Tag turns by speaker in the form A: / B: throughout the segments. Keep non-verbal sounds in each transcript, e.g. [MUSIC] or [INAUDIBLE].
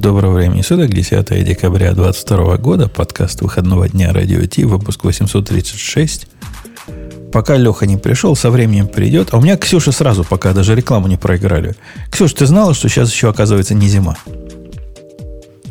A: Доброго времени суток, 10 декабря 2022 года, подкаст выходного дня Радио Ти, выпуск 836. Пока Леха не пришел, со временем придет. А у меня Ксюша сразу, пока даже рекламу не проиграли. Ксюша, ты знала, что сейчас еще оказывается не зима?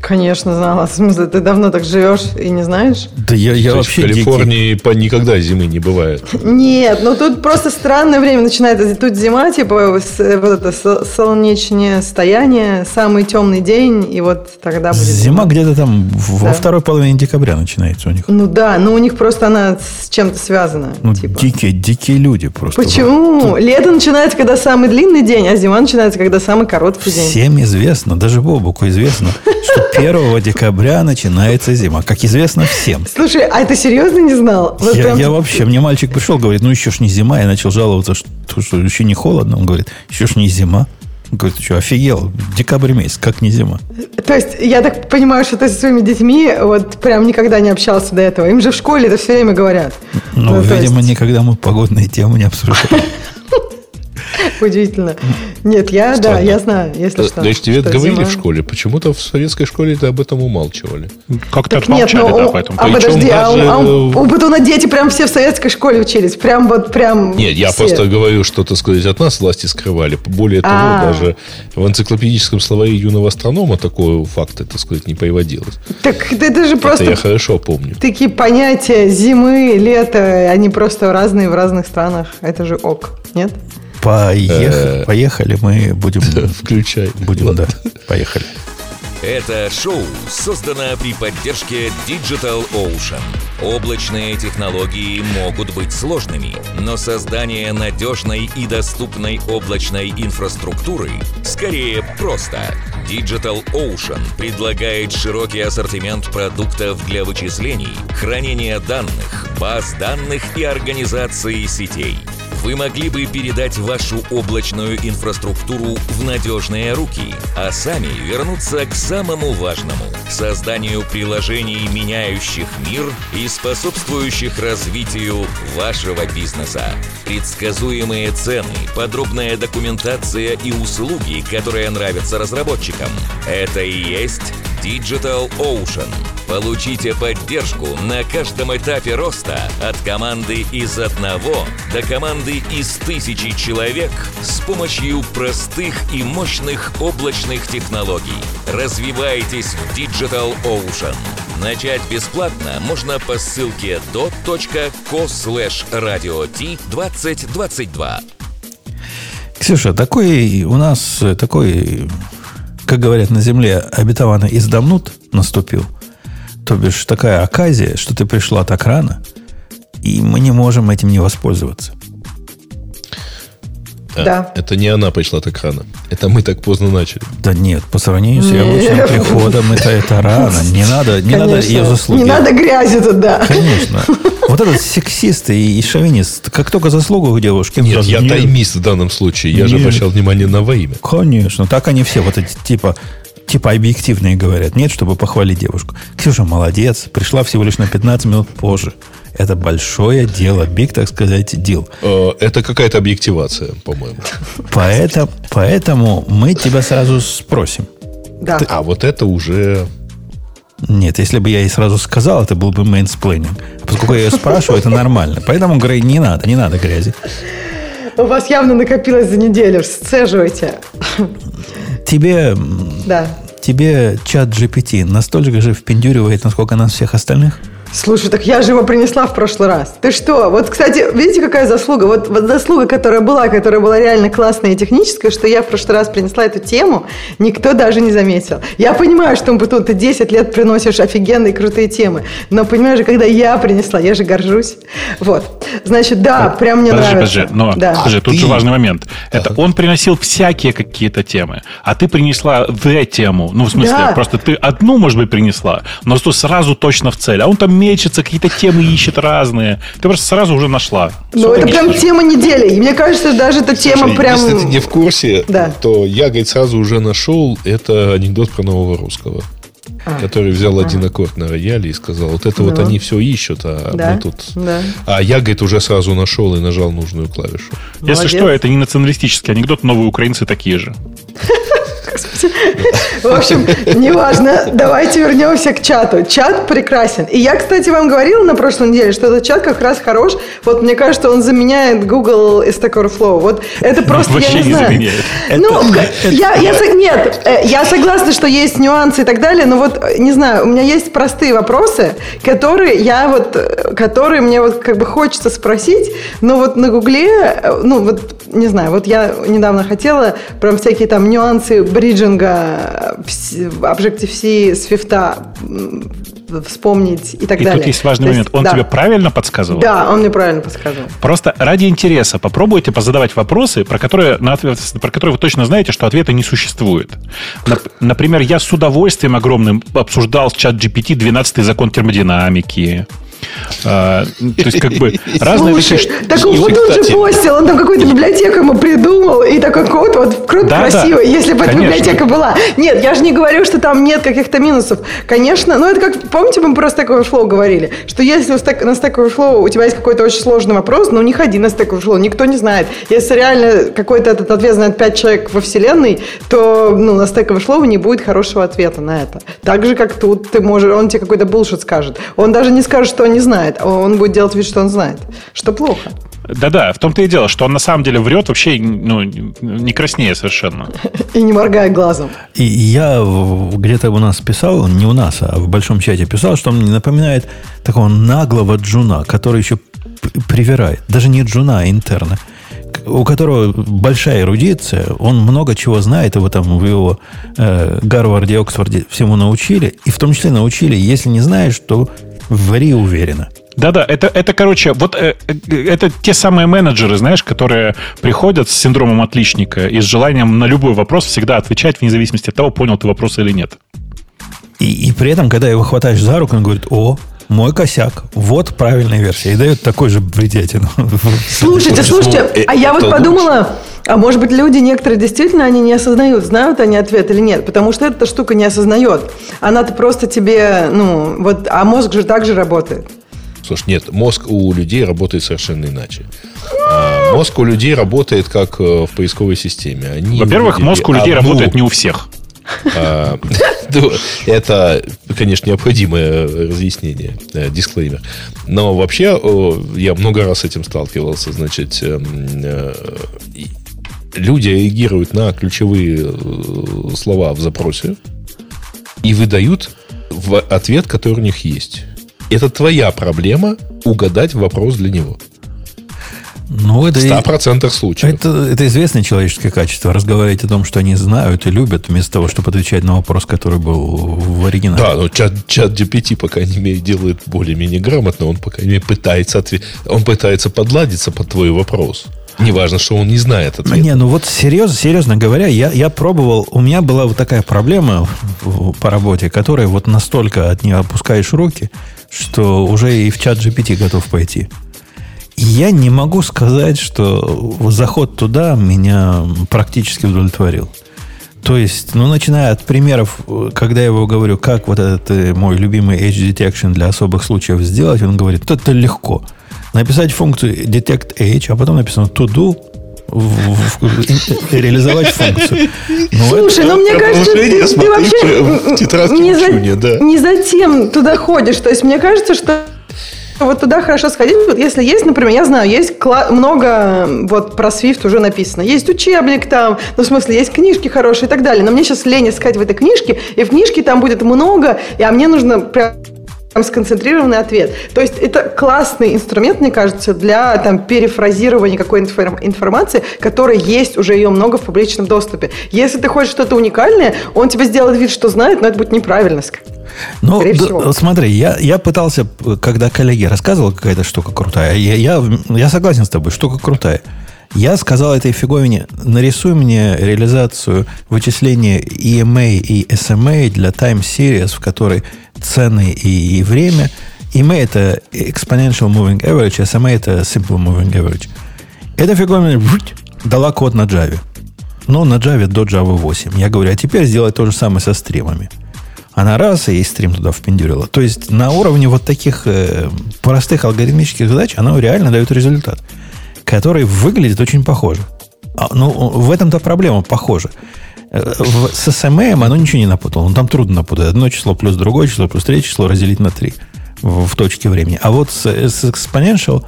B: Конечно, знала. В смысле, ты давно так живешь и не знаешь?
A: Да я, я вообще
C: в Калифорнии дикий. никогда зимы не бывает.
B: Нет, ну тут просто странное время начинается. Тут зима, типа вот это солнечное стояние, самый темный день, и вот тогда будет
A: зима. Зима где-то там да. во второй половине декабря начинается у них.
B: Ну да, но у них просто она с чем-то связана.
A: Ну, типа. дикие, дикие люди просто.
B: Почему? Тут... Лето начинается, когда самый длинный день, а зима начинается, когда самый короткий день.
A: Всем известно, даже Бобуку известно, что 1 декабря начинается зима, как известно всем.
B: Слушай, а ты серьезно не знал?
A: Вот я, прям... я вообще, мне мальчик пришел, говорит, ну еще ж не зима, я начал жаловаться, что, что еще не холодно. Он говорит, еще ж не зима. Говорит, ты что, офигел? Декабрь месяц, как не зима.
B: То есть, я так понимаю, что ты со своими детьми вот прям никогда не общался до этого. Им же в школе это все время говорят.
A: Ну, ну видимо, есть... никогда мы погодные темы не обсуждали. [LAUGHS] [LAUGHS]
B: Удивительно. Нет, я, Странно. да, я знаю, если что.
C: Значит, тебе говорили зима. в школе, почему-то в советской школе ты об этом умалчивали.
D: Как-то отмолчали, нет, ну, да, поэтому.
B: А подожди, а, даже... а, у, у Батуна дети прям все в советской школе учились? Прям вот, прям
C: Нет, я
B: все.
C: просто говорю, что, так сказать, от нас власти скрывали. Более того, А-а-а. даже в энциклопедическом словаре юного астронома такого факта, так сказать, не приводилось.
B: Так это же просто...
C: Это я хорошо помню.
B: Такие понятия зимы, лета, они просто разные в разных странах. Это же ок, нет?
A: Поехали, э, поехали, мы будем... [LAUGHS]
C: Включай.
A: Будем, да, поехали.
E: Это шоу создано при поддержке Digital Ocean. Облачные технологии могут быть сложными, но создание надежной и доступной облачной инфраструктуры скорее просто. Digital Ocean предлагает широкий ассортимент продуктов для вычислений, хранения данных, баз данных и организации сетей – вы могли бы передать вашу облачную инфраструктуру в надежные руки, а сами вернуться к самому важному – созданию приложений, меняющих мир и способствующих развитию вашего бизнеса. Предсказуемые цены, подробная документация и услуги, которые нравятся разработчикам – это и есть Digital Ocean. Получите поддержку на каждом этапе роста от команды из одного до команды из тысячи человек с помощью простых и мощных облачных технологий. Развивайтесь в Digital Ocean. Начать бесплатно можно по ссылке dot.co slash radio t2022.
A: Ксюша, такой у нас такой как говорят на земле, обетованный издавнут наступил. То бишь такая оказия, что ты пришла так рано, и мы не можем этим не воспользоваться.
C: А, да. Это не она пришла так рано. Это мы так поздно начали.
A: Да нет, по сравнению с яблочным приходом, это, это рано. Не надо, не надо ее заслуги.
B: Не надо грязи тут, да.
A: Конечно. Вот этот сексист и, и шовинист, как только заслугу у девушки...
C: Нет, я не... таймист в данном случае. Я Нет. же обращал внимание на во имя.
A: Конечно. Так они все вот эти типа типа объективные говорят. Нет, чтобы похвалить девушку. Ксюша молодец. Пришла всего лишь на 15 минут позже. Это большое дело. Big, так сказать, deal.
C: Э, это какая-то объективация, по-моему.
A: Поэтому, поэтому мы тебя сразу спросим.
C: Да. Ты... А вот это уже...
A: Нет, если бы я ей сразу сказал, это был бы mansplaining. Поскольку я ее спрашиваю, это нормально. Поэтому, говорю, не надо, не надо грязи.
B: У вас явно накопилось за неделю. Сцеживайте.
A: Тебе... Да. Тебе ChatGPT настолько же впендюривает, насколько нас всех остальных?
B: Слушай, так я же его принесла в прошлый раз. Ты что? Вот, кстати, видите, какая заслуга? Вот, вот заслуга, которая была, которая была реально классная и техническая, что я в прошлый раз принесла эту тему, никто даже не заметил. Я понимаю, что, Батун, ты 10 лет приносишь офигенные крутые темы, но понимаешь, когда я принесла, я же горжусь. Вот. Значит, да, прям мне подожди, нравится.
D: Подожди, но, да. подожди, тут ты... же важный момент. Это он приносил всякие какие-то темы, а ты принесла the тему. Ну, в смысле, да. просто ты одну, может быть, принесла, но что сразу точно в цель. А он там мечется, какие-то темы ищет разные. Ты просто сразу уже нашла.
B: Ну, это прям тема недели. И мне кажется, даже эта тема Слушай, прям...
C: Если ты не в курсе, да. то я, говорит, сразу уже нашел. Это анекдот про нового русского. А. Который взял а. один аккорд на рояле и сказал, вот это ну. вот они все ищут, а да. мы тут... Да. А я, говорит, уже сразу нашел и нажал нужную клавишу.
D: Если Молодец. что, это не националистический анекдот, новые украинцы такие же. [LAUGHS]
B: В общем, неважно. Давайте вернемся к чату. Чат прекрасен. И я, кстати, вам говорила на прошлой неделе, что этот чат как раз хорош. Вот мне кажется, он заменяет Google и Stack Overflow. Вот это просто,
D: Вообще
B: я не,
D: не
B: знаю.
D: заменяет.
B: Ну, [LAUGHS] я, я, нет, э, я согласна, что есть нюансы и так далее, но вот, э, не знаю, у меня есть простые вопросы, которые я вот, э, которые мне вот как бы хочется спросить, но вот на Гугле, ну вот, не знаю, вот я недавно хотела прям всякие там нюансы бриджинга Objective-C, Swift вспомнить и так
D: и
B: далее.
D: тут есть важный
B: То
D: момент. Он
B: да.
D: тебе правильно подсказывал?
B: Да, он мне правильно подсказывал.
D: Просто ради интереса попробуйте позадавать вопросы, про которые, на ответ, про которые вы точно знаете, что ответа не существует. Например, я с удовольствием огромным обсуждал с чат GPT 12 закон термодинамики. А, то есть, как бы, разные
B: Слушай,
D: вещи.
B: так он вот тут же постил, он там какую-то библиотеку ему придумал, и такой код, вот круто,
D: Да,
B: красиво,
D: да,
B: если бы эта
D: конечно.
B: библиотека была. Нет, я же не говорю, что там нет каких-то минусов. Конечно, ну это как, помните, мы про Stack Overflow говорили, что если у Stack- на Stack Overflow у тебя есть какой-то очень сложный вопрос, ну не ходи на Stack Overflow, никто не знает. Если реально какой-то этот ответ знает 5 человек во вселенной, то ну, на Stack Overflow не будет хорошего ответа на это. Так же, как тут ты можешь, он тебе какой-то булшит скажет. Он даже не скажет, что он не знает, а он будет делать вид, что он знает. Что плохо.
D: Да-да, в том-то и дело, что он на самом деле врет вообще ну, не краснее совершенно. [LAUGHS]
B: И не моргая глазом.
A: И я где-то у нас писал, не у нас, а в большом чате писал, что он мне напоминает такого наглого джуна, который еще привирает. Даже не джуна, а интерна. У которого большая эрудиция, он много чего знает, его там в его э, Гарварде, Оксфорде всему научили, и в том числе научили, если не знаешь, то вари уверенно.
D: Да-да, это, это, короче, вот э, э, это те самые менеджеры, знаешь, которые приходят с синдромом отличника и с желанием на любой вопрос всегда отвечать вне зависимости от того, понял ты вопрос или нет.
A: И, и при этом, когда его хватаешь за руку, он говорит, о, мой косяк, вот правильная версия. И дает такой же бредятину.
B: Слушайте, слушайте, а я вот подумала, а может быть люди некоторые действительно они не осознают, знают они ответ или нет, потому что эта штука не осознает. Она-то просто тебе, ну, вот, а мозг же так же работает.
C: Слушай, нет, мозг у людей работает совершенно иначе. А, Мозг у людей работает как э, в поисковой системе.
D: Во-первых, мозг у людей
C: одну,
D: работает не у всех.
C: Это, конечно, необходимое разъяснение, э, дисклеймер. Но вообще, я много раз с этим сталкивался. Значит, эм, э, люди реагируют на ключевые э, слова в запросе и выдают ответ, который у них есть. Это твоя проблема угадать вопрос для него.
A: Ну, это,
C: В
A: и-
C: 100% случаев.
A: это, это известное человеческое качество. Разговаривать о том, что они знают и любят, вместо того, чтобы отвечать на вопрос, который был в оригинале.
C: Да, но чат, чат GPT, по крайней мере, делает более-менее грамотно. Он, по крайней мере, пытается, отве- он пытается подладиться под твой вопрос. Неважно, что он не знает ответа.
A: Не, ну вот серьезно, серьезно говоря, я, я пробовал, у меня была вот такая проблема по работе, которая вот настолько от нее опускаешь руки, что уже и в чат GPT готов пойти. Я не могу сказать, что заход туда меня практически удовлетворил. То есть, ну, начиная от примеров, когда я его говорю, как вот этот э, мой любимый Edge Detection для особых случаев сделать, он говорит, это легко. Написать функцию detect Edge, а потом написано to do, в- в- в- реализовать функцию. Ну, это-
B: Слушай, ну мне кажется, ты, ты
C: смотри
B: вообще
C: в тетрадке
B: не, за,
C: учения, да.
B: не затем туда ходишь. То есть мне кажется, что вот туда хорошо сходить. Вот если есть, например, я знаю, есть много вот про Swift уже написано. Есть учебник там, ну, в смысле, есть книжки хорошие и так далее. Но мне сейчас лень искать в этой книжке, и в книжке там будет много, и, а мне нужно прям там сконцентрированный ответ. То есть это классный инструмент, мне кажется, для там, перефразирования какой-то информ- информации, которая есть, уже ее много в публичном доступе. Если ты хочешь что-то уникальное, он тебе сделает вид, что знает, но это будет неправильно.
A: Ну, да, смотри, я, я пытался, когда коллеге рассказывал, какая-то штука крутая, я, я, я согласен с тобой, штука крутая. Я сказал этой фиговине, нарисуй мне реализацию вычисления EMA и SMA для time series, в которой цены и, и время. EMA это Exponential Moving Average, SMA это Simple Moving Average. Эта фиговина дала код на Java. Ну, на Java до Java 8. Я говорю, а теперь сделай то же самое со стримами. Она раз и стрим туда впендюрила. То есть на уровне вот таких э, простых алгоритмических задач она реально дает результат, который выглядит очень похоже. А, ну, в этом-то проблема похоже. Э, с SMM оно ничего не напутало. Ну, там трудно напутать. Одно число плюс другое число плюс третье число разделить на три в, в точке времени. А вот с, с Exponential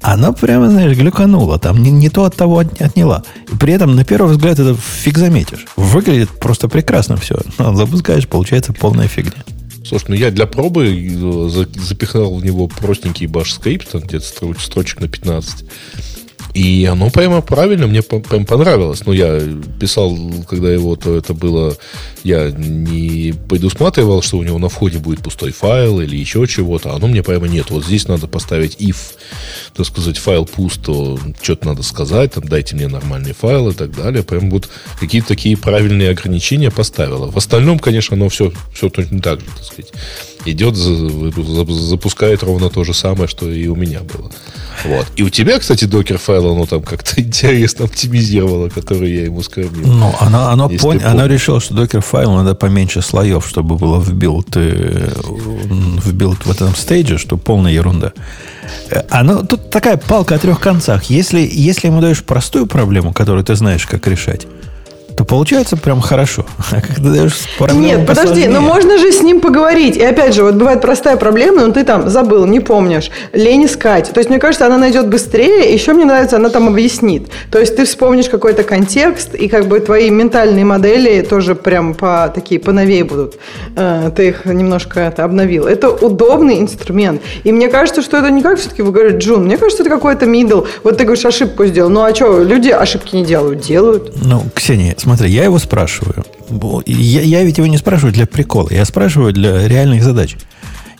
A: она прямо, знаешь, глюканула. Там не, не то от того отняла. И при этом, на первый взгляд, это фиг заметишь. Выглядит просто прекрасно все. Но запускаешь, получается полная фигня.
C: Слушай, ну я для пробы э, запихнул в него простенький баш скрипт, где-то строчек на 15. И оно прямо правильно, мне прям понравилось. Ну, я писал, когда его, то это было... Я не предусматривал, что у него на входе будет пустой файл или еще чего-то. Оно мне прямо нет. Вот здесь надо поставить if, так сказать, файл пуст, то что-то надо сказать, там, дайте мне нормальный файл и так далее. Прям вот какие-то такие правильные ограничения поставила. В остальном, конечно, оно все, все точно так же, так сказать идет, запускает ровно то же самое, что и у меня было. Вот. И у тебя, кстати, Dockerfile, оно там как-то [LAUGHS] интересно оптимизировало, который я ему скормил.
A: Ну, оно, оно, пон... оно решило, что Dockerfile надо поменьше слоев, чтобы было в build, э, в build в этом stage е, что полная ерунда. Э, оно, тут такая палка о трех концах. Если, если ему даешь простую проблему, которую ты знаешь, как решать, то получается прям хорошо. [LAUGHS] А когда даешь
B: Нет, подожди, но можно же с ним поговорить. И опять же, вот бывает простая проблема, но ты там забыл, не помнишь, лень искать. То есть, мне кажется, она найдет быстрее, еще мне нравится, она там объяснит. То есть, ты вспомнишь какой-то контекст, и как бы твои ментальные модели тоже прям по, такие поновее будут. Э, ты их немножко это обновил. Это удобный инструмент. И мне кажется, что это не как все-таки вы говорите, Джун, мне кажется, это какой-то middle. Вот ты говоришь, ошибку сделал. Ну, а что, люди ошибки не делают? Делают.
A: Ну, Ксения, смотри, я его спрашиваю. Я, я ведь его не спрашиваю для прикола, я спрашиваю для реальных задач.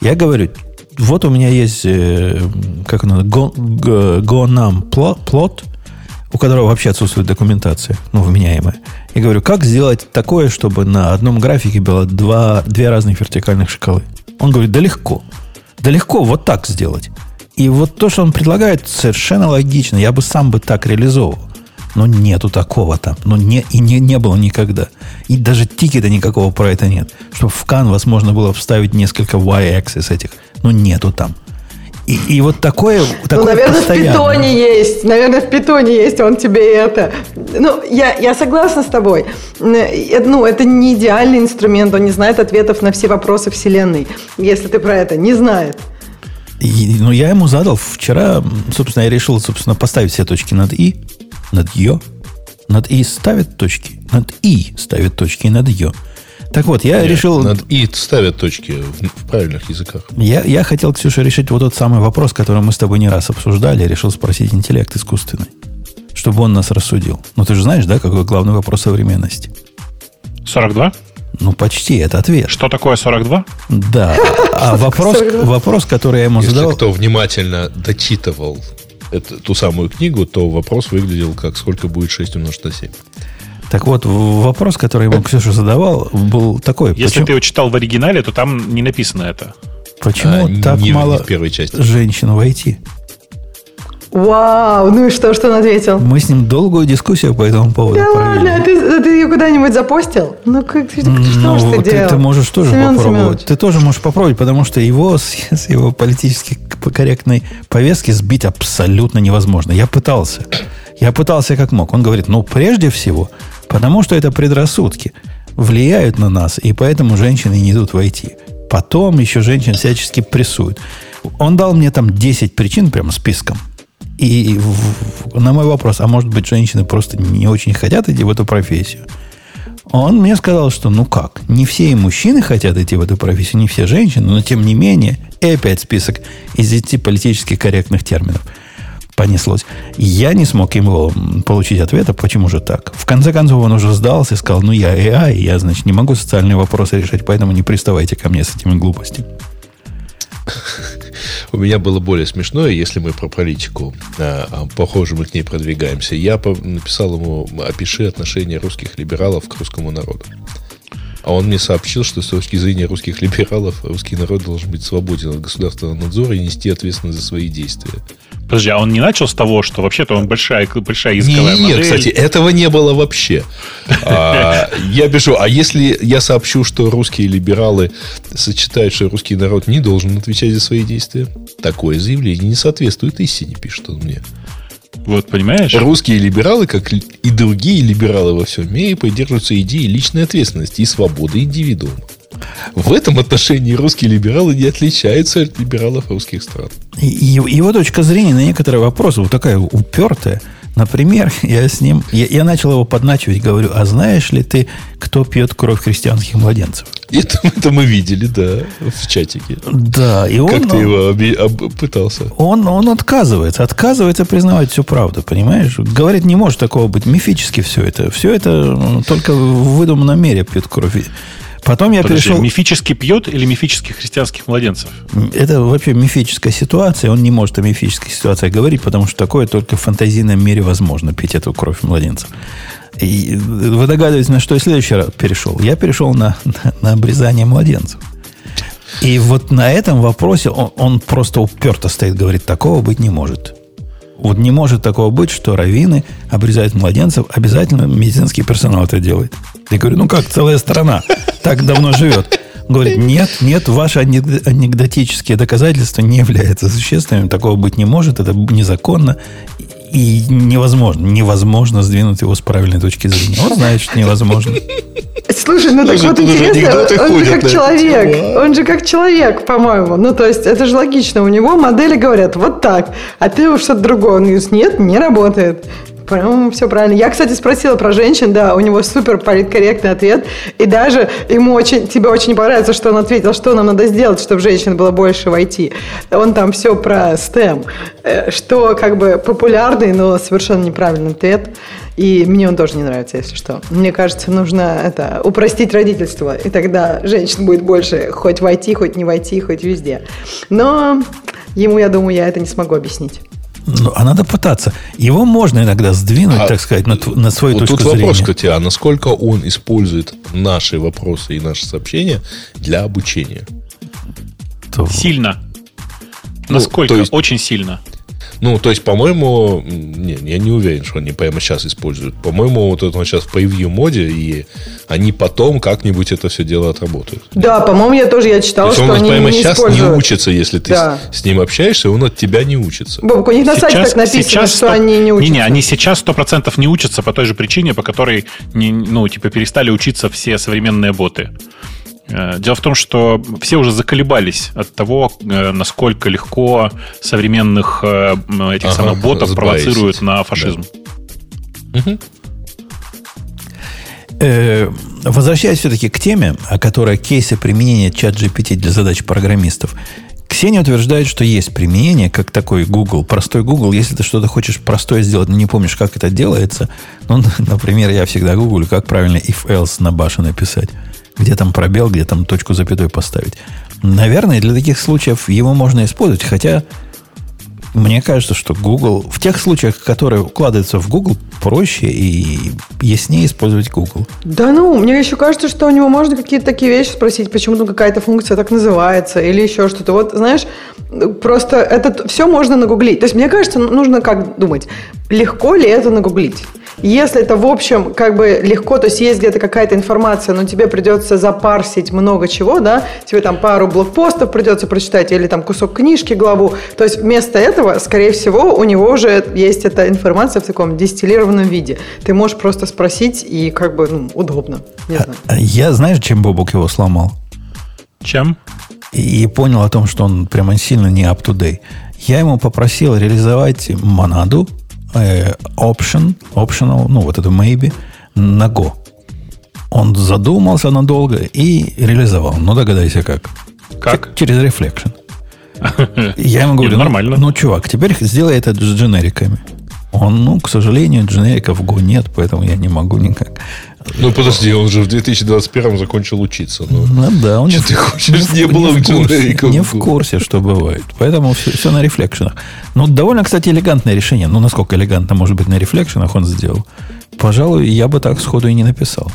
A: Я говорю, вот у меня есть, э, как оно, GoNam плот, у которого вообще отсутствует документация, ну, вменяемая. Я говорю, как сделать такое, чтобы на одном графике было два, две разных вертикальных шкалы? Он говорит, да легко. Да легко вот так сделать. И вот то, что он предлагает, совершенно логично. Я бы сам бы так реализовывал. Но нету такого там. Ну, не, и не, не было никогда. И даже тикета никакого про это нет. Чтобы в Canvas можно было вставить несколько y-axis этих. Но нету там. И, и вот такое,
B: ну, такое Ну, наверное, постоянно. в питоне есть. Наверное, в питоне есть, он тебе это... Ну, я, я согласна с тобой. Э, ну, это не идеальный инструмент, он не знает ответов на все вопросы Вселенной. Если ты про это не знает.
A: И, ну, я ему задал вчера, собственно, я решил, собственно, поставить все точки над «и», над «ё». Над «и» ставят точки. Над «и» ставят точки и над «ё». Так вот, я Нет, решил...
C: Над «и» ставят точки в, в правильных языках.
A: Я, я хотел, Ксюша, решить вот тот самый вопрос, который мы с тобой не раз обсуждали. решил спросить интеллект искусственный. Чтобы он нас рассудил. Ну, ты же знаешь, да, какой главный вопрос современности?
D: 42?
A: Ну, почти, это ответ.
D: Что такое 42?
A: Да. А вопрос, [LAUGHS] вопрос, который я ему
C: Если
A: задал...
C: кто внимательно дочитывал эту, ту самую книгу, то вопрос выглядел как сколько будет 6 умножить на 7.
A: Так вот, вопрос, который ему Ксюша задавал, был такой.
D: Если почему... ты его читал в оригинале, то там не написано это.
A: Почему а, так не, мало не в первой части. женщин в IT?
B: Вау, ну и что, что он ответил?
A: Мы с ним долгую дискуссию по этому поводу
B: Да ладно, а ты, а ты ее куда-нибудь запостил? Ну, как, что ну, ж ты, ты делал?
A: Ты можешь тоже Семен попробовать. Семенович. Ты тоже можешь попробовать, потому что его с, с его политически корректной повестки сбить абсолютно невозможно. Я пытался. Я пытался как мог. Он говорит, ну, прежде всего, потому что это предрассудки влияют на нас, и поэтому женщины не идут войти. Потом еще женщин всячески прессуют. Он дал мне там 10 причин, прямо списком. И на мой вопрос, а может быть, женщины просто не очень хотят идти в эту профессию, он мне сказал, что ну как, не все и мужчины хотят идти в эту профессию, не все женщины, но тем не менее, и опять список из 10 политически корректных терминов понеслось. Я не смог ему получить ответа, почему же так. В конце концов, он уже сдался и сказал, ну я AI, я, значит, не могу социальные вопросы решать, поэтому не приставайте ко мне с этими глупостями.
C: У меня было более смешное, если мы про политику, а, а, похоже, мы к ней продвигаемся. Я написал ему, опиши отношение русских либералов к русскому народу. А он мне сообщил, что с точки зрения русских либералов русский народ должен быть свободен от государственного надзора и нести ответственность за свои действия.
D: Подожди, а он не начал с того, что вообще-то он большая, большая языковая
C: Нет, модель? кстати, этого не было вообще. А, я пишу, а если я сообщу, что русские либералы сочетают, что русский народ не должен отвечать за свои действия? Такое заявление не соответствует истине, пишет он мне.
D: Вот, понимаешь?
C: Русские либералы, как и другие либералы во всем мире, придерживаются идеи личной ответственности и свободы индивидуума. В этом отношении русские либералы не отличаются от либералов русских стран.
A: И, его точка зрения на некоторые вопросы вот такая упертая – Например, [LAUGHS] я с ним, я, я начал его подначивать, говорю, а знаешь ли ты, кто пьет кровь христианских младенцев?
C: Это, [LAUGHS] это мы видели, да, в чатике.
A: Да, и он...
C: Как ты его оби, об, пытался?
A: Он, он отказывается, отказывается признавать всю правду, понимаешь? Говорит, не может такого быть, мифически все это. Все это только в выдуманном мире пьет кровь Потом я Подожди, перешел...
D: Мифически пьет или мифических христианских младенцев?
A: Это вообще мифическая ситуация. Он не может о мифической ситуации говорить, потому что такое только в фантазийном мире возможно, пить эту кровь младенцев. И вы догадываетесь, на что я следующий раз перешел? Я перешел на, на, на обрезание младенцев. И вот на этом вопросе он, он просто уперто стоит, говорит, такого быть не может. Вот не может такого быть, что раввины обрезают младенцев, обязательно медицинский персонал это делает. Я говорю, ну как, целая страна так давно живет. Говорит, нет, нет, ваши анекдотические доказательства не являются существенными, такого быть не может, это незаконно и невозможно, невозможно сдвинуть его с правильной точки зрения. Он знает, что невозможно.
B: Слушай, ну так вот интересно, он же как человек, он же как человек, по-моему. Ну, то есть, это же логично. У него модели говорят вот так, а ты уж что-то другое. Он говорит, нет, не работает. По-моему, все правильно. Я, кстати, спросила про женщин, да, у него супер политкорректный ответ. И даже ему очень, тебе очень понравится, что он ответил, что нам надо сделать, чтобы женщин было больше в IT. Он там все про STEM, э, что как бы популярный, но совершенно неправильный ответ. И мне он тоже не нравится, если что. Мне кажется, нужно это упростить родительство, и тогда женщин будет больше хоть в IT, хоть не в IT, хоть везде. Но ему, я думаю, я это не смогу объяснить.
A: Ну, а надо пытаться. Его можно иногда сдвинуть, а, так сказать, на, на свою вот точку
C: тут
A: зрения.
C: вопрос, кстати, а насколько он использует наши вопросы и наши сообщения для обучения?
D: То... Сильно. Ну, Насколько? Есть, Очень сильно.
C: Ну, то есть, по-моему, не, я не уверен, что они прямо сейчас используют. По-моему, вот это он сейчас в превью моде, и они потом как-нибудь это все дело отработают.
B: Да, по-моему, я тоже я читал, что
C: он
B: они
C: прямо
B: не
C: сейчас
B: используют.
C: не учится, если ты да. с, с ним общаешься, он от тебя не учится.
B: Бобок, у них на сайте так написано, сейчас что 100... они не учатся.
D: Не-не, они сейчас сто процентов не учатся по той же причине, по которой не, ну, типа, перестали учиться все современные боты. Э, дело в том, что все уже заколебались от того, э, насколько легко современных э, этих ага, самых ботов сбавить. провоцируют на фашизм. Да. Угу.
A: Возвращаясь все-таки к теме, о которой кейсы применения чат GPT для задач программистов. Ксения утверждает, что есть применение, как такой Google, простой Google. Если ты что-то хочешь простое сделать, но не помнишь, как это делается, ну, [LAUGHS] например, я всегда гуглю, как правильно if-else на баше написать где там пробел, где там точку запятой поставить. Наверное, для таких случаев его можно использовать, хотя мне кажется, что Google в тех случаях, которые укладываются в Google, проще и яснее использовать Google.
B: Да ну, мне еще кажется, что у него можно какие-то такие вещи спросить, почему там какая-то функция так называется, или еще что-то. Вот, знаешь, просто это все можно нагуглить. То есть, мне кажется, нужно как думать, легко ли это нагуглить? Если это, в общем, как бы легко, то есть есть где-то какая-то информация, но тебе придется запарсить много чего, да, тебе там пару блокпостов придется прочитать или там кусок книжки, главу, то есть вместо этого, скорее всего, у него уже есть эта информация в таком дистиллированном виде. Ты можешь просто спросить и как бы ну, удобно. Не
A: знаю. А, я знаешь, чем Бобок его сломал?
D: Чем?
A: И, и понял о том, что он прямо сильно не up-to-date. Я ему попросил реализовать монаду, э, option, optional, ну, вот это maybe, на Go. Он задумался надолго и реализовал. Ну, догадайся как.
D: Как?
A: Через reflection. [LAUGHS] Я ему говорю, нормально. Ну, чувак, теперь сделай это с дженериками. Он, ну, к сожалению, дженериков Go нет, поэтому я не могу никак.
C: Ну, подожди, он же в 2021 закончил учиться. Ну,
A: ну да, он
C: что не, ты хочешь, не, не было
A: в курсе, не в курсе, что бывает. Поэтому все, все на рефлекшенах. Ну, довольно, кстати, элегантное решение. Ну, насколько элегантно может быть на рефлекшенах он сделал. Пожалуй, я бы так сходу и не написал.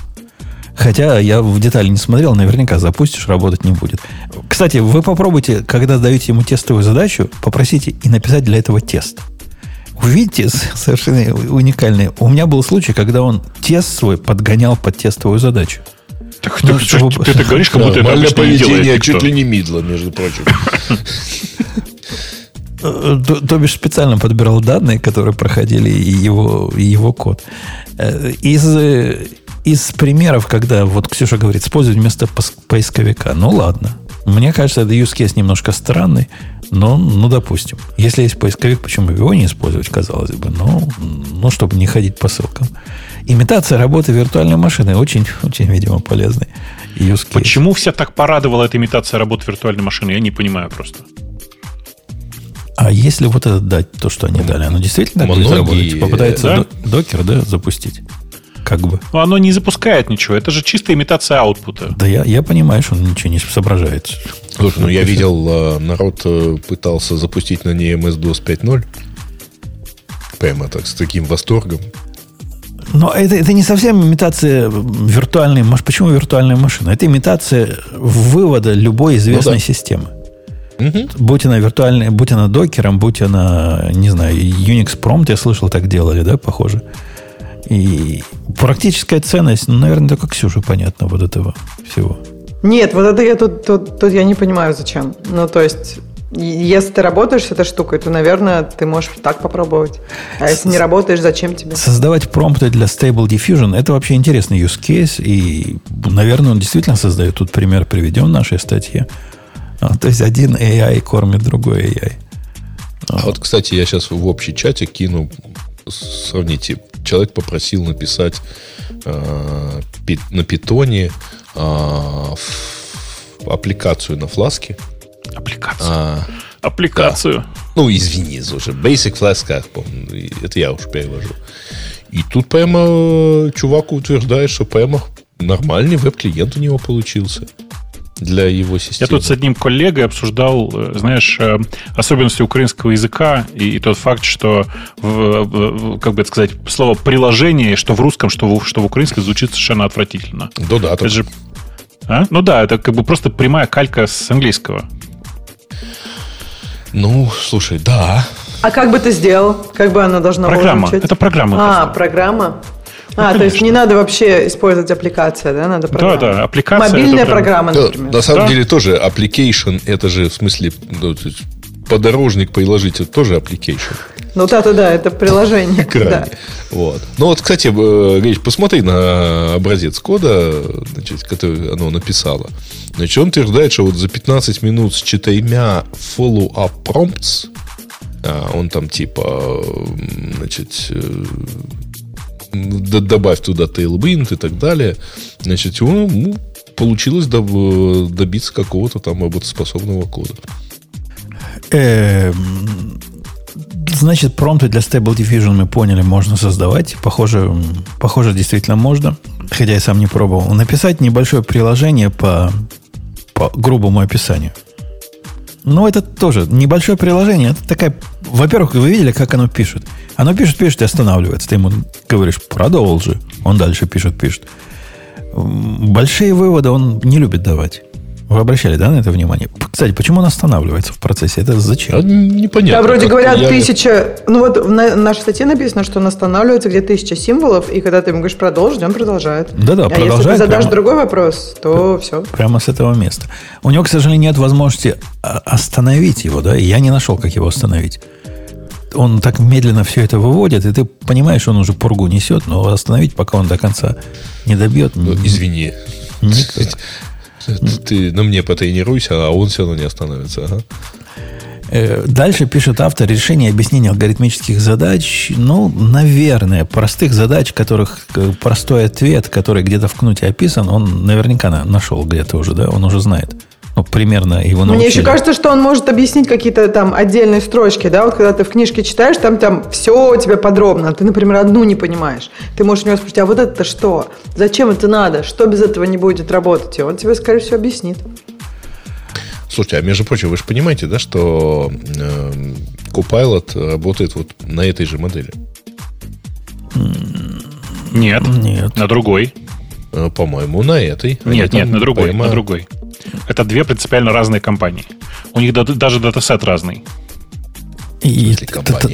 A: Хотя я в детали не смотрел, наверняка запустишь, работать не будет. Кстати, вы попробуйте, когда даете ему тестовую задачу, попросите и написать для этого тест. Увидите, совершенно уникальный. У меня был случай, когда он тест свой подгонял под тестовую задачу.
D: Так ну, ты, чтобы... ты, ты, ты говоришь, как будто это
C: поведение чуть ли не мидла, между прочим.
A: то, то бишь специально подбирал данные, которые проходили и его, и его код. Э, из, из примеров, когда вот Ксюша говорит, использовать вместо поисковика. Ну ладно. Мне кажется, это use case немножко странный, но, ну, допустим. Если есть поисковик, почему его не использовать, казалось бы. Ну, ну, чтобы не ходить по ссылкам. Имитация работы виртуальной машины очень, очень, видимо, полезный use case.
D: Почему вся так порадовала эта имитация работы виртуальной машины? Я не понимаю просто.
A: А если вот это дать, то, что они дали, оно действительно
C: Многие, будет работать?
A: Попытается да? докер, да, запустить? Как бы.
D: Но оно не запускает ничего. Это же чистая имитация аутпута.
A: Да я, я понимаю, что он ничего не соображает.
C: Слушай, ну я видел, э, народ э, пытался запустить на ней MS-DOS 5.0. Прямо так, с таким восторгом.
A: Но это, это не совсем имитация виртуальной машины. Почему виртуальная машина? Это имитация вывода любой известной ну, да. системы. Угу. Будь она виртуальной, будь она докером, будь она, не знаю, Unix Prompt, я слышал, так делали, да, похоже. И практическая ценность, ну, наверное, только Ксюше понятно вот этого всего.
B: Нет, вот это я тут, тут, тут я не понимаю, зачем. Ну, то есть, если ты работаешь с этой штукой, то, наверное, ты можешь так попробовать. А если не работаешь, зачем тебе?
A: Создавать промпты для Stable Diffusion – это вообще интересный use case. И, наверное, он действительно создает. Тут пример приведем в нашей статье. А, то есть, один AI кормит другой AI.
C: А вот, кстати, я сейчас в общий чате кину, сравните, человек попросил написать э, на питоне э, аппликацию на фласке.
D: Аппликацию. А, аппликацию. Да.
C: Ну, извини, слушай, Basic Flask, как это я уж перевожу. И тут прямо чувак утверждает, что прямо нормальный веб-клиент у него получился для его системы.
D: Я тут с одним коллегой обсуждал, э, знаешь, э, особенности украинского языка и, и тот факт, что, в, в, как бы это сказать, слово приложение, что в русском, что в, что в украинском звучит совершенно отвратительно.
C: Да, да. Это же...
D: а? Ну да, это как бы просто прямая калька с английского.
C: Ну, слушай, да.
B: А как бы ты сделал? Как бы она должна
D: программа. была Это программа.
B: А, программа. А, то есть не надо вообще использовать аппликация, да? Надо программа.
D: Да, да, аппликация.
B: Мобильная программа, например.
C: Да, на самом да? деле тоже application, это же в смысле ну, подорожник приложить, это тоже application.
B: Ну да, да, да, это приложение. [LAUGHS]
C: Да. Вот. Ну вот, кстати, э, Гриш, посмотри на образец кода, значит, который оно написало. Значит, он утверждает, что вот за 15 минут с четырьмя follow-up prompts, а, он там типа, значит, э, добавь туда Tailwind и так далее. Значит, ну, получилось добиться какого-то там работоспособного кода.
A: Эм, значит, промпты для Stable Diffusion мы поняли, можно создавать. Похоже, похоже, действительно можно. Хотя я сам не пробовал. Написать небольшое приложение по, по грубому описанию. Ну, это тоже небольшое приложение. Это такая... Во-первых, вы видели, как оно пишет. Оно пишет, пишет и останавливается. Ты ему говоришь, продолжи. Он дальше пишет, пишет. Большие выводы он не любит давать. Вы обращали, да, на это внимание? Кстати, почему он останавливается в процессе? Это зачем? А,
C: непонятно.
B: Да, вроде говорят, я... тысяча... Ну вот в нашей статье написано, что он останавливается где тысяча символов, и когда ты ему говоришь продолжить, он продолжает.
A: Да-да,
B: а
A: продолжает.
B: если ты задашь прямо... другой вопрос, то все.
A: Прямо с этого места. У него, к сожалению, нет возможности остановить его, да, и я не нашел, как его остановить он так медленно все это выводит, и ты понимаешь, он уже пургу несет, но остановить, пока он до конца не добьет.
C: Ну, извини. Ты на мне потренируйся, а он все равно не остановится. Ага.
A: Э, дальше пишет автор решение объяснения алгоритмических задач. Ну, наверное, простых задач, которых э, простой ответ, который где-то в кнуте описан, он наверняка нашел где-то уже, да, он уже знает. Ну, примерно его научили.
B: Мне еще кажется, что он может объяснить какие-то там отдельные строчки, да, вот когда ты в книжке читаешь, там, там все у тебя подробно, ты, например, одну не понимаешь. Ты можешь у него спросить, а вот это что? Зачем это надо? Что без этого не будет работать? И он тебе, скорее всего, объяснит.
C: Слушайте, а между прочим, вы же понимаете, да, что э, Copilot работает вот на этой же модели?
D: Нет, нет. На другой.
C: Э, по-моему, на этой.
D: Нет, нет, на другой, прямо... на другой. Это две принципиально разные компании. У них даже датасет разный.
A: И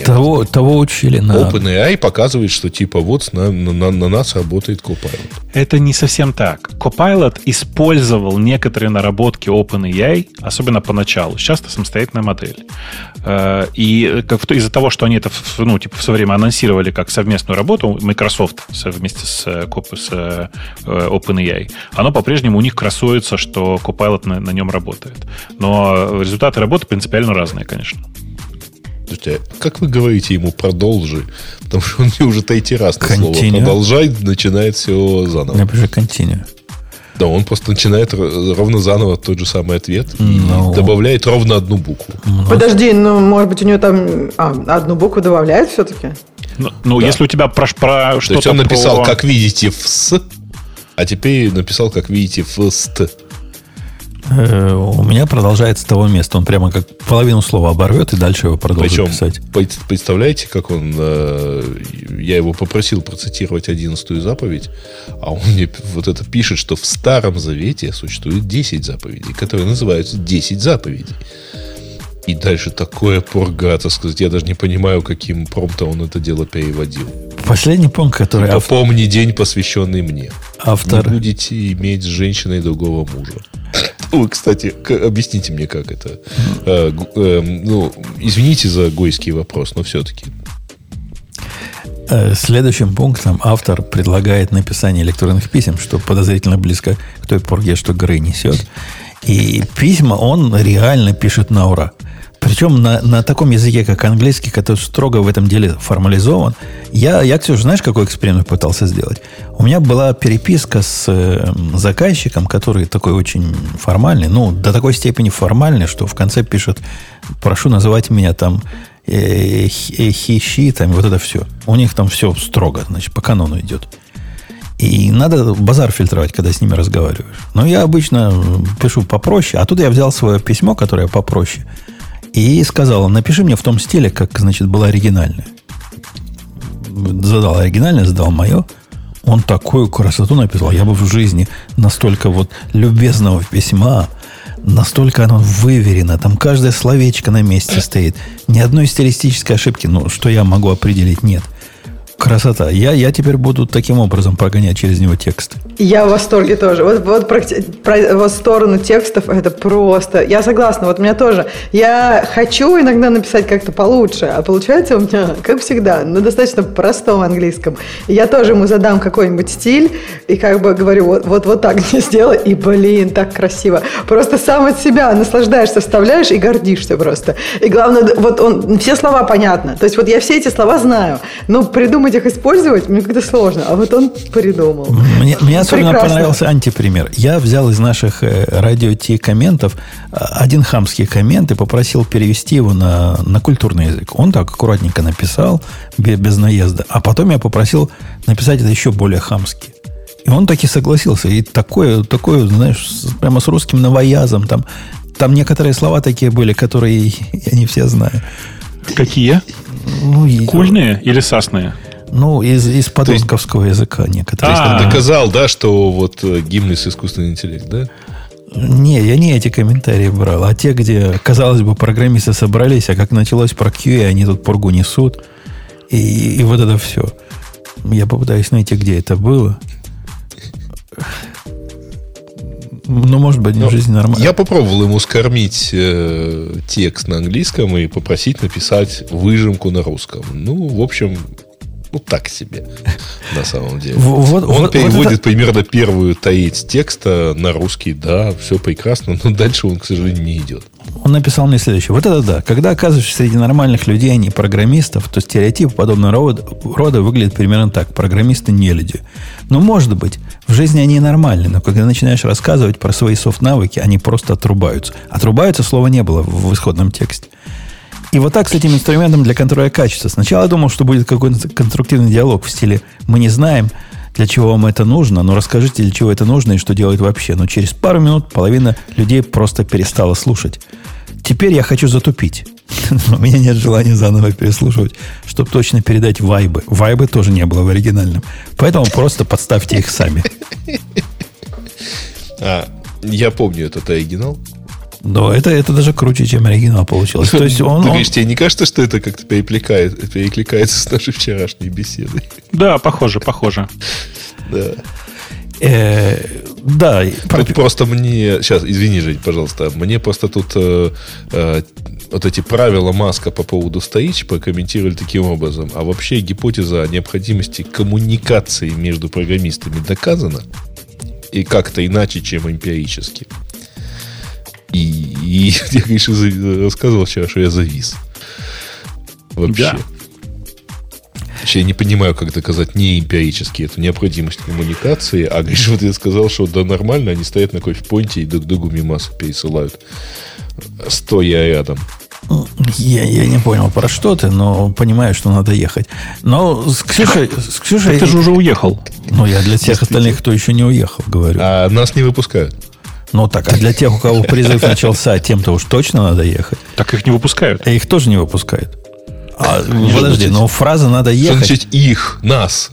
A: того, того учили на...
C: OpenAI показывает, что типа вот на, на, на нас работает Copilot.
D: Это не совсем так. Copilot использовал некоторые наработки OpenAI, особенно поначалу. Сейчас это самостоятельная модель. Э, и как из-за того, что они это ну, типа, в свое время анонсировали как совместную работу, Microsoft вместе с, с э, OpenAI, оно по-прежнему у них красуется, что Copilot на, на нем работает. Но результаты работы принципиально разные, конечно.
C: Слушайте, а как вы говорите ему продолжи? Потому что он мне уже третий раз на слово продолжай, начинает все заново.
A: Напиши continue.
C: Да, он просто начинает ровно заново тот же самый ответ no. и ну. добавляет ровно одну букву. No.
B: Ну. Подожди, ну, может быть, у него там а, одну букву добавляет все-таки?
D: Ну, ну да. если у тебя про, про
C: что-то... То есть он написал, про... как видите, в «с», а теперь написал, как видите, в «ст».
A: Э, у меня продолжается с того места. Он прямо как половину слова оборвет и дальше его продолжит Причем, писать.
C: Представляете, как он... Э, я его попросил процитировать одиннадцатую заповедь, а он мне вот это пишет, что в Старом Завете существует 10 заповедей, которые называются 10 заповедей. И дальше такое пурга, так сказать, я даже не понимаю, каким промптом он это дело переводил.
A: Последний пункт, который...
C: Это автор... помни день, посвященный мне.
A: Автор...
C: Не будете иметь с женщиной другого мужа. Ой, кстати, объясните мне, как это. Э, э, ну, извините за гойский вопрос, но все-таки.
A: Э, следующим пунктом автор предлагает написание электронных писем, что подозрительно близко к той порге, что Грей несет. И письма он реально пишет на ура. Причем на, на таком языке, как английский, который строго в этом деле формализован. Я, я, Ксюша, знаешь, какой эксперимент пытался сделать? У меня была переписка с э, заказчиком, который такой очень формальный, ну, до такой степени формальный, что в конце пишет, прошу называть меня там э, хищи, там, вот это все. У них там все строго, значит, по канону идет. И надо базар фильтровать, когда с ними разговариваешь. Но я обычно пишу попроще, а тут я взял свое письмо, которое попроще – и сказала, напиши мне в том стиле, как, значит, было оригинальное. Задал оригинальное, задал мое. Он такую красоту написал. Я бы в жизни настолько вот любезного письма, настолько оно выверено. Там каждое словечко на месте стоит. Ни одной стилистической ошибки, ну, что я могу определить, нет. Красота. Я, я теперь буду таким образом прогонять через него текст.
B: Я в восторге тоже. Вот, вот про, про вот сторону текстов это просто. Я согласна. Вот у меня тоже. Я хочу иногда написать как-то получше, а получается у меня, как всегда, на достаточно простом английском. Я тоже ему задам какой-нибудь стиль и как бы говорю, вот, вот, вот так не сделай. И, блин, так красиво. Просто сам от себя наслаждаешься, вставляешь и гордишься просто. И главное, вот он, все слова понятно. То есть вот я все эти слова знаю. Но придумать их использовать мне как-то сложно. А вот он придумал.
A: Мне, мне особенно Прекрасно. понравился антипример. Я взял из наших э, радио Ти комментов э, один хамский коммент и попросил перевести его на, на культурный язык. Он так аккуратненько написал, без, без наезда. А потом я попросил написать это еще более хамски. И он таки согласился. И такое, такое, знаешь, прямо с русским новоязом. Там, там некоторые слова такие были, которые я не все знаю.
D: Какие? Ну, Кульные или сасные?
A: Ну, из, из подонковского языка некоторые.
C: То есть он доказал, да, что вот э, гимн из искусственный интеллект, да?
A: Не, я не эти комментарии брал, а те, где, казалось бы, программисты собрались, а как началось про QA, они тут поргу несут. И, и вот это все. Я попытаюсь найти, где это было. Ну, может быть, в жизни нормально.
C: Я попробовал ему скормить э, текст на английском и попросить написать выжимку на русском. Ну, в общем, ну, так себе, на самом деле. Вот, Он вот, переводит вот это... примерно первую таить текста на русский, да, все прекрасно, но дальше он, к сожалению, не идет.
A: Он написал мне следующее. Вот это да. Когда оказываешься среди нормальных людей, а не программистов, то стереотип подобного рода, рода выглядит примерно так. Программисты не люди. Но, может быть, в жизни они нормальны, но когда начинаешь рассказывать про свои софт-навыки, они просто отрубаются. Отрубаются слова не было в исходном тексте. И вот так с этим инструментом для контроля качества. Сначала я думал, что будет какой-то конструктивный диалог в стиле «Мы не знаем, для чего вам это нужно, но расскажите, для чего это нужно и что делать вообще». Но через пару минут половина людей просто перестала слушать. Теперь я хочу затупить. [LAUGHS] У меня нет желания заново переслушивать, чтобы точно передать вайбы. Вайбы тоже не было в оригинальном. Поэтому просто подставьте их сами.
C: А, я помню этот оригинал.
A: Но это, это даже круче, чем оригинал получилось. То есть [LAUGHS] он,
C: он... тебе не кажется, что это как-то перекликает, перекликается с нашей вчерашней беседой?
D: Да, похоже, похоже.
C: Да.
A: Э, да.
C: Тут просто мне... Сейчас, извини, Жень, пожалуйста. Мне просто тут э, э, вот эти правила Маска по поводу стоич прокомментировали таким образом. А вообще гипотеза о необходимости коммуникации между программистами доказана. И как-то иначе, чем эмпирически. И, и [LAUGHS] я, конечно, рассказывал вчера, что я завис. Вообще. Да. Я не понимаю, как доказать не эмпирически эту необходимость коммуникации. А Гриша вот я сказал, что да нормально, они стоят на кофе-понте и друг другу мимасы пересылают, стоя рядом.
A: Я, я не понял, про что ты, но понимаю, что надо ехать. Но с Ксюшей... С Ксюшей
D: ты же уже уехал.
A: Ну, я для тех остальных, кто еще не уехал, говорю.
C: А нас не выпускают.
A: Ну так, а для тех, у кого призыв начался, тем-то уж точно надо ехать.
D: Так их не выпускают.
A: А их тоже не выпускают. А, подожди, но фраза «надо ехать».
C: Что значит их, нас?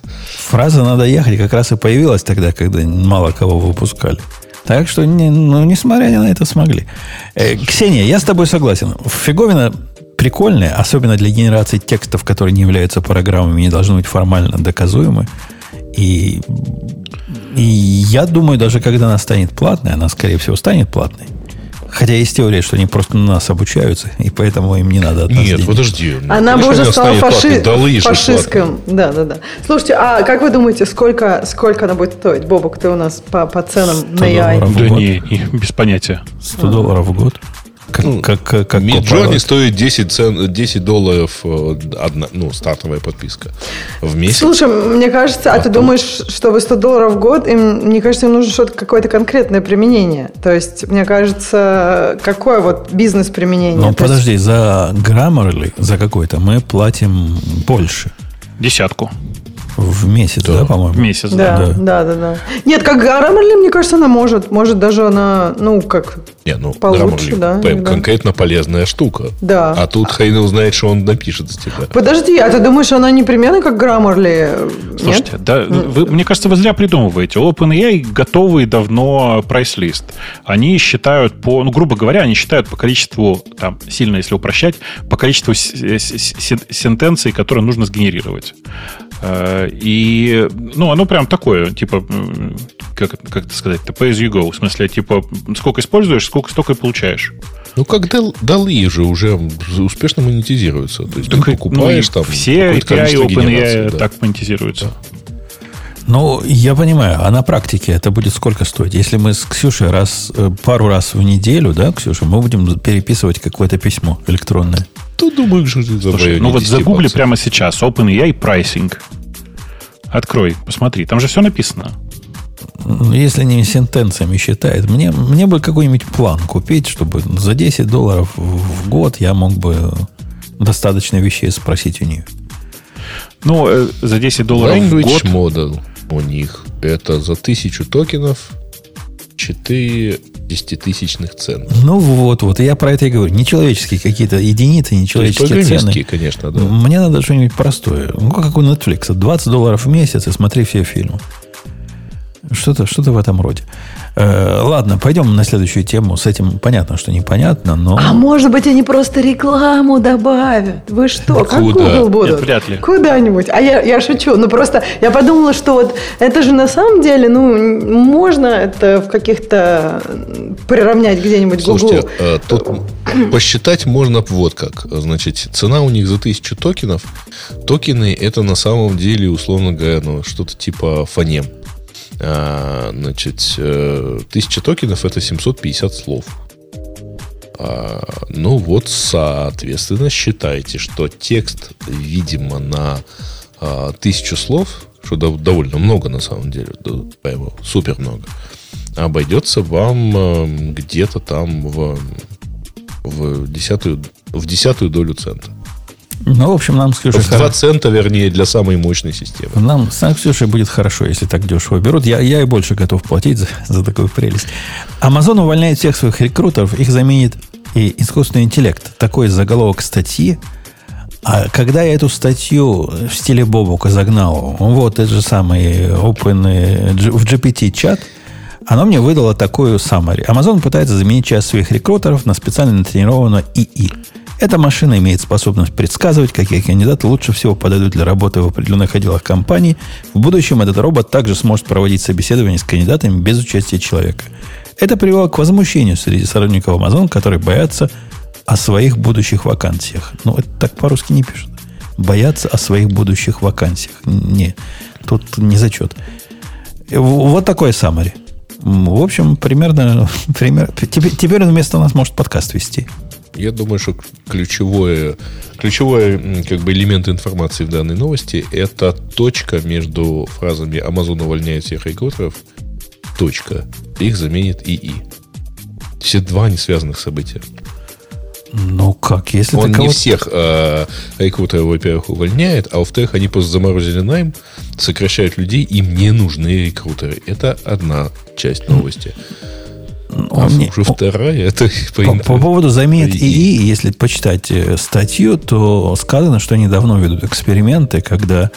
A: Фраза «надо ехать» как раз и появилась тогда, когда мало кого выпускали. Так что, не, ну, несмотря на это, смогли. Э, Ксения, я с тобой согласен. Фиговина прикольная, особенно для генерации текстов, которые не являются программами, не должны быть формально доказуемы. И, и я думаю, даже когда она станет платной, она, скорее всего, станет платной, Хотя есть теория, что они просто на нас обучаются, и поэтому им не надо от
C: Нет, денег. подожди.
B: Она бы уже стала фаши... фашистским. Да, да, да. Слушайте, а как вы думаете, сколько, сколько она будет стоить? Бобок, ты у нас по, по ценам на AI?
D: Да не, не, без понятия.
A: 100 долларов в год?
C: Как, ну, как, как Midjourney стоит 10, цен, 10 долларов э, одна, ну, стартовая подписка в месяц.
B: Слушай, мне кажется, а, а ты думаешь, чтобы 100 долларов в год, им, мне кажется, им нужно что-то, какое-то конкретное применение. То есть, мне кажется, какое вот бизнес-применение?
A: Ну, подожди, есть... за Grammarly, за какой-то мы платим больше.
D: Десятку.
A: В месяц, да, да по-моему? В
D: месяц,
B: да. Да, да, да. да. Нет, как Grammarly, мне кажется, она может. Может, даже она, ну, как
C: не, ну, получше, да. Конкретно полезная штука.
B: Да.
C: А тут Хейн узнает, что он напишет за тебя.
B: Подожди, а ты думаешь, она непременно как Grammarly?
D: Слушайте, Нет? да, вы, мне кажется, вы зря придумываете. OpenAI готовый давно прайс-лист. Они считают по, ну, грубо говоря, они считают по количеству, там, сильно если упрощать, по количеству сентенций, которые нужно сгенерировать. Э, и, ну, оно прям такое, типа, как, как это сказать, pay as you go. В смысле, типа, сколько используешь, сколько, столько и получаешь.
C: Ну, как дал, далы же уже успешно монетизируются. То есть, так, ты покупаешь ну, там
D: Все API OpenAI да. так монетизируются. Да.
A: Ну, я понимаю, а на практике это будет сколько стоить? Если мы с Ксюшей раз, э, пару раз в неделю, да, Ксюша, мы будем переписывать какое-то письмо электронное.
C: То думаю, что это
D: Слушай, ну вот загугли прямо сейчас OpenAI pricing. Открой, посмотри, там же все написано.
A: Ну, если не сентенциями считает, мне, мне бы какой-нибудь план купить, чтобы за 10 долларов в год я мог бы достаточно вещей спросить у нее.
D: Ну, э, за 10 долларов
C: Language
D: в год...
C: Model у них это за тысячу токенов 4 десятитысячных цен.
A: Ну вот, вот, я про это и говорю. Нечеловеческие какие-то единицы, нечеловеческие цены.
C: конечно, да.
A: Мне надо что-нибудь простое. Ну, как у Netflix. 20 долларов в месяц и смотри все фильмы. Что-то что в этом роде. Э, ладно, пойдем на следующую тему. С этим понятно, что непонятно, но...
B: А может быть, они просто рекламу добавят? Вы что, как Куда? Google будут? Нет,
D: вряд ли.
B: Куда-нибудь. А я, я шучу. Ну, просто я подумала, что вот это же на самом деле, ну, можно это в каких-то... приравнять где-нибудь Google. Слушайте,
C: а, тут посчитать можно вот как. Значит, цена у них за тысячу токенов. Токены это на самом деле, условно говоря, ну, что-то типа фонем. А, значит, э, тысяча токенов это 750 слов. А, ну вот, соответственно, считайте, что текст, видимо, на а, тысячу слов, что довольно много на самом деле, прямо супер много, обойдется вам э, где-то там в, в, десятую, в десятую долю цента.
A: Ну, в общем, нам с Ксюшей...
C: В 2 цента, вернее, для самой мощной системы.
A: Нам с Ксюшей будет хорошо, если так дешево берут. Я, я и больше готов платить за, за такую прелесть. Amazon увольняет всех своих рекрутеров, их заменит и искусственный интеллект. Такой заголовок статьи. А когда я эту статью в стиле Бобука загнал, вот этот же самый Open в GPT-чат, Оно мне выдало такую summary. Amazon пытается заменить часть своих рекрутеров на специально натренированную ИИ. Эта машина имеет способность предсказывать, какие кандидаты лучше всего подойдут для работы в определенных отделах компании. В будущем этот робот также сможет проводить собеседование с кандидатами без участия человека. Это привело к возмущению среди сотрудников Amazon, которые боятся о своих будущих вакансиях. Ну, это так по-русски не пишут. Боятся о своих будущих вакансиях. Не, тут не зачет. Вот такое summary. В общем, примерно, [LAUGHS] пример, теперь, теперь он вместо нас может подкаст вести.
C: Я думаю, что ключевое, ключевой как бы, элемент информации в данной новости – это точка между фразами «Амазон увольняет всех рекрутеров», точка. Их заменит ИИ. Все два не связанных события.
A: Ну как, если
C: Он не всех э, рекрутеров, во-первых, увольняет, а во-вторых, они просто заморозили найм, сокращают людей, им не нужны рекрутеры. Это одна часть новости.
A: А мне, уже вторая, это [LAUGHS] по, по, по поводу заменит ИИ, если почитать э, статью, то сказано, что они давно ведут эксперименты, когда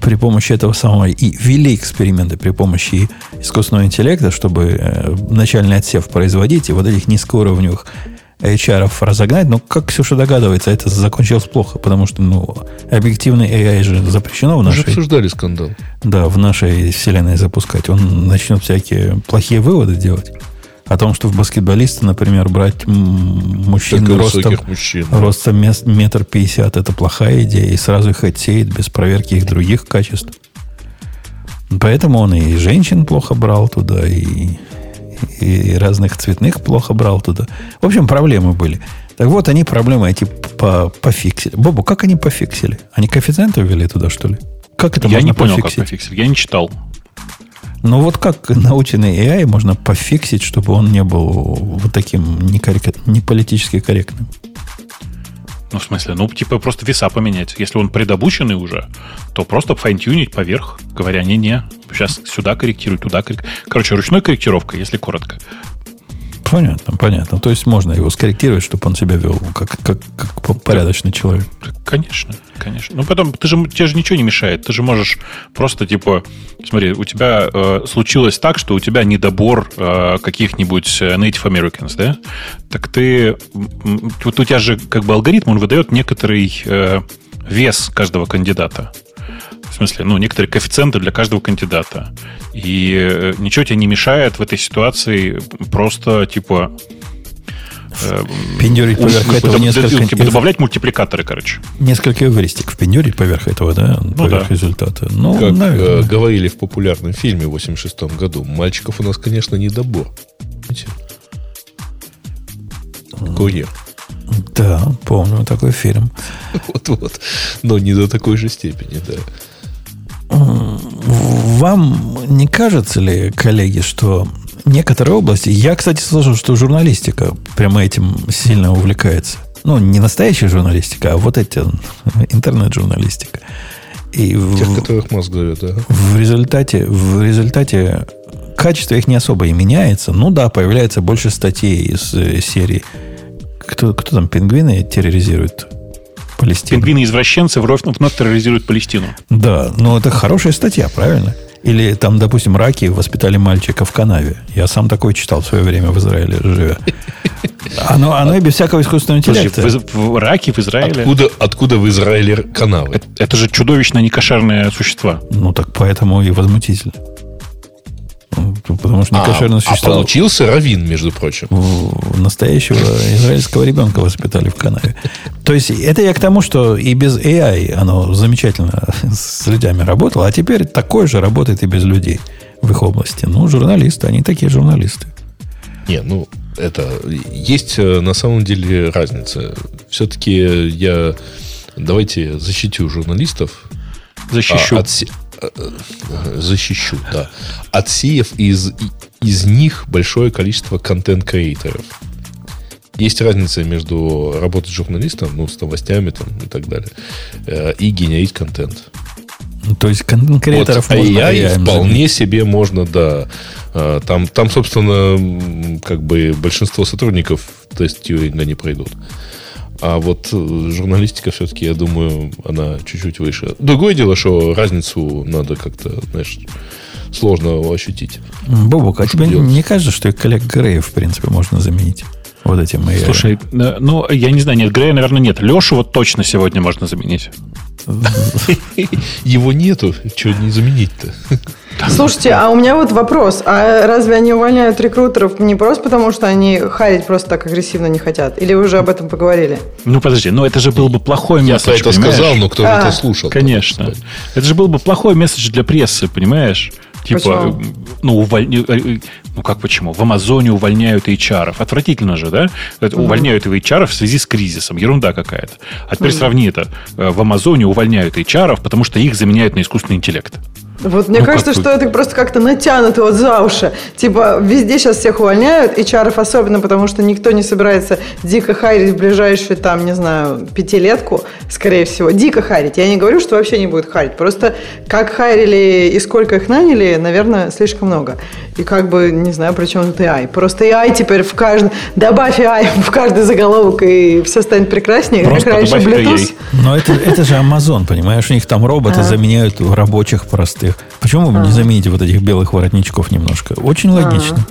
A: при помощи этого самого и вели эксперименты при помощи искусственного интеллекта, чтобы э, начальный отсев производить и вот этих низкоуровневых HR разогнать, но, как Ксюша догадывается, это закончилось плохо, потому что, ну, объективный AI же запрещено в нашей... Мы
C: же обсуждали скандал.
A: Да, в нашей вселенной запускать. Он начнет всякие плохие выводы делать. О том, что в баскетболисты, например, брать мужчин ростом, мужчин, ростом метр пятьдесят, это плохая идея, и сразу их отсеет без проверки их других качеств. Поэтому он и женщин плохо брал туда, и и разных цветных плохо брал туда. В общем, проблемы были. Так вот, они проблемы эти по пофиксили. Бобу, как они пофиксили? Они коэффициенты ввели туда, что ли? Как это
D: Я можно не понял, пофиксить? как пофиксили. Я не читал.
A: Ну, вот как наученный AI можно пофиксить, чтобы он не был вот таким не политически корректным?
D: Ну, в смысле, ну, типа просто веса поменять. Если он предобученный уже, то просто файн-тюнить поверх, говоря, не-не, сейчас сюда корректируй, туда корректируй. Короче, ручной корректировка, если коротко.
A: Понятно, понятно. То есть можно его скорректировать, чтобы он себя вел как, как, как порядочный человек.
D: Конечно, конечно. Ну, потом, ты же, тебе же ничего не мешает. Ты же можешь просто, типа, смотри, у тебя э, случилось так, что у тебя недобор э, каких-нибудь Native Americans, да? Так ты... Вот у тебя же как бы алгоритм, он выдает некоторый э, вес каждого кандидата. В смысле, ну, некоторые коэффициенты для каждого кандидата. И э, ничего тебе не мешает в этой ситуации просто, типа,
A: э, Пиндюрить поверх этого несколько...
D: Типа добавлять мультипликаторы, короче.
A: Несколько эвристик впендюрить поверх этого, да? Ну, поверх да. результата.
C: Ну, как наверное. Э, говорили в популярном фильме в 86 году, мальчиков у нас, конечно, недобор. Видите? Курьер.
A: Да, помню такой фильм. [LAUGHS]
C: Вот-вот. Но не до такой же степени, да.
A: Вам не кажется ли, коллеги, что некоторые области... Я, кстати, слышал, что журналистика прямо этим сильно увлекается. Ну, не настоящая журналистика, а вот эти интернет-журналистика.
C: И Тех, в, которых мозг дает, да.
A: В результате, в результате качество их не особо и меняется. Ну да, появляется больше статей из э, серии кто, кто там пингвины терроризирует
D: Палестину? Пингвины-извращенцы вновь, вновь терроризируют Палестину.
A: Да, но это хорошая статья, правильно? Или там, допустим, раки воспитали мальчика в канаве. Я сам такой читал в свое время в Израиле, живя. Оно, оно и без всякого искусственного интеллекта.
D: Подожди, в, в, раки в Израиле?
C: Откуда, откуда в Израиле канавы?
D: Это, это же чудовищно некошерные существа.
A: Ну, так поэтому и возмутительно.
C: Потому что некошерно а, существовало. А получился равин, между прочим.
A: Настоящего израильского ребенка воспитали в Канаве. То есть, это я к тому, что и без AI оно замечательно с людьми работало, а теперь такое же работает и без людей в их области. Ну, журналисты, они такие журналисты.
C: Не, ну, это... Есть э, на самом деле разница. Все-таки я... Давайте защитю журналистов.
D: Защищу.
C: А, от, защищу, да. Отсеяв из, из них большое количество контент-креаторов. Есть разница между работой журналистом, ну, с новостями там, и так далее, э, и генерить контент.
A: То есть контент-креаторов
C: вот можно AI вполне заменить. себе можно, да. Э, там, там, собственно, как бы большинство сотрудников тест Тьюринга не пройдут. А вот э, журналистика все-таки, я думаю, она чуть-чуть выше. Другое дело, что разницу надо как-то, знаешь, сложно ощутить.
A: Бобок, а тебе делать. не кажется, что и коллег Грея, в принципе, можно заменить? Вот этим.
D: Слушай, э, ну, я не знаю, нет, Грея, наверное, нет. Лешу вот точно сегодня можно заменить. [LAUGHS]
C: Его нету, что не заменить-то?
B: Слушайте, а у меня вот вопрос. А разве они увольняют рекрутеров не просто потому, что они харить просто так агрессивно не хотят? Или вы уже об этом поговорили?
D: Ну, подожди, но это же был бы плохой месседж,
C: Я это сказал, но кто же это слушал?
D: Конечно. Это же был бы плохой месседж для прессы, понимаешь? Типа, почему? ну, уволь... Э, э, ну как почему? В Амазоне увольняют HR. Отвратительно же, да? Это, Увольняют HR в связи с кризисом. Ерунда какая-то. А теперь угу. сравни это. Э, в Амазоне увольняют HR, потому что их заменяют на искусственный интеллект.
B: Вот мне ну, кажется, что это просто как-то натянуто вот за уши. Типа везде сейчас всех увольняют, и чаров особенно, потому что никто не собирается дико хайрить в ближайшую, там, не знаю, пятилетку, скорее всего. Дико хайрить. Я не говорю, что вообще не будет хайрить. Просто как хайрили и сколько их наняли, наверное, слишком много. И как бы, не знаю, при чем тут AI. Просто AI теперь в каждом... Добавь AI в каждый заголовок, и все станет прекраснее. Просто как раньше Bluetooth.
A: Но это, это же Amazon, понимаешь? У них там роботы а. заменяют рабочих простых. Почему вы а. не замените вот этих белых воротничков немножко? Очень логично.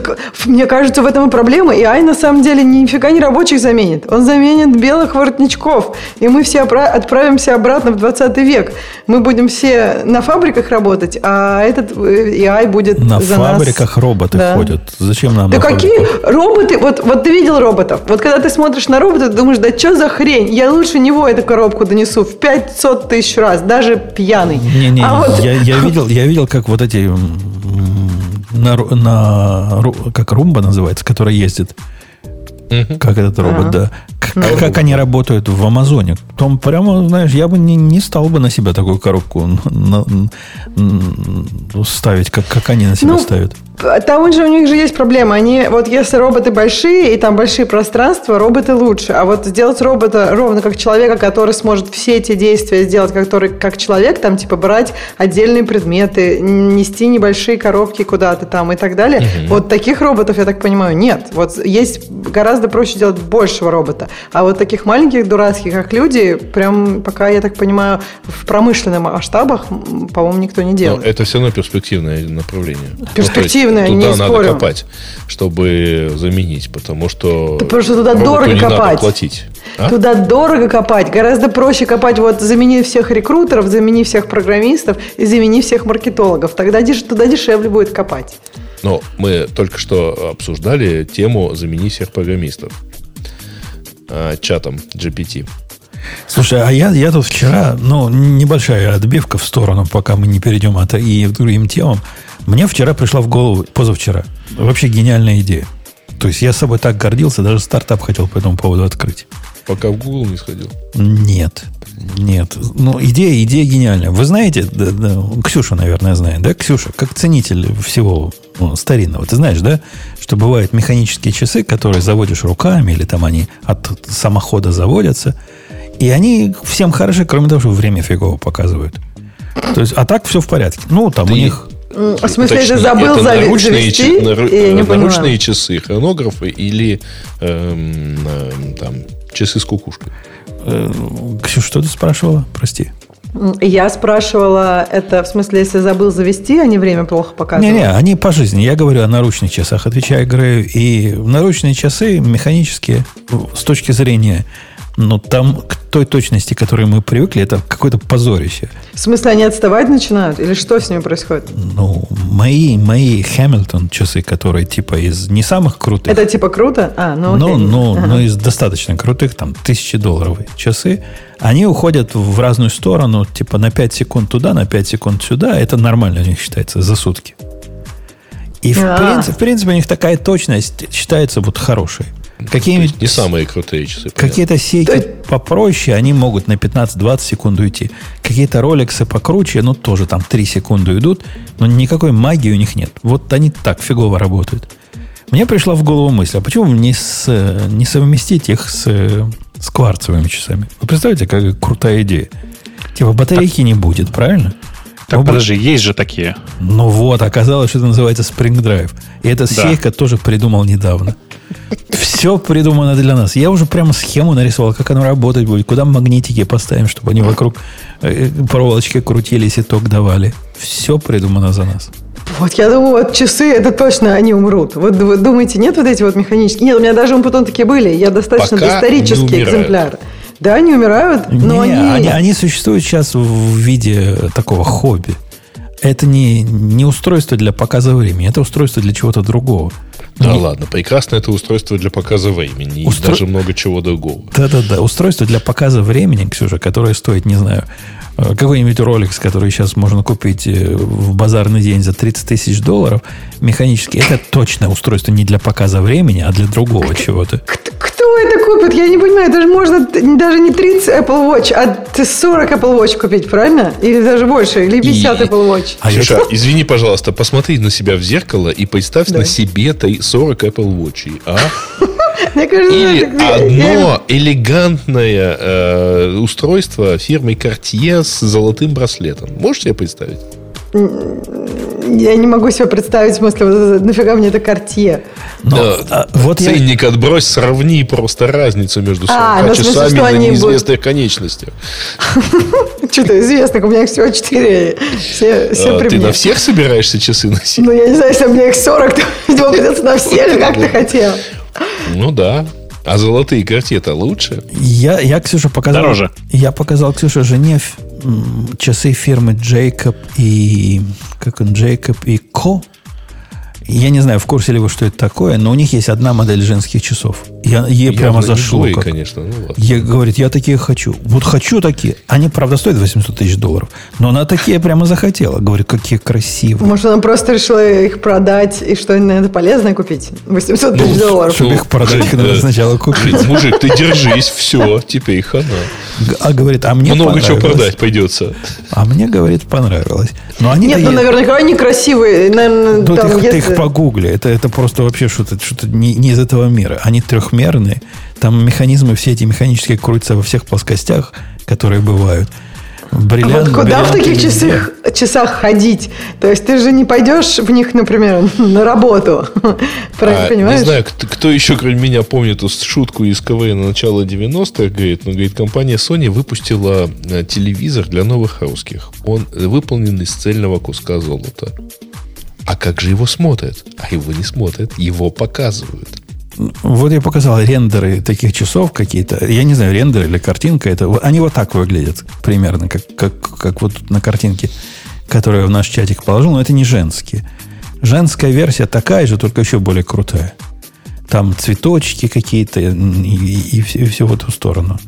B: Так мне кажется, в этом и проблема. И Ай на самом деле нифига не рабочих заменит. Он заменит белых воротничков. И мы все отправимся обратно в 20 век. Мы будем все на фабриках работать, а этот и э, будет
A: на
B: за
A: фабриках
B: нас.
A: роботы да. ходят. Зачем нам
B: Да какие фабриках? роботы? Вот, вот ты видел роботов. Вот когда ты смотришь на робота, ты думаешь, да что за хрень? Я лучше него эту коробку донесу в 500 тысяч раз, даже пьяный.
A: Не-не, а вот... я, я, видел, я видел, как вот эти на, на как Румба называется, которая ездит. Угу. Как этот робот, ага. да. Как, ну, как они работают в Амазоне. Там прямо, знаешь, я бы не, не стал бы на себя такую коробку на, на, ставить, как, как они на себя ну, ставят.
B: Там же у них же есть проблема. Они, вот если роботы большие, и там большие пространства, роботы лучше. А вот сделать робота ровно как человека, который сможет все эти действия сделать, который как человек, там типа брать отдельные предметы, нести небольшие коробки куда-то там и так далее. Угу. Вот таких роботов, я так понимаю, нет. Вот есть гораздо проще делать большего робота. А вот таких маленьких дурацких, как люди, прям пока, я так понимаю, в промышленных масштабах, по-моему, никто не делает.
C: Но это все равно перспективное направление.
B: Перспективное эффективное,
C: туда
B: не
C: надо спорю. копать, чтобы заменить, потому что...
B: Да потому что туда дорого не копать. Надо
C: платить.
B: А? Туда дорого копать. Гораздо проще копать, вот замени всех рекрутеров, замени всех программистов и замени всех маркетологов. Тогда туда дешевле будет копать.
C: Но мы только что обсуждали тему «Замени всех программистов» а, чатом GPT.
A: Слушай, а я, я тут вчера, ну, небольшая отбивка в сторону, пока мы не перейдем от и к другим темам. Мне вчера пришла в голову, позавчера, вообще гениальная идея. То есть я с собой так гордился, даже стартап хотел по этому поводу открыть.
C: Пока в Google не сходил?
A: Нет. Нет. Ну, идея, идея гениальная. Вы знаете, да, да, Ксюша, наверное, знает, да, Ксюша, как ценитель всего ну, старинного. Ты знаешь, да, что бывают механические часы, которые заводишь руками, или там они от самохода заводятся, и они всем хороши, кроме того, что время фигово показывают. То есть, а так все в порядке. Ну, там Ты... у них
B: в смысле, Точнее, забыл это наручные, завести?
C: Нар, я не наручные часы, хронографы или эм, э, там, часы с кукушкой?
A: Э, Ксюша, что ты спрашивала? Прости.
B: Я спрашивала, это в смысле, если забыл завести, они время плохо показывают?
A: Не-не, они по жизни. Я говорю о наручных часах, отвечаю Грею. И наручные часы механические с точки зрения но там к той точности, к которой мы привыкли, это какое-то позорище.
B: В смысле, они отставать начинают? Или что с ними происходит?
A: Ну, мои, мои Хэмилтон часы, которые типа из не самых крутых.
B: Это типа круто? А, ну
A: Ну, ну, ага. ну из достаточно крутых, там, тысячи долларовые часы, они уходят в разную сторону, типа на 5 секунд туда, на 5 секунд сюда. Это нормально у них считается за сутки. И в, а. принципе, в принципе у них такая точность считается вот хорошей. Какие-нибудь...
C: Не самые крутые часы.
A: Какие-то сейки попроще, они могут на 15-20 секунд уйти. Какие-то роликсы покруче, ну, тоже там 3 секунды идут, но никакой магии у них нет. Вот они так фигово работают. Мне пришла в голову мысль, а почему не, с, не совместить их с, с кварцевыми часами? Вы представляете, какая крутая идея? Типа батарейки так, не будет, правильно?
D: Так, ну, подожди, есть же такие.
A: Ну вот, оказалось, что это называется Spring Drive. И эта да. сейка тоже придумал недавно. Все придумано для нас. Я уже прямо схему нарисовал, как оно работать будет, куда магнитики поставим, чтобы они вокруг э, проволочки крутились и ток давали. Все придумано за нас.
B: Вот я думаю, вот часы, это точно они умрут. Вот вы думаете, нет вот эти вот механические? Нет, у меня даже потом такие были. Я достаточно Пока доисторический экземпляр. Да, они умирают, но
A: не, они... они... Они существуют сейчас в виде такого хобби. Это не, не устройство для показа времени, это устройство для чего-то другого.
C: Да не... ладно, прекрасно это устройство для показа времени Устро... и даже много чего другого.
A: Да-да-да, устройство для показа времени, Ксюша, которое стоит, не знаю, Э, какой-нибудь Rolex, который сейчас можно купить э, в базарный день за 30 тысяч долларов, механически, это точно устройство не для показа времени, а для другого чего-то.
B: Кто это купит? Я не понимаю. Даже можно даже не 30 Apple Watch, а 40 Apple Watch купить, правильно? Или даже больше, или 50 и... Apple Watch.
C: А Слушай, это... извини, пожалуйста, посмотри на себя в зеркало и представь да. на себе 40 Apple Watch, а? [LAUGHS] Мне кажется, Или одно элегантное э, устройство фирмы Cartier с золотым браслетом. Можешь себе представить?
B: Я не могу себе представить, в смысле, вот, нафига мне это картье.
C: Но, а, вот ценник я... отбрось, сравни просто разницу между а, ну, часами смысле, на неизвестных будут... конечностях. [LAUGHS]
B: Что-то известных, у меня их всего 4. Все, все
C: а, Ты на всех собираешься часы носить?
B: Ну, я не знаю, если у меня их 40, то, [LAUGHS] видимо, придется на всех, как ты хотел.
C: Ну да. А золотые карте-то лучше?
A: Я, я, Ксюша, показал...
D: Дороже.
A: Я показал Ксюше жене часы фирмы Джейкоб и... Как он? Джейкоб и Ко. Я не знаю, в курсе ли вы, что это такое, но у них есть одна модель женских часов. Я, ей я прямо зашло. Злой, как.
C: конечно. Ну, ладно.
A: Я, говорит, я такие хочу. Вот хочу такие. Они, правда, стоят 800 тысяч долларов. Но она такие прямо захотела. Говорит, какие красивые.
B: Может, она просто решила их продать, и что на это полезное купить? 800 тысяч ну, долларов.
A: Чтобы их продать, надо сначала купить.
C: Мужик, ты держись, все, теперь хана.
A: А говорит, а мне
C: Много чего продать придется.
A: А мне, говорит, понравилось.
B: Но они Нет, ну, наверняка они красивые. Наверное,
A: ну, там, ты, их погугли. Это, это просто вообще что-то что не, не из этого мира. Они трехмерные. Там механизмы, все эти механические крутятся во всех плоскостях, которые бывают.
B: Бриллиант, а вот куда в таких часах, часах ходить? То есть ты же не пойдешь в них, например, [LAUGHS] на работу. [LAUGHS]
C: А, понимаешь? Не знаю, кто, кто еще, кроме меня, помнит эту шутку из КВН на начала 90-х. Говорит, ну, говорит, компания Sony выпустила э, телевизор для новых русских. Он выполнен из цельного куска золота. А как же его смотрят? А его не смотрят, его показывают.
A: Вот я показал рендеры таких часов какие-то. Я не знаю, рендер или картинка. Это, они вот так выглядят примерно, как, как, как вот на картинке, которую я в наш чатик положил. Но это не женские. Женская версия такая же, только еще более крутая. Там цветочки какие-то и, и, и, все, в эту сторону.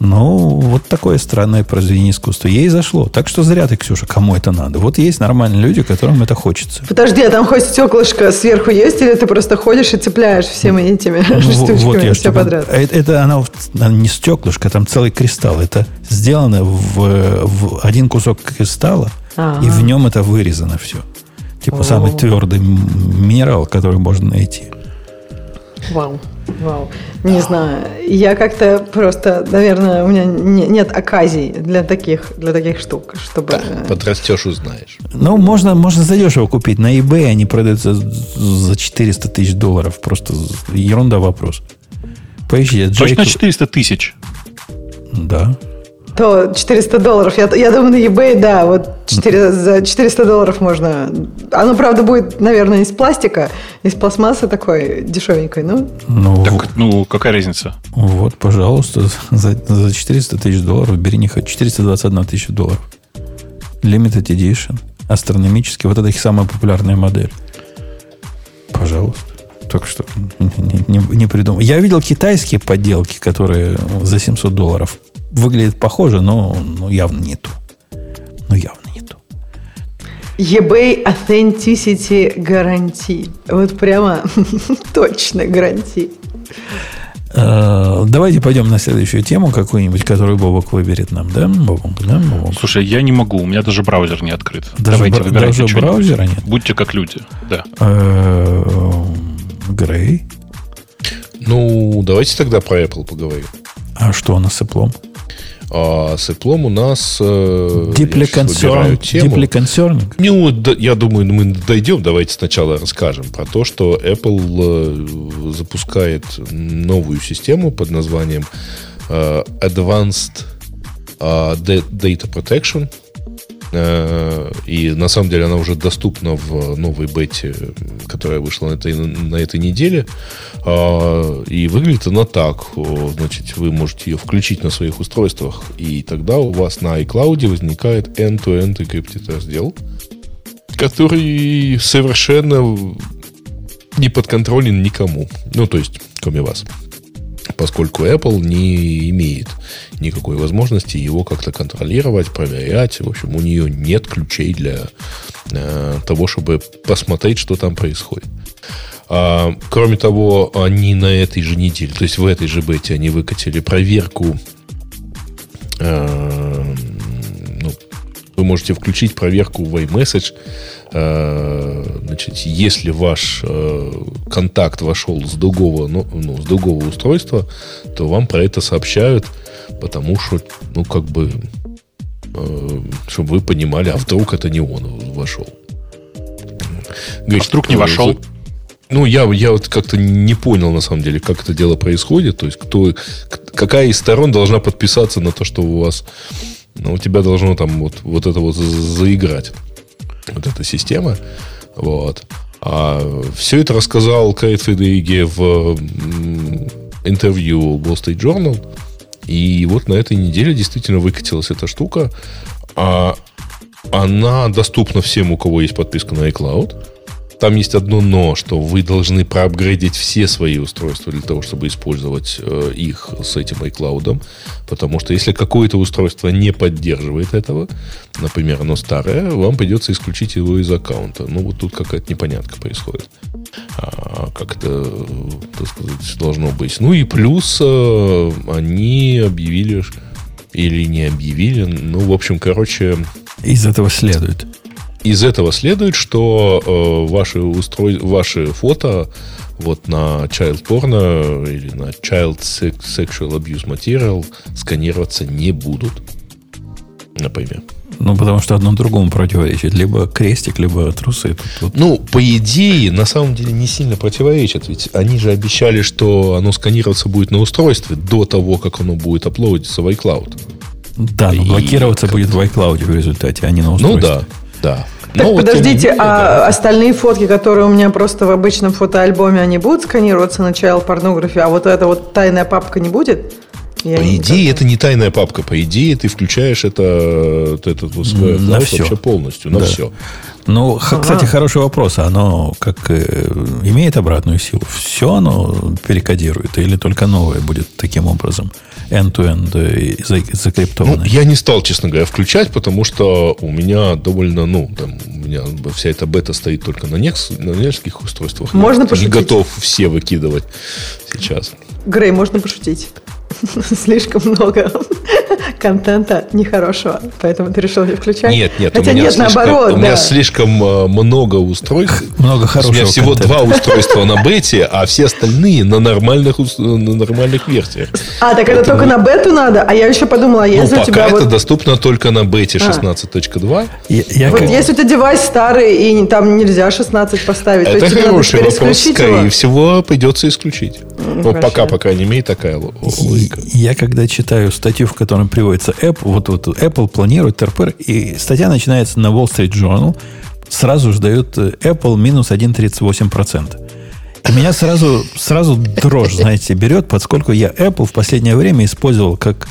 A: Ну, вот такое странное произведение искусства. Ей зашло. Так что зря ты, Ксюша, кому это надо. Вот есть нормальные люди, которым это хочется.
B: Подожди, а там хоть стеклышко сверху есть, или ты просто ходишь и цепляешь всеми этими [LAUGHS] ну, штучками вот я все подряд?
A: Это, это она, она не стеклышко, там целый кристалл. Это сделано в, в один кусок кристалла, А-а-а. и в нем это вырезано все. Типа О-о-о. самый твердый минерал, который можно найти.
B: Вау. Вау. Не знаю. Я как-то просто, наверное, у меня не, нет оказий для таких, для таких штук, чтобы... Да,
C: подрастешь, узнаешь.
A: Ну, можно, можно задешево купить. На eBay они продаются за 400 тысяч долларов. Просто ерунда вопрос.
D: Поищите. Точно 400 тысяч?
A: Да
B: то 400 долларов. Я, я думаю, на eBay, да, вот 4, за 400 долларов можно... Оно, правда, будет, наверное, из пластика, из пластмассы такой дешевенькой, ну.
D: ну так, ну, какая разница?
A: Вот, пожалуйста, за, за 400 тысяч долларов бери не хоть 421 тысяча долларов. Limited Edition. Астрономический. Вот это их самая популярная модель. Пожалуйста. Только что не, не, не придумал. Я видел китайские подделки, которые за 700 долларов выглядит похоже, но ну, явно не то. Ну, явно не то.
B: eBay Authenticity Guarantee. Вот прямо [LAUGHS] точно гарантии.
A: Uh, давайте пойдем на следующую тему какую-нибудь, которую Бобок выберет нам, да, Бобок? Да,
D: Бобок? Слушай, я не могу, у меня даже браузер не открыт.
A: Даже, давайте бра- даже браузера нет?
D: Будьте как люди, да.
A: Uh, Грей?
C: Ну, давайте тогда про Apple поговорим.
A: А что у нас с Apple?
C: А с Apple у нас...
A: Deeply concerned.
C: Deeply concerning. Ну, я думаю, мы дойдем. Давайте сначала расскажем про то, что Apple э, запускает новую систему под названием э, Advanced э, Data Protection. Э, и на самом деле она уже доступна в новой бете, которая вышла на этой, на этой неделе. А, и выглядит она так. Значит, вы можете ее включить на своих устройствах, и тогда у вас на iCloud возникает end-to-end encrypted раздел, который совершенно не подконтролен никому. Ну, то есть, кроме вас поскольку Apple не имеет никакой возможности его как-то контролировать, проверять. В общем, у нее нет ключей для э, того, чтобы посмотреть, что там происходит. А, кроме того, они на этой же неделе, то есть в этой же бете, они выкатили проверку. Э, ну, вы можете включить проверку в iMessage значит, если ваш э, контакт вошел с другого, ну, ну, с другого устройства, то вам про это сообщают, потому что, ну, как бы, э, чтобы вы понимали, а вдруг это не он вошел.
D: Говорит, а вдруг не вошел?
C: Ну, я, я вот как-то не понял, на самом деле, как это дело происходит. То есть, кто, какая из сторон должна подписаться на то, что у вас, ну, у тебя должно там вот, вот это вот заиграть вот эта система. Вот. А все это рассказал Кейт Федериги в интервью Wall Street Journal. И вот на этой неделе действительно выкатилась эта штука. А она доступна всем, у кого есть подписка на iCloud. Там есть одно но, что вы должны проапгрейдить все свои устройства для того, чтобы использовать э, их с этим iCloud. Потому что если какое-то устройство не поддерживает этого, например, оно старое, вам придется исключить его из аккаунта. Ну, вот тут какая-то непонятка происходит. А, как это, так сказать, должно быть. Ну и плюс э, они объявили или не объявили. Ну, в общем, короче...
A: Из этого следует
C: из этого следует, что э, ваши, устрой... ваши фото вот на child porno или на child sexual abuse material сканироваться не будут. Например.
A: Ну, потому что одно другому противоречит. Либо крестик, либо трусы. Тут,
C: тут. Ну, по идее, на самом деле не сильно противоречит. Ведь они же обещали, что оно сканироваться будет на устройстве до того, как оно будет аплодиться в iCloud.
A: Да, но блокироваться И... будет в iCloud в результате, а не на устройстве.
C: Ну да, да.
B: Так, ну, подождите, вот, а да. остальные фотки, которые у меня просто в обычном фотоальбоме, они будут сканироваться на child порнографии, а вот эта вот тайная папка не будет?
C: Я по идее, это не тайная папка. По идее, ты включаешь это, это, это
A: на все. вообще
C: полностью, на да. все.
A: Ну, ага. кстати, хороший вопрос. Оно как э, имеет обратную силу? Все оно перекодирует или только новое будет таким образом? end-to-end э, закриптованный?
C: Ну, я не стал, честно говоря, включать, потому что у меня довольно, ну, там, у меня вся эта бета стоит только на, некс, на нескольких устройствах.
B: Можно я пошутить?
C: не готов все выкидывать сейчас.
B: Грей, можно пошутить? [LAUGHS] слишком много контента нехорошего, поэтому ты решил не включать.
C: Нет, нет, Хотя у меня нет, слишком, наоборот, у меня да. слишком э, много устройств. [LAUGHS]
A: Много хорошего. У меня
C: всего контента. два устройства на бете, а все остальные на нормальных, на нормальных версиях.
B: А, так это только на бету надо? А я еще подумала, а если
C: ну,
B: у тебя
C: пока это доступно только на бете 16.2.
B: А. Я, вот как... если у тебя девайс старый, и там нельзя 16 поставить,
C: это то хороший вопрос, скорее всего, придется исключить. Ну, пока, по крайней мере, такая
A: Я когда читаю статью, в которой приводится Apple, вот, вот Apple планирует ТРПР, и статья начинается на Wall Street Journal, сразу же дает э, Apple минус 1,38%. И меня сразу, сразу дрожь, знаете, берет, поскольку я Apple в последнее время использовал как...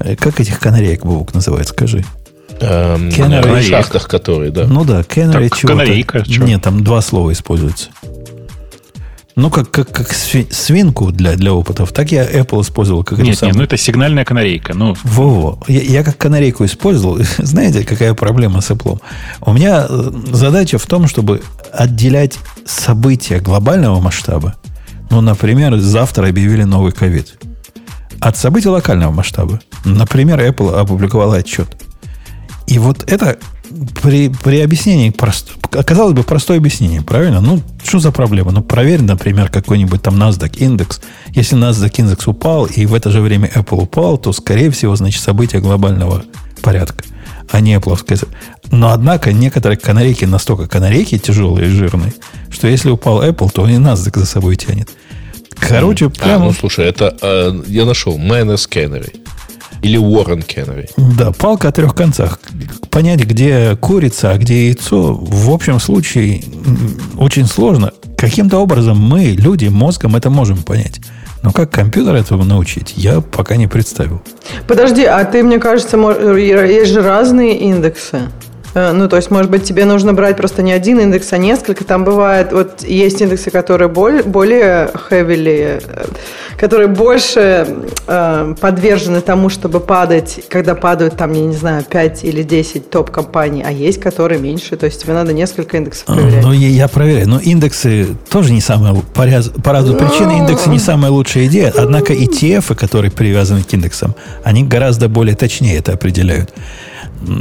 A: Э, как этих канареек, Бубук, называют, скажи?
C: Эм, Canary. шахтах, которые, да.
A: Ну да, Canary
D: чего-то. Канарейка.
A: Нет, там два слова используются. Ну, как, как, как свинку для, для опытов, так я Apple использовал. Как
D: нет, нет, ну это сигнальная канарейка. Ну.
A: Во-во. Я, я как канарейку использовал. [LAUGHS] Знаете, какая проблема с Apple? У меня э, задача в том, чтобы отделять события глобального масштаба. Ну, например, завтра объявили новый ковид. От событий локального масштаба. Например, Apple опубликовала отчет. И вот это при, при объяснении, прост, казалось бы, простое объяснение, правильно? Ну, что за проблема? Ну, проверь, например, какой-нибудь там NASDAQ индекс. Если NASDAQ индекс упал, и в это же время Apple упал, то, скорее всего, значит, событие глобального порядка, а не Apple. Но, однако, некоторые канарейки настолько канарейки тяжелые и жирные, что если упал Apple, то и NASDAQ за собой тянет. Короче,
C: прямо... А, ну, слушай, это э, я нашел. Minus Canary. Или Уоррен Кеннери.
A: Да, палка о трех концах. Понять, где курица, а где яйцо, в общем случае очень сложно. Каким-то образом мы, люди, мозгом это можем понять. Но как компьютер этому научить, я пока не представил.
B: Подожди, а ты, мне кажется, есть же разные индексы. Э, ну, то есть, может быть, тебе нужно брать просто не один индекс, а несколько. Там бывает, вот есть индексы, которые более, heavily, э, которые больше э, подвержены тому, чтобы падать, когда падают там, я не знаю, 5 или 10 топ-компаний, а есть, которые меньше. То есть, тебе надо несколько индексов а, проверять.
A: Ну, я, проверяю. Но индексы тоже не самая, по, по ряду Но... причин, индексы не самая лучшая идея. Однако ETF, которые привязаны к индексам, они гораздо более точнее это определяют.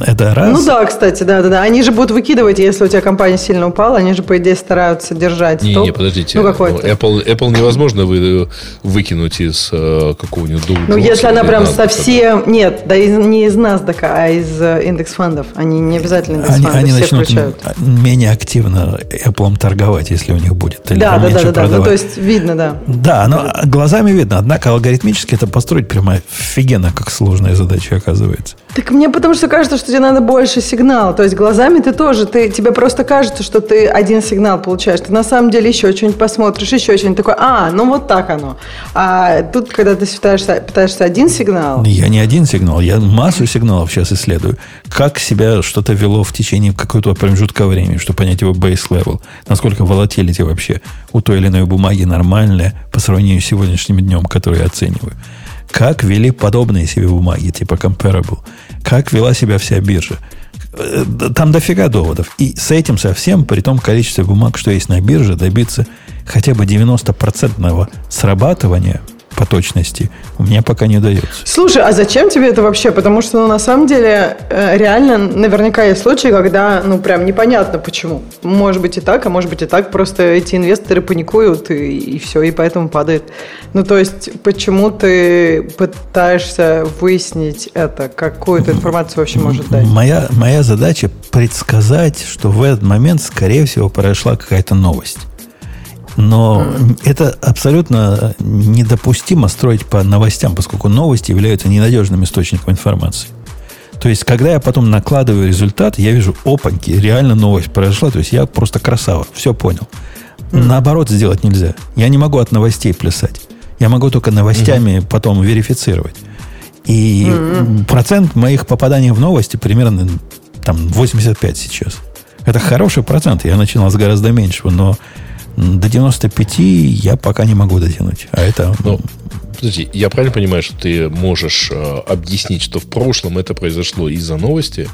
A: Это раз.
B: Ну да, кстати, да, да, да. Они же будут выкидывать, если у тебя компания сильно упала, они же, по идее, стараются держать.
C: Не, топ. не, подождите. Ну, какой-то. Ну, Apple, Apple невозможно вы, выкинуть из э, какого-нибудь Dow
B: Ну, если она прям NASDAQ. совсем... Нет, да из, не из NASDAQ, а из э, индекс фондов. Они не обязательно индекс
A: они, они начнут включают. менее активно Apple торговать, если у них будет.
B: Или да, да, да, да, да. Ну, то есть видно, да.
A: Да, но глазами видно. Однако алгоритмически это построить прямо офигенно, как сложная задача оказывается.
B: Так мне потому что кажется, что тебе надо больше сигнала. То есть глазами ты тоже, ты, тебе просто кажется, что ты один сигнал получаешь. Ты на самом деле еще что-нибудь посмотришь, еще что-нибудь такое, а, ну вот так оно. А тут, когда ты пытаешься, пытаешься один сигнал...
A: Я не один сигнал, я массу сигналов сейчас исследую. Как себя что-то вело в течение какого-то промежутка времени, чтобы понять его base level. Насколько волатилити вообще у той или иной бумаги нормальная по сравнению с сегодняшним днем, который я оцениваю. Как вели подобные себе бумаги, типа comparable? Как вела себя вся биржа? Э, там дофига доводов. И с этим совсем, при том количестве бумаг, что есть на бирже, добиться хотя бы 90% срабатывания по точности у меня пока не удается.
B: Слушай, а зачем тебе это вообще? Потому что, ну, на самом деле, э, реально наверняка есть случаи, когда, ну, прям непонятно почему. Может быть и так, а может быть и так. Просто эти инвесторы паникуют, и, и все, и поэтому падает. Ну, то есть, почему ты пытаешься выяснить это? Какую-то информацию вообще может дать?
A: Моя, моя задача предсказать, что в этот момент, скорее всего, произошла какая-то новость. Но это абсолютно недопустимо строить по новостям, поскольку новости являются ненадежным источником информации. То есть, когда я потом накладываю результат, я вижу, опаньки, реально новость произошла. То есть, я просто красава, все понял. Наоборот сделать нельзя. Я не могу от новостей плясать. Я могу только новостями mm-hmm. потом верифицировать. И mm-hmm. процент моих попаданий в новости примерно там 85 сейчас. Это хороший процент. Я начинал с гораздо меньшего, но до 95 я пока не могу дотянуть. А это...
C: Ну, подожди, я правильно понимаю, что ты можешь э, объяснить, что в прошлом это произошло из-за новости,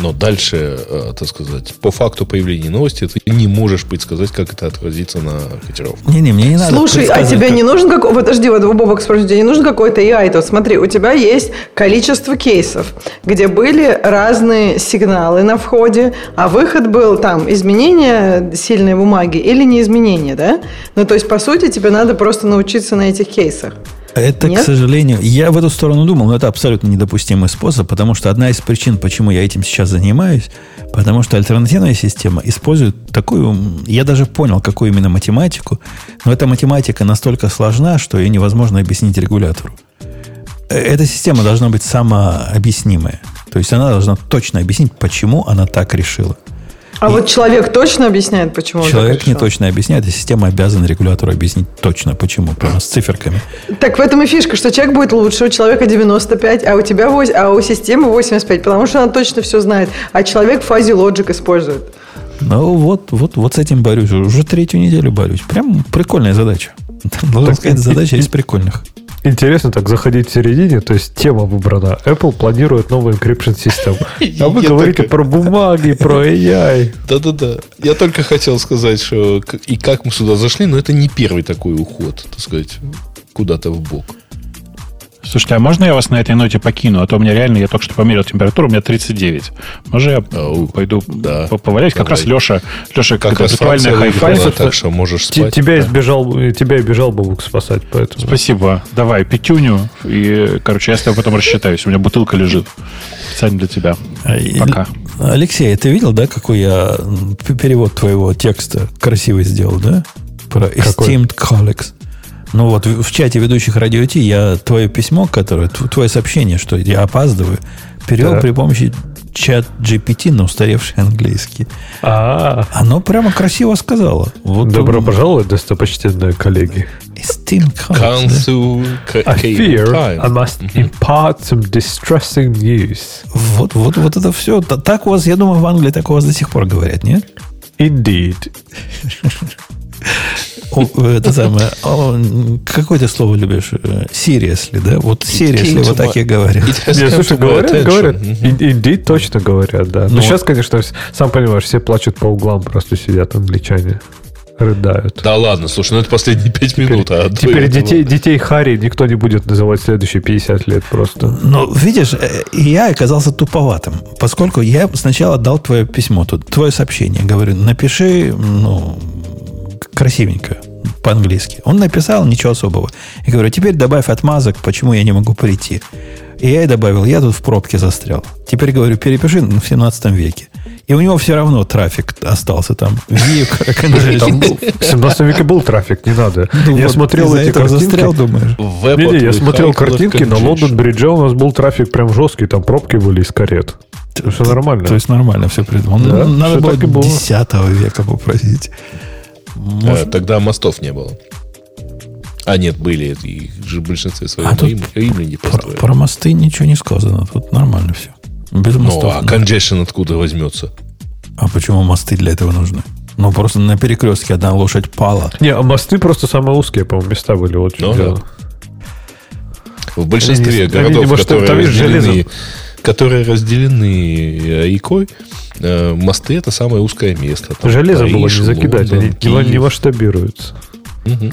C: но дальше, э, так сказать, по факту появления новости ты не можешь предсказать, как это отразится на котировку.
B: Не-не, мне не надо Слушай, а тебе как... не нужен какой... Подожди, вот Бобок спрашивает, тебе не нужен какой-то AI? То смотри, у тебя есть количество кейсов, где были разные сигналы на входе, а выход был там изменение сильной бумаги или не изменение, да? Ну, то есть, по сути, тебе надо просто научиться на этих кейсах.
A: Это, Нет? к сожалению, я в эту сторону думал, но это абсолютно недопустимый способ, потому что одна из причин, почему я этим сейчас занимаюсь, потому что альтернативная система использует такую, я даже понял, какую именно математику, но эта математика настолько сложна, что ее невозможно объяснить регулятору. Э, эта система должна быть самообъяснимая. То есть она должна точно объяснить, почему она так решила.
B: А и вот человек точно объясняет, почему
A: Человек не точно объясняет, и система обязана регулятору объяснить точно, почему, прямо с циферками.
B: Так в этом и фишка, что человек будет лучше, у человека 95, а у тебя 8, а у системы 85, потому что она точно все знает, а человек фазе лоджик использует.
A: Ну вот, вот, вот с этим борюсь. Уже третью неделю борюсь. Прям прикольная задача. Должен сказать, задача из прикольных.
F: Интересно так заходить в середине, то есть тема выбрана. Apple планирует новую encryption систему. А вы [LAUGHS] говорите про бумаги, про AI.
C: Да-да-да. Я только хотел сказать, что и как мы сюда зашли, но это не первый такой уход, так сказать, куда-то в бок.
D: Слушайте, а можно я вас на этой ноте покину? А то у меня реально, я только что померил температуру, у меня 39. Можно я Ау, пойду да, поваляюсь? Как раз Леша, Леша
C: как раз виртуальная хай так что можешь спать.
F: Тебя, да. избежал, тебя и бежал Бабук спасать, поэтому...
D: Спасибо. Давай, пятюню. И, короче, я с тобой потом рассчитаюсь. У меня бутылка лежит. Специально для тебя. А, Пока.
A: Алексей, ты видел, да, какой я перевод твоего текста красивый сделал, да? Про Esteemed Colleagues. Ну вот в чате ведущих радио Ти я твое письмо, которое, твое сообщение, что я опаздываю, перевел да. при помощи чат GPT на устаревший английский.
F: А,
A: Оно прямо красиво сказало.
F: Вот Добро он... пожаловать, достопочтенные коллеги.
C: Council
F: I fear I must impart some distressing news.
A: Вот, вот, вот это все. Так у вас, я думаю, в Англии так у вас до сих пор говорят, нет?
F: Indeed. [LAUGHS]
A: Это самое, какое ты слово любишь? Seriously, да? Вот seriously, вот так и говорят.
F: Нет, слушай, говорят, говорят. Indeed точно говорят, да. Но сейчас, конечно, сам понимаешь, все плачут по углам, просто сидят англичане рыдают.
C: Да ладно, слушай, ну это последние пять минут.
F: А теперь детей, детей Хари никто не будет называть следующие 50 лет просто.
A: Ну, видишь, э, я оказался туповатым, поскольку я сначала дал твое письмо, тут, твое сообщение. Говорю, напиши, ну, красивенько по-английски. Он написал ничего особого. Я говорю, теперь добавь отмазок, почему я не могу прийти. И я и добавил, я тут в пробке застрял. Теперь говорю, перепиши в 17 веке. И у него все равно трафик остался там. [LAUGHS]
F: Там в 17 веке был трафик, не надо. Ну я смотрел эти картинки. застрял,
A: думаешь?
F: Не, я смотрел картинки, на Лондон Бриджа у нас был трафик прям жесткий, там пробки были из карет. Все нормально.
A: То есть нормально все придумано. Надо было 10 века попросить.
C: Может... Тогда мостов не было. А нет, были. Их же в большинстве своем а Рим, римляне
A: построили. Про, про мосты ничего не сказано. Тут нормально все.
C: Без ну, мостов. Ну, а congestion откуда возьмется?
A: А почему мосты для этого нужны? Ну, просто на перекрестке одна лошадь пала.
F: Не, а мосты просто самые узкие, по-моему, места были. Вот ну, да.
C: В большинстве они, городов, они, которые, там разделены, которые разделены рекой, э, мосты это самое узкое место.
F: Там Железо Париж, было не закидать, Лондон, они не масштабируются.
A: Угу.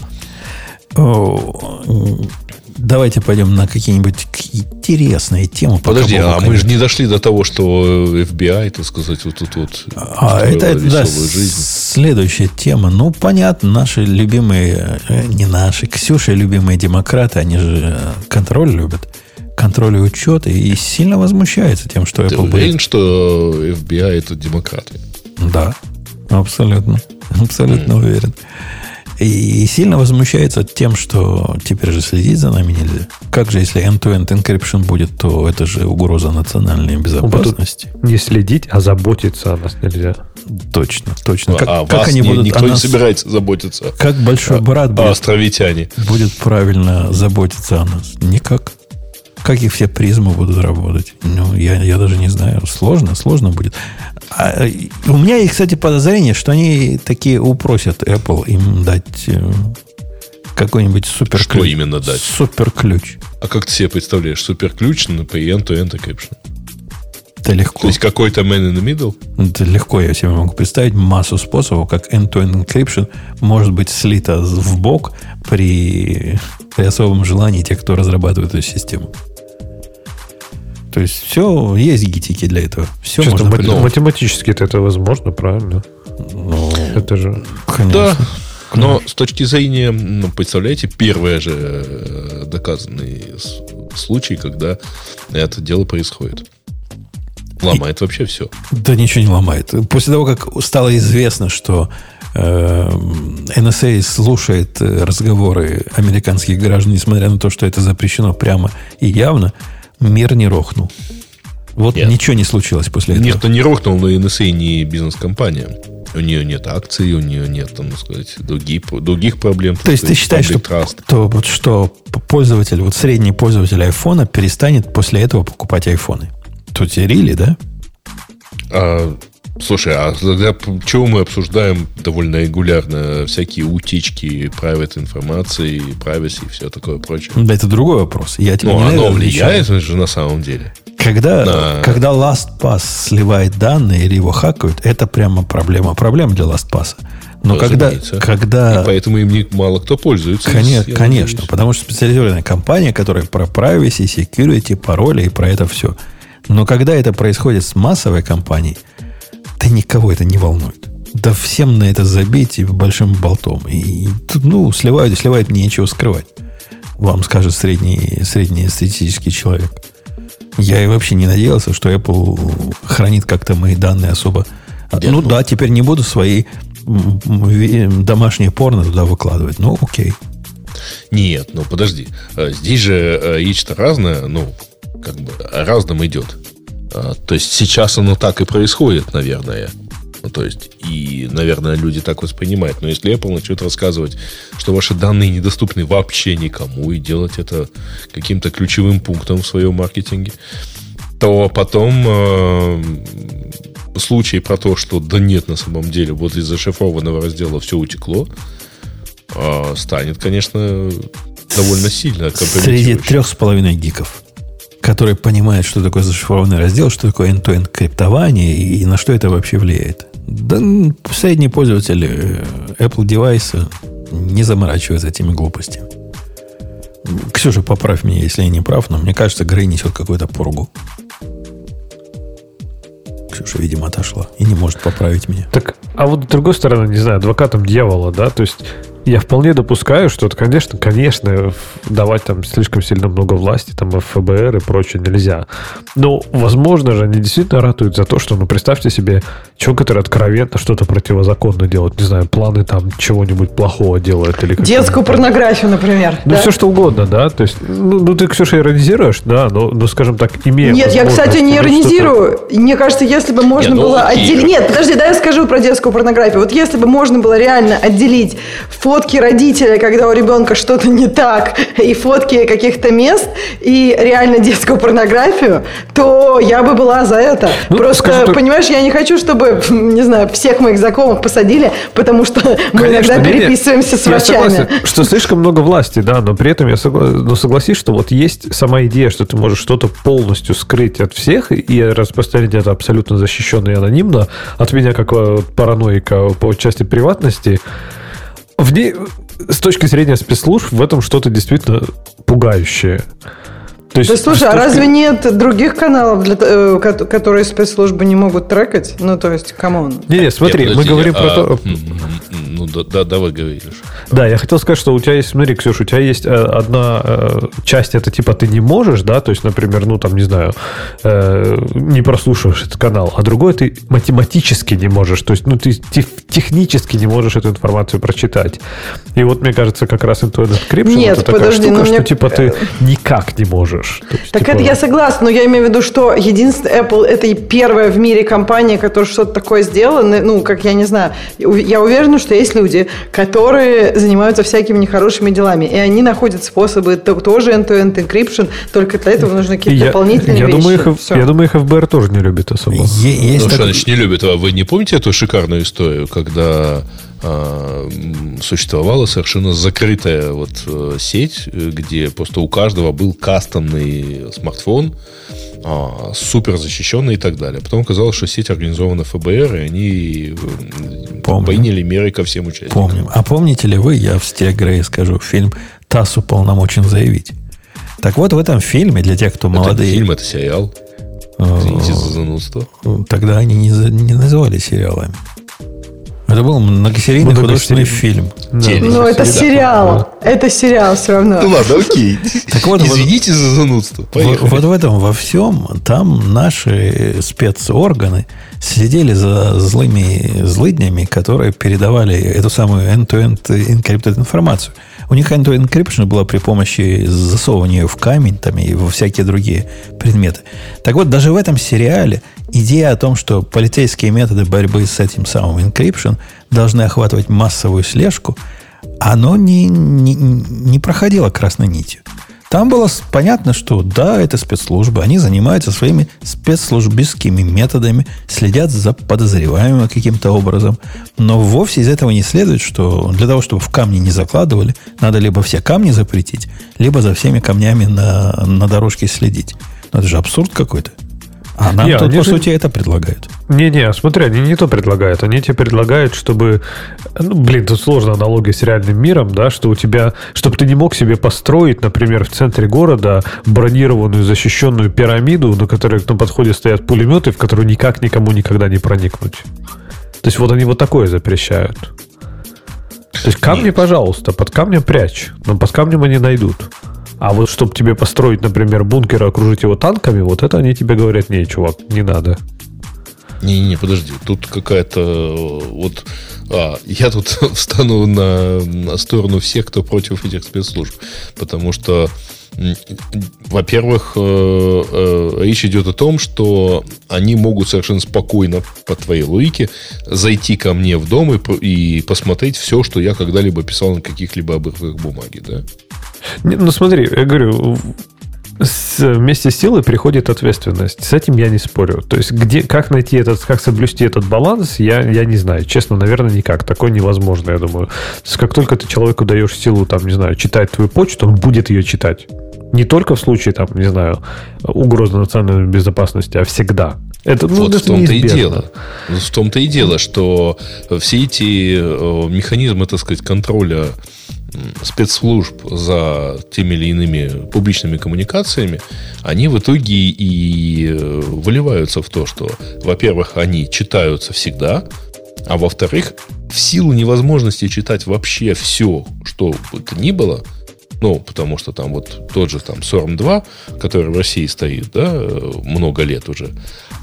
A: Давайте пойдем на какие-нибудь интересные темы.
C: Подожди, а мы же не дошли до того, что FBI, так сказать, вот тут вот.
A: А это да, следующая тема. Ну, понятно, наши любимые, э, не наши, Ксюша любимые демократы, они же контроль любят контроль и учет, и сильно возмущается тем, что
C: Ты Apple уверен, будет... что FBI это демократы?
A: Да, абсолютно. [LAUGHS] Абсолютно mm. уверен. И сильно возмущается тем, что теперь же следить за нами нельзя. Как же, если end-to-end encryption будет, то это же угроза национальной безопасности.
F: Не следить, а заботиться о нас нельзя.
A: Точно, точно.
C: Как, а как они не, будут никто нас, не собирается заботиться.
A: Как большой а, брат
C: будет, островитяне.
A: будет правильно заботиться о нас? Никак. Как их все призмы будут работать? Ну, я, я даже не знаю. Сложно, сложно будет. А, у меня есть, кстати, подозрение, что они такие упросят Apple им дать э, какой-нибудь супер
C: Что именно дать?
A: Супер ключ.
C: А как ты себе представляешь супер ключ на end-to-end encryption?
A: Это легко.
C: То есть какой-то man in the middle?
A: Это легко я себе могу представить массу способов, как end-to-end encryption может быть слито в бок при, при особом желании тех, кто разрабатывает эту систему. То есть все, есть гитики для этого. Все
F: Честно, можно мат- математически это возможно, правильно?
A: Ну,
F: это же...
C: Конечно. Да. Но с точки зрения, ну, представляете, первый же э, доказанный случай, когда это дело происходит. Ломает И, вообще все.
A: Да ничего не ломает. После того, как стало известно, что э, NSA слушает разговоры американских граждан, несмотря на то, что это запрещено прямо и явно, мир не рухнул. Вот нет. ничего не случилось после этого.
C: Нет, не рухнул, но NSA не бизнес-компания. У нее нет акций, у нее нет, там, сказать, других, других проблем.
A: То есть ты считаешь, что, то, вот, что пользователь, вот средний пользователь айфона перестанет после этого покупать айфоны? Тут рили, да?
C: А, Слушай, а тогда чего мы обсуждаем довольно регулярно всякие утечки private информации, privacy и все такое прочее?
A: Да, это другой вопрос. Я тебе
C: ну, не оно влияет же на самом деле.
A: Когда, на... когда LastPass сливает данные или его хакают, это прямо проблема. Проблема для LastPass. Но когда, когда...
C: И поэтому им не, мало кто пользуется.
A: Конечно, конечно потому что специализированная компания, которая про privacy, security, пароли и про это все. Но когда это происходит с массовой компанией, да никого это не волнует. Да всем на это забить и большим болтом. И ну, сливают и сливают, мне нечего скрывать. Вам скажет средний, средний статистический человек. Я и вообще не надеялся, что Apple хранит как-то мои данные особо. Нет, ну, ну да, теперь не буду свои домашние порно туда выкладывать. Ну, окей.
C: Нет, ну подожди. Э, здесь же речь-то э, разная, ну, как бы разным идет. А, то есть сейчас оно так и происходит, наверное. Ну, то есть, и, наверное, люди так воспринимают. Но если Apple начнет рассказывать, что ваши данные недоступны вообще никому, и делать это каким-то ключевым пунктом в своем маркетинге, то потом э, случай про то, что да нет, на самом деле, вот из зашифрованного раздела все утекло, э, станет, конечно, довольно сильно
A: Среди трех с половиной гиков которые понимают, что такое зашифрованный раздел, что такое end-to-end криптование и на что это вообще влияет. Да средний пользователь э, Apple девайса не заморачивается этими глупостями. Ксюша, поправь меня, если я не прав, но мне кажется, Грей несет какую-то пургу. Ксюша, видимо, отошла и не может поправить меня.
F: Так, а вот с другой стороны, не знаю, адвокатом дьявола, да, то есть я вполне допускаю, что, это, конечно, конечно, давать там слишком сильно много власти, там, ФБР и прочее нельзя. Но, возможно же, они действительно ратуют за то, что, ну, представьте себе, человек, который откровенно что-то противозаконно делает, не знаю, планы там чего-нибудь плохого делает или
B: Детскую порнографию, например.
F: Ну, да? все что угодно, да. То есть, ну, ну ты, Ксюша, иронизируешь, да, но, ну, скажем так, имея
B: Нет, я, кстати, не иронизирую. Мне кажется, если бы можно Нет, ну, было отделить... Нет, подожди, да я скажу про детскую порнографию. Вот если бы можно было реально отделить фотки родителя, когда у ребенка что-то не так, и фотки каких-то мест, и реально детскую порнографию, то я бы была за это. Ну, Просто, скажу, понимаешь, я не хочу, чтобы, не знаю, всех моих знакомых посадили, потому что мы Конечно, иногда переписываемся с врачами. Согласен,
F: что слишком много власти, да, но при этом я согласен, но согласись, что вот есть сама идея, что ты можешь что-то полностью скрыть от всех и распространить это абсолютно защищенно и анонимно. От меня, как э, параноика по части приватности, в ней, с точки зрения спецслужб, в этом что-то действительно пугающее.
B: То есть, да слушай, а разве нет других каналов, для, э, которые спецслужбы не могут трекать? Ну, то есть, come on.
F: Не, не, смотри, Нет, мы говорим а, про то...
C: Ну, да, да, давай говоришь.
F: Да, я хотел сказать, что у тебя есть, смотри, Ксюша, у тебя есть э, одна э, часть, это типа ты не можешь, да, то есть, например, ну, там, не знаю, не прослушиваешь этот канал, а другой ты математически не можешь, то есть, ну, ты технически не можешь эту информацию прочитать. И вот, мне кажется, как раз Intuit Encryption
B: Нет,
F: это
B: подожди,
F: такая штука,
B: ну,
F: что, типа, ты никак не можешь можешь.
B: есть, так типа... это я согласна, но я имею в виду, что единственное Apple это и первая в мире компания, которая что-то такое сделала. Ну, как я не знаю, я уверена, что есть люди, которые занимаются всякими нехорошими делами, и они находят способы тоже end-to-end encryption, только для этого нужны какие-то я, дополнительные
F: я
B: вещи.
F: Думаю, их, я думаю, их ФБР тоже не любит особо.
C: Есть ну, так... что значит не любит? А вы не помните эту шикарную историю, когда существовала совершенно закрытая вот э, сеть, где просто у каждого был кастомный смартфон, а, супер защищенный и так далее. Потом оказалось, что сеть организована ФБР, и они э, Помню. приняли меры ко всем участникам.
A: Помним. А помните ли вы, я в стиле Грея скажу, фильм «ТАСС уполномочен заявить». Так вот, в этом фильме, для тех, кто это молодые...
C: Это фильм, это сериал. Извините за занудство.
A: Тогда они не, не называли сериалами. Это был многосерийный Много художественный фильм.
B: Да. Ну, это сериал. Это сериал все равно.
C: Ну ладно, окей. Так вот, Извините вот, за занудство.
A: Поехали. Вот в этом во всем там наши спецорганы следили за злыми злыднями, которые передавали эту самую end-to-end encrypted информацию. У них end-to-end encryption было при помощи засовывания в камень там, и во всякие другие предметы. Так вот, даже в этом сериале идея о том, что полицейские методы борьбы с этим самым encryption должны охватывать массовую слежку, оно не, не, не проходило красной нитью. Там было понятно, что да, это спецслужбы, они занимаются своими спецслужбистскими методами, следят за подозреваемым каким-то образом, но вовсе из этого не следует, что для того, чтобы в камни не закладывали, надо либо все камни запретить, либо за всеми камнями на, на дорожке следить. Но это же абсурд какой-то. А нам не, тут, по же... сути, это предлагают.
F: Не-не, смотри, они не то предлагают. Они тебе предлагают, чтобы... Ну, блин, тут сложная аналогия с реальным миром, да, что у тебя... Чтобы ты не мог себе построить, например, в центре города бронированную, защищенную пирамиду, на которой на подходе стоят пулеметы, в которую никак никому никогда не проникнуть. То есть вот они вот такое запрещают. То есть камни, Нет. пожалуйста, под камнем прячь, но под камнем они найдут. А вот чтобы тебе построить, например, бункер и окружить его танками, вот это они тебе говорят, не, чувак, не надо.
C: Не-не, подожди, тут какая-то вот... А, я тут [LAUGHS] встану на, на сторону всех, кто против этих спецслужб. Потому что во-первых, э, э, речь идет о том, что они могут совершенно спокойно, по твоей логике, зайти ко мне в дом и, и посмотреть все, что я когда-либо писал на каких-либо обрывках бумаги, да?
F: Ну, смотри, я говорю, с, вместе с силой приходит ответственность. С этим я не спорю. То есть, где, как найти этот, как соблюсти этот баланс, я, я не знаю. Честно, наверное, никак. Такое невозможно, я думаю. Как только ты человеку даешь силу, там, не знаю, читать твою почту, он будет ее читать. Не только в случае, там, не знаю, угрозы национальной безопасности, а всегда.
C: Это, ну, вот это в том-то и дело. В том-то и дело, что все эти э, механизмы, так сказать, контроля спецслужб за теми или иными публичными коммуникациями, они в итоге и э, выливаются в то, что, во-первых, они читаются всегда, а во-вторых, в силу невозможности читать вообще все, что бы то ни было, ну, потому что там вот тот же там SORM-2, который в России стоит, да, много лет уже,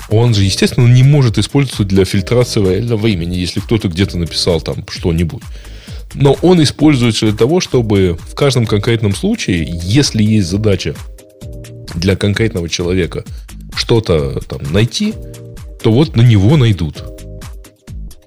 C: он же, естественно, не может использоваться для фильтрации реального имени, если кто-то где-то написал там что-нибудь. Но он используется для того, чтобы в каждом конкретном случае, если есть задача для конкретного человека что-то там найти, то вот на него найдут.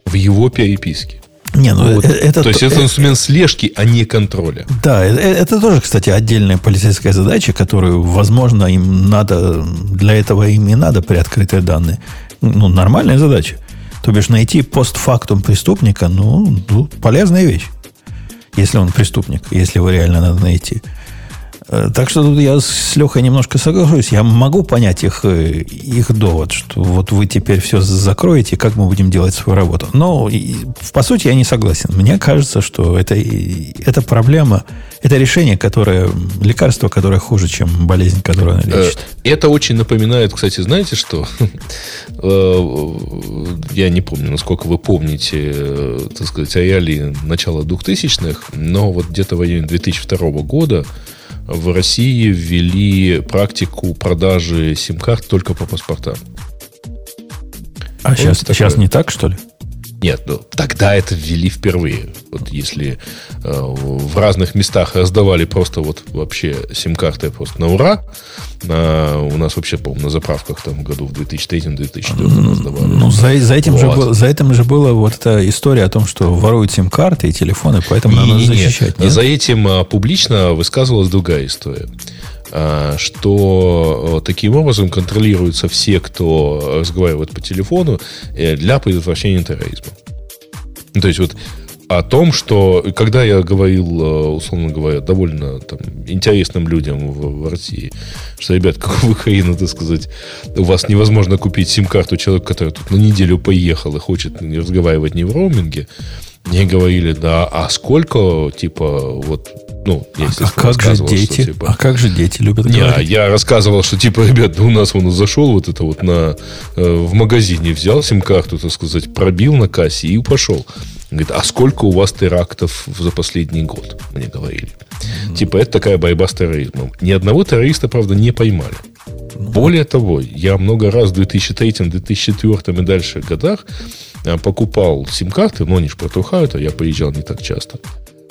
C: В его переписке.
A: Не, ну вот. это,
C: То есть это инструмент слежки, а не контроля.
A: Да, это, это тоже, кстати, отдельная полицейская задача, которую, возможно, им надо, для этого им и надо приоткрытые данные. Ну, нормальная задача. То бишь найти постфактум преступника, ну, ну полезная вещь. Если он преступник, если его реально надо найти. Э, так что тут я с Лехой немножко соглашусь. Я могу понять их, э, их довод, что вот вы теперь все закроете, как мы будем делать свою работу. Но по сути я не согласен. Мне кажется, что это, это проблема, это решение, которое, лекарство, которое хуже, чем болезнь, которую она э, лечит.
C: Это очень напоминает, кстати, знаете что? [LAUGHS] Я не помню, насколько вы помните, так сказать, реалии начала 2000-х, но вот где-то в районе 2002 года в России ввели практику продажи сим-карт только по паспортам.
A: А сейчас, сейчас не так, что ли?
C: Нет, ну, тогда это ввели впервые. Вот если э, в разных местах раздавали просто вот вообще сим-карты просто на ура, а у нас вообще, по-моему, на заправках там году в 2003-2004 раздавали.
A: Ну, за, за, этим вот. же был, за этим же была вот эта история о том, что воруют сим-карты и телефоны, поэтому не, надо защищать.
C: Нет. За этим а, публично высказывалась другая история. А, что таким образом контролируются все, кто разговаривает по телефону э, для предотвращения терроризма. Ну, то есть вот о том, что когда я говорил, э, условно говоря, довольно там, интересным людям в, в России, что, ребят, как в Украине, так сказать, у вас невозможно купить сим-карту человека, который тут на неделю поехал и хочет разговаривать не в роуминге, мне говорили, да, а сколько, типа, вот ну,
A: я, а, а как же дети? Что, типа, а как же дети любят
C: говорить? Я рассказывал, что, типа, ребят, у нас он зашел вот это вот на, э, в магазине, взял сим-карту, так сказать, пробил на кассе и пошел. Говорит, а сколько у вас терактов за последний год? Мне говорили. Mm-hmm. Типа, это такая борьба с терроризмом. Ни одного террориста, правда, не поймали. Mm-hmm. Более того, я много раз в 2003, 2004 и дальше годах э, покупал сим-карты, но они же протухают, а я поезжал не так часто.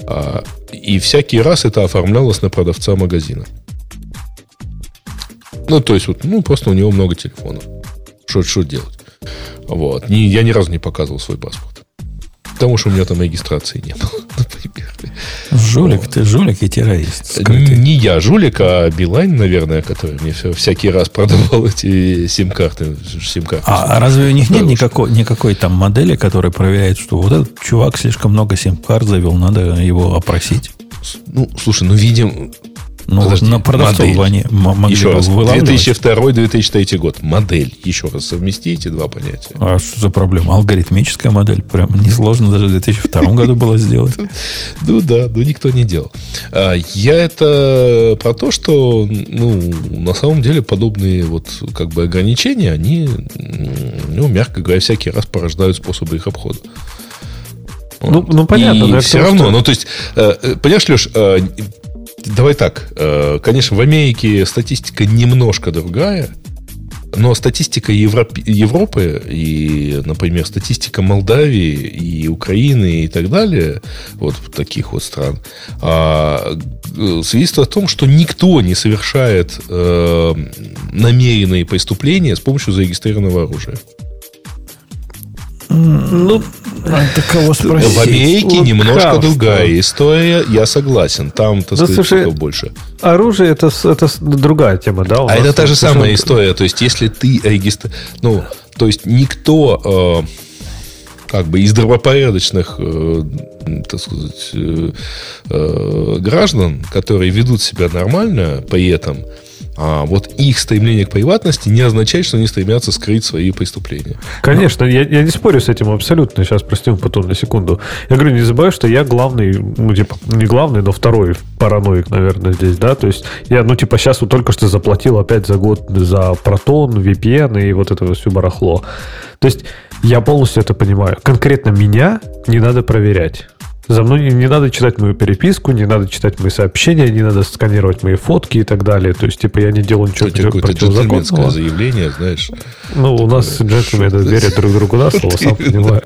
C: А, и всякий раз это оформлялось на продавца магазина. Ну, то есть, вот, ну, просто у него много телефонов. Что, что делать? Вот. Ни, я ни разу не показывал свой паспорт. Потому что у меня там регистрации не было, [LAUGHS] например.
A: Жулик, вот. ты жулик и террорист.
C: Скрытый. Не я жулик, а Билайн, наверное, который мне все, всякий раз продавал [LAUGHS] эти сим-карты.
A: сим-карты а, а разве у них нет никакой, никакой там модели, которая проверяет, что вот этот чувак слишком много сим-карт завел, надо его опросить?
C: Ну, слушай, ну, видим,
A: ну, Подожди, на продавцов они
C: могли Еще раз, 2002-2003 год. Модель. Еще раз совмести эти два понятия.
A: А что за проблема? Алгоритмическая модель. Прям несложно даже в 2002 [LAUGHS] году было сделать.
C: Ну да, но никто не делал. А, я это про то, что ну, на самом деле подобные вот как бы ограничения, они, ну, мягко говоря, всякий раз порождают способы их обхода.
F: Ну, ну понятно. И
C: да, все равно, что... ну то есть, э, э, понимаешь, Леш, э, давай так. Э, конечно, в Америке статистика немножко другая. но статистика Европ... Европы и, например, статистика Молдавии и Украины и так далее, вот таких вот стран, а, свидетельствует о том, что никто не совершает э, намеренные преступления с помощью зарегистрированного оружия.
A: Ну, надо кого спросить.
C: В Америке вот немножко другая история, я согласен. Там, так да, сказать, слушай, больше.
F: Оружие это, это другая тема, да?
C: А это та же самая история. То есть, если ты регистр... Ну, то есть, никто... Э, как бы из здравопорядочных, э, так сказать, э, э, граждан, которые ведут себя нормально при этом, а вот их стремление к приватности не означает, что они стремятся скрыть свои преступления.
F: Конечно, я, я не спорю с этим абсолютно. Сейчас простим потом на секунду. Я говорю, не забывай, что я главный, ну, типа, не главный, но второй параноик, наверное, здесь, да. То есть я, ну, типа, сейчас вот только что заплатил опять за год за протон, VPN и вот это все барахло. То есть я полностью это понимаю. Конкретно меня не надо проверять. За мной не надо читать мою переписку, не надо читать мои сообщения, не надо сканировать мои фотки и так далее. То есть, типа, я не делаю ничего
C: Что, противозаконного. заявление, знаешь.
F: Ну, у нас джентльмены верят друг другу на слово, сам понимаю.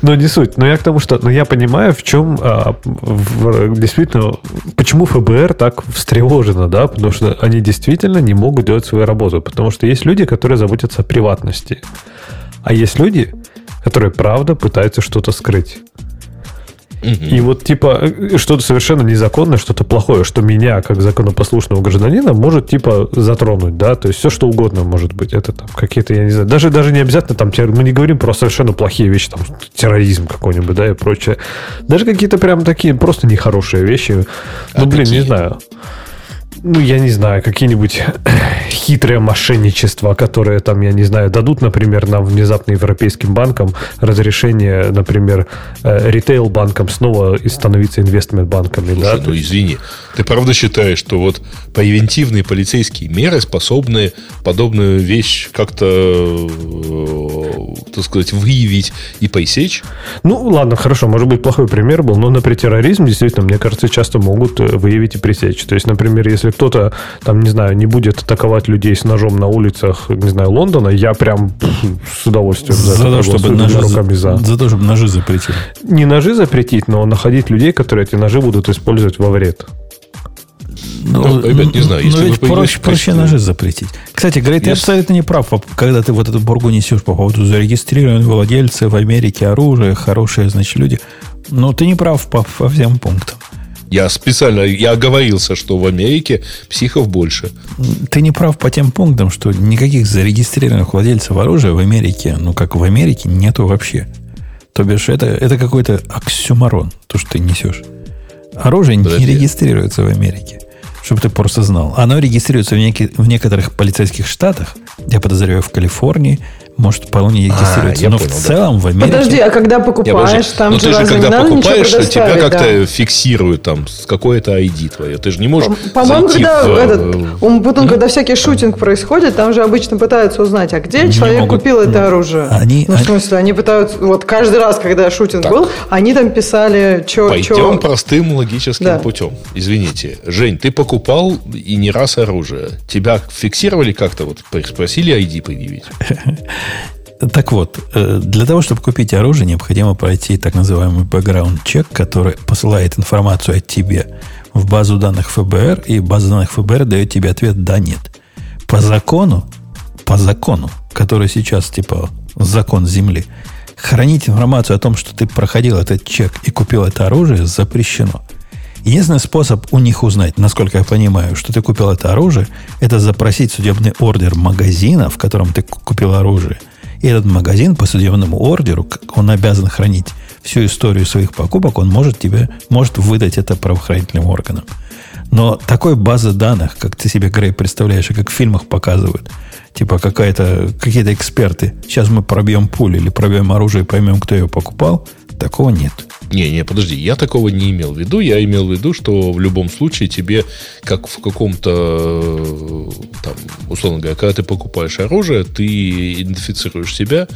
F: Но не суть. Но я к тому, что но я понимаю, в чем а, в, действительно, почему ФБР так встревожено, да, потому что они действительно не могут делать свою работу, потому что есть люди, которые заботятся о приватности, а есть люди, которые правда пытаются что-то скрыть. И вот типа э, что-то совершенно незаконное, что-то плохое, что меня, как законопослушного гражданина, может типа затронуть, да, то есть все что угодно может быть. Это там какие-то, я не знаю, даже, даже не обязательно там, мы не говорим про совершенно плохие вещи, там терроризм какой-нибудь, да, и прочее. Даже какие-то прям такие просто нехорошие вещи. Ну, а блин, какие? не знаю ну, я не знаю, какие-нибудь [COUGHS] хитрые мошенничества, которые там, я не знаю, дадут, например, нам внезапно европейским банкам разрешение, например, э, ритейл-банкам снова становиться инвестмент-банками.
C: Слушай, да? ну извини, ты правда считаешь, что вот превентивные полицейские меры способны подобную вещь как-то, э, так сказать, выявить и пресечь?
F: Ну, ладно, хорошо, может быть, плохой пример был, но, например, терроризм, действительно, мне кажется, часто могут э, выявить и пресечь. То есть, например, если кто-то, там, не знаю, не будет атаковать людей с ножом на улицах, не знаю, Лондона, я прям [SNIFFS] с удовольствием
A: за, за то, чтобы ножи, руками за. За то, чтобы ножи запретить.
F: Не ножи запретить, но находить людей, которые эти ножи будут использовать во вред.
C: Ну, ну, ребят, не знаю.
A: Если но ведь проще, проще ножи запретить. Кстати, говорит, ты абсолютно не прав, когда ты вот эту бургу несешь по поводу зарегистрированных владельцы в Америке оружия, хорошие, значит, люди. Но ты не прав по, по всем пунктам.
C: Я специально, я оговорился, что в Америке психов больше.
A: Ты не прав по тем пунктам, что никаких зарегистрированных владельцев оружия в Америке, ну как в Америке, нету вообще. То бишь, это, это какой-то оксюмарон, то, что ты несешь. Оружие Подожди. не регистрируется в Америке. Чтобы ты просто знал. Оно регистрируется в, неки, в некоторых полицейских штатах, я подозреваю, в Калифорнии, может, вполне регистрируется. А, но понял, в целом да. в Америке...
B: Подожди, а когда покупаешь, я, там ну, же ты же, когда покупаешь,
C: тебя как-то да. фиксируют там с какое-то ID твое. Ты же не можешь
B: По-моему, когда, в... этот, потом, когда всякий шутинг происходит, там же обычно пытаются узнать, а где не человек могут, купил это ну, оружие. Они, ну, в смысле, они пытаются... Вот каждый раз, когда шутинг так. был, они там писали, что...
C: Пойдем чё... простым логическим да. путем. Извините. Жень, ты покупал и не раз оружие. Тебя фиксировали как-то? Вот спросили ID предъявить? [LAUGHS]
A: Так вот, э, для того, чтобы купить оружие, необходимо пройти так называемый background-чек, который посылает информацию о тебе в базу данных ФБР, и база данных ФБР дает тебе ответ «да», «нет». По закону, по закону, который сейчас типа закон Земли, хранить информацию о том, что ты проходил этот чек и купил это оружие, запрещено. Единственный способ у них узнать, насколько я понимаю, что ты купил это оружие, это запросить судебный ордер магазина, в котором ты купил оружие – и этот магазин по судебному ордеру, он обязан хранить всю историю своих покупок, он может тебе, может выдать это правоохранительным органам. Но такой базы данных, как ты себе, Грей, представляешь, и как в фильмах показывают, типа какая-то, какие-то эксперты, сейчас мы пробьем пулю или пробьем оружие и поймем, кто ее покупал, такого нет.
C: Не, не, подожди, я такого не имел в виду. Я имел в виду, что в любом случае тебе, как в каком-то, там, условно говоря, когда ты покупаешь оружие, ты идентифицируешь себя,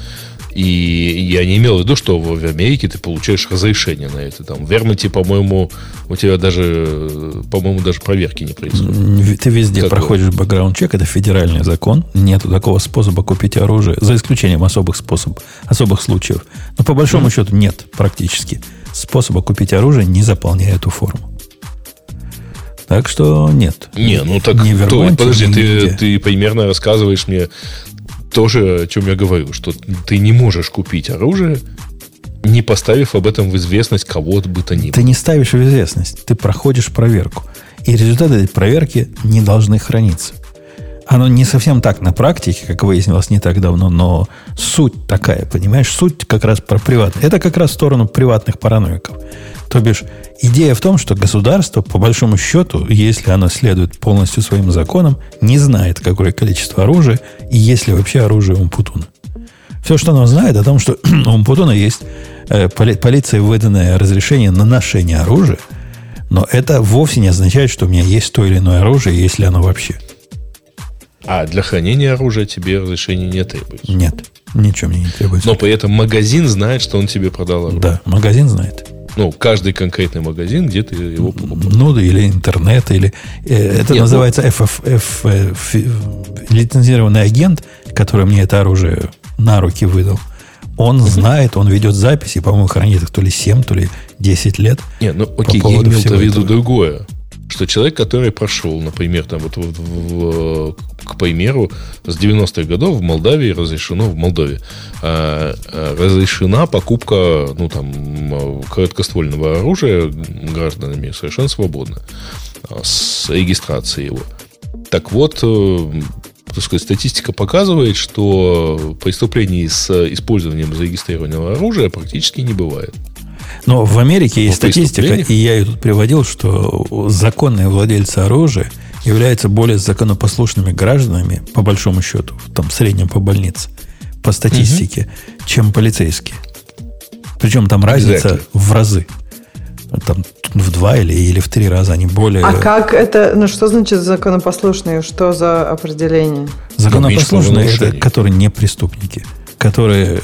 C: И я не имел в виду, что в Америке ты получаешь разрешение на это. Там в Вермонте, по-моему, у тебя даже, по-моему, даже проверки не происходит.
A: Ты везде как проходишь бэкграунд-чек, это федеральный закон. Нет такого способа купить оружие, за исключением особых способов, особых случаев. Но по большому mm. счету нет практически способа купить оружие, не заполняя эту форму. Так что нет.
C: Не, ну так не то, подожди, ты, ты примерно рассказываешь мне тоже, о чем я говорю, что ты не можешь купить оружие, не поставив об этом в известность кого-то бы то ни было.
A: Ты не ставишь в известность, ты проходишь проверку. И результаты этой проверки не должны храниться. Оно не совсем так на практике, как выяснилось не так давно, но суть такая, понимаешь? Суть как раз про приватность. Это как раз в сторону приватных параноиков. То бишь, идея в том, что государство, по большому счету, если оно следует полностью своим законам, не знает, какое количество оружия и есть ли вообще оружие у Умпутуна. Все, что оно знает, о том, что [CLEARS THROAT] у Умпутуна есть э, поли, полиция выданное разрешение на ношение оружия, но это вовсе не означает, что у меня есть то или иное оружие, если оно вообще.
C: А для хранения оружия тебе разрешения не требуется?
A: Нет, ничего мне не требуется.
C: Но при этом магазин знает, что он тебе продал оружие.
A: Да, магазин знает.
C: Ну, каждый конкретный магазин, где ты его покупал.
A: Ну, да, или интернет, или... Э, это Нет, называется ну... FFF, э, лицензированный агент, который мне это оружие на руки выдал. Он угу. знает, он ведет записи, по-моему, хранит их то ли 7, то ли 10 лет.
C: Нет, ну окей, по я имел в виду другое что человек, который прошел, например, там вот в, в, к примеру, с 90-х годов в Молдавии разрешено, в Молдове, э, разрешена покупка, ну, там, короткоствольного оружия гражданами совершенно свободно, с регистрацией его. Так вот, э, так сказать, статистика показывает, что преступлений с использованием зарегистрированного оружия практически не бывает.
A: Но в Америке есть статистика, и я ее тут приводил, что законные владельцы оружия являются более законопослушными гражданами, по большому счету, там, в среднем по больнице, по статистике, угу. чем полицейские. Причем там разница exactly. в разы. Там в два или, или в три раза они более...
B: А как это... Ну, что значит законопослушные? Что за определение?
A: Законопослушные – это которые не преступники. Которые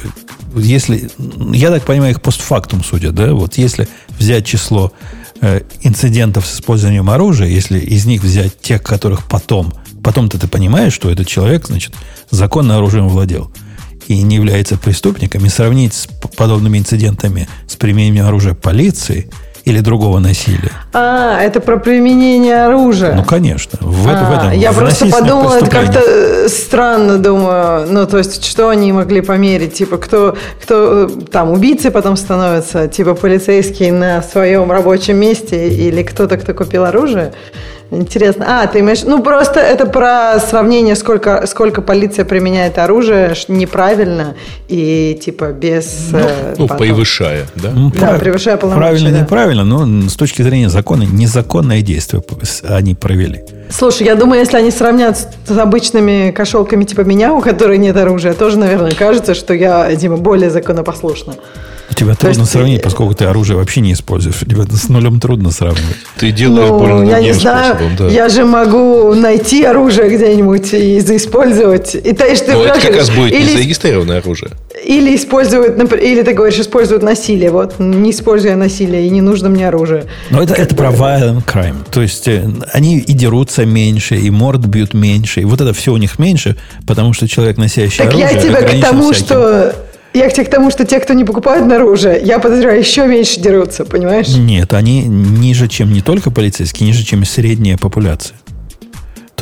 A: если, я так понимаю, их постфактум судят, да, вот если взять число э, инцидентов с использованием оружия, если из них взять тех, которых потом, потом-то ты понимаешь, что этот человек, значит, законно оружием владел и не является преступником, и сравнить с подобными инцидентами с применением оружия полиции – или другого насилия.
B: А, это про применение оружия.
A: Ну, конечно.
B: В, а, в этом, я в просто подумала, это как-то э, странно, думаю. Ну, то есть, что они могли померить? Типа, кто, кто э, там убийцы потом становятся? Типа, полицейский на своем рабочем месте или кто-то, кто купил оружие? Интересно. А, ты имеешь... Ну, просто это про сравнение, сколько, сколько полиция применяет оружие неправильно и, типа, без...
C: Ну, э, ну превышая, да?
B: Ну, да, прав... превышая
A: полномочия. Правильно, да. неправильно, но с точки зрения закона незаконное действие они провели.
B: Слушай, я думаю, если они сравнят с обычными кошелками типа меня, у которой нет оружия, тоже, наверное, кажется, что я, Дима, более законопослушна.
A: Тебя трудно есть, сравнить, поскольку ты оружие вообще не используешь. Тебя с нулем трудно сравнивать.
C: Ты делаешь ну, больно
B: я не знаю, способом, да. Я же могу найти оружие где-нибудь и заиспользовать. И, то есть,
C: ты Но это как раз будет или, незарегистрированное оружие.
B: Или используют, или ты говоришь, используют насилие. Вот, не используя насилие, и не нужно мне оружие.
A: Но это, это про violent crime. То есть, э, они и дерутся меньше, и морд бьют меньше, и вот это все у них меньше, потому что человек, носящий так оружие,
B: я тебя к тому, всяким. что я к тому, что те, кто не покупают на оружие, я подозреваю, еще меньше дерутся, понимаешь?
A: Нет, они ниже, чем не только полицейские, ниже, чем средняя популяция.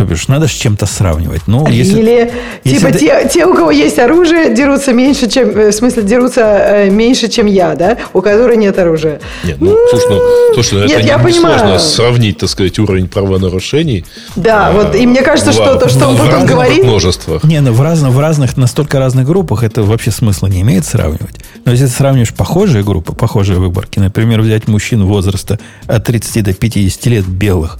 A: То бишь, надо с чем-то сравнивать. Ну,
B: если, Или, если типа, ты... те, те, у кого есть оружие, дерутся меньше, чем... Э, в смысле, дерутся э, меньше, чем я, да? У которых нет оружия.
C: Нет, ну, слушай, ну, слушай, ну, нет, это я не, понимаю. сложно сравнить, так сказать, уровень правонарушений.
B: Да, а, вот, и мне кажется, в, что то, что он потом говорит...
C: множествах.
A: Не, ну, в разных, в разных, настолько разных группах это вообще смысла не имеет сравнивать. Но если ты сравнишь похожие группы, похожие выборки, например, взять мужчин возраста от 30 до 50 лет белых,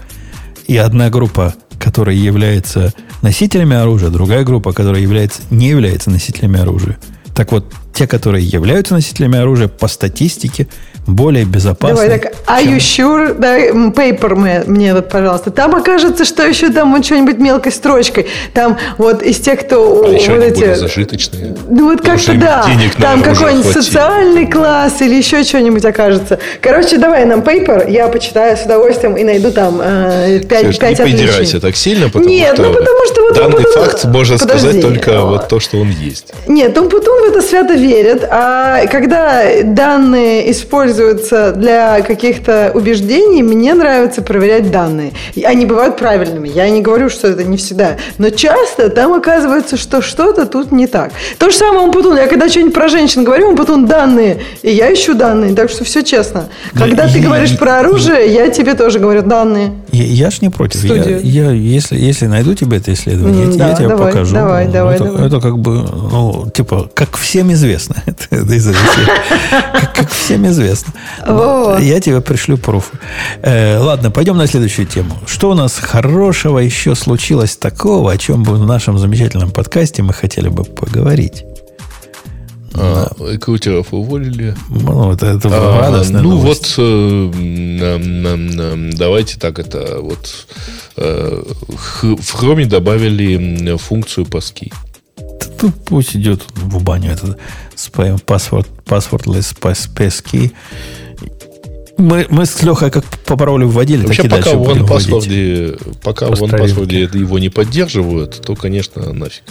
A: и одна группа которая является носителями оружия, другая группа, которая является, не является носителями оружия. Так вот, те, которые являются носителями оружия, по статистике более безопасный.
B: Давай так, are you sure? Да, paper мне вот, пожалуйста. Там окажется, что еще там вот что-нибудь мелкой строчкой. Там вот из тех, кто...
C: А вот еще эти, более зажиточные.
B: Ну вот как-то да. Там какой-нибудь социальный класс или еще что-нибудь окажется. Короче, давай нам paper, я почитаю с удовольствием и найду там э, 5, Сереж, 5
C: не придирайся так сильно, потому
B: Нет,
C: что,
B: ну, потому что вот
C: данный потом... факт можно Подожди. сказать только вот то, что он есть.
B: Нет, он потом в это свято верит, а когда данные используются для каких-то убеждений, мне нравится проверять данные. Они бывают правильными, я не говорю, что это не всегда, но часто там оказывается, что что-то тут не так. То же самое он потом, я когда что-нибудь про женщин говорю, он потом данные, и я ищу данные, так что все честно. Когда да, ты я, говоришь про оружие, я тебе тоже говорю данные.
A: Я, я ж не против. Я, я, если, если найду тебе это исследование, mm, я, да, я тебе давай, покажу.
B: Давай, давай,
A: это,
B: давай.
A: Это как бы, ну, типа, как всем известно. [LAUGHS] Как всем известно. Я тебе пришлю пруфы. Э, ладно, пойдем на следующую тему. Что у нас хорошего еще случилось такого, о чем бы в нашем замечательном подкасте мы хотели бы поговорить?
C: А, рекрутеров уволили.
A: Ну, это, это а, радостная
C: Ну, новость. вот э, давайте так это вот э, в Chrome добавили функцию паски.
A: Ну, пусть идет в баню этот password, passwordless passkey. Мы, мы с Лехой как по паролю вводили,
C: Вообще, так и пока в паспорте, пока в паспорте его не поддерживают, то, конечно, нафиг.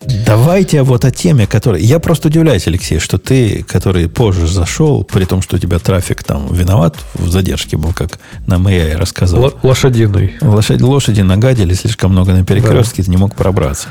A: Давайте вот о теме, которой... Я просто удивляюсь, Алексей, что ты, который позже зашел, при том, что у тебя трафик там виноват в задержке был, как на MAI рассказывал. Л-
F: лошадиный.
A: Лошадь, лошади нагадили слишком много на перекрестке, да. ты не мог пробраться.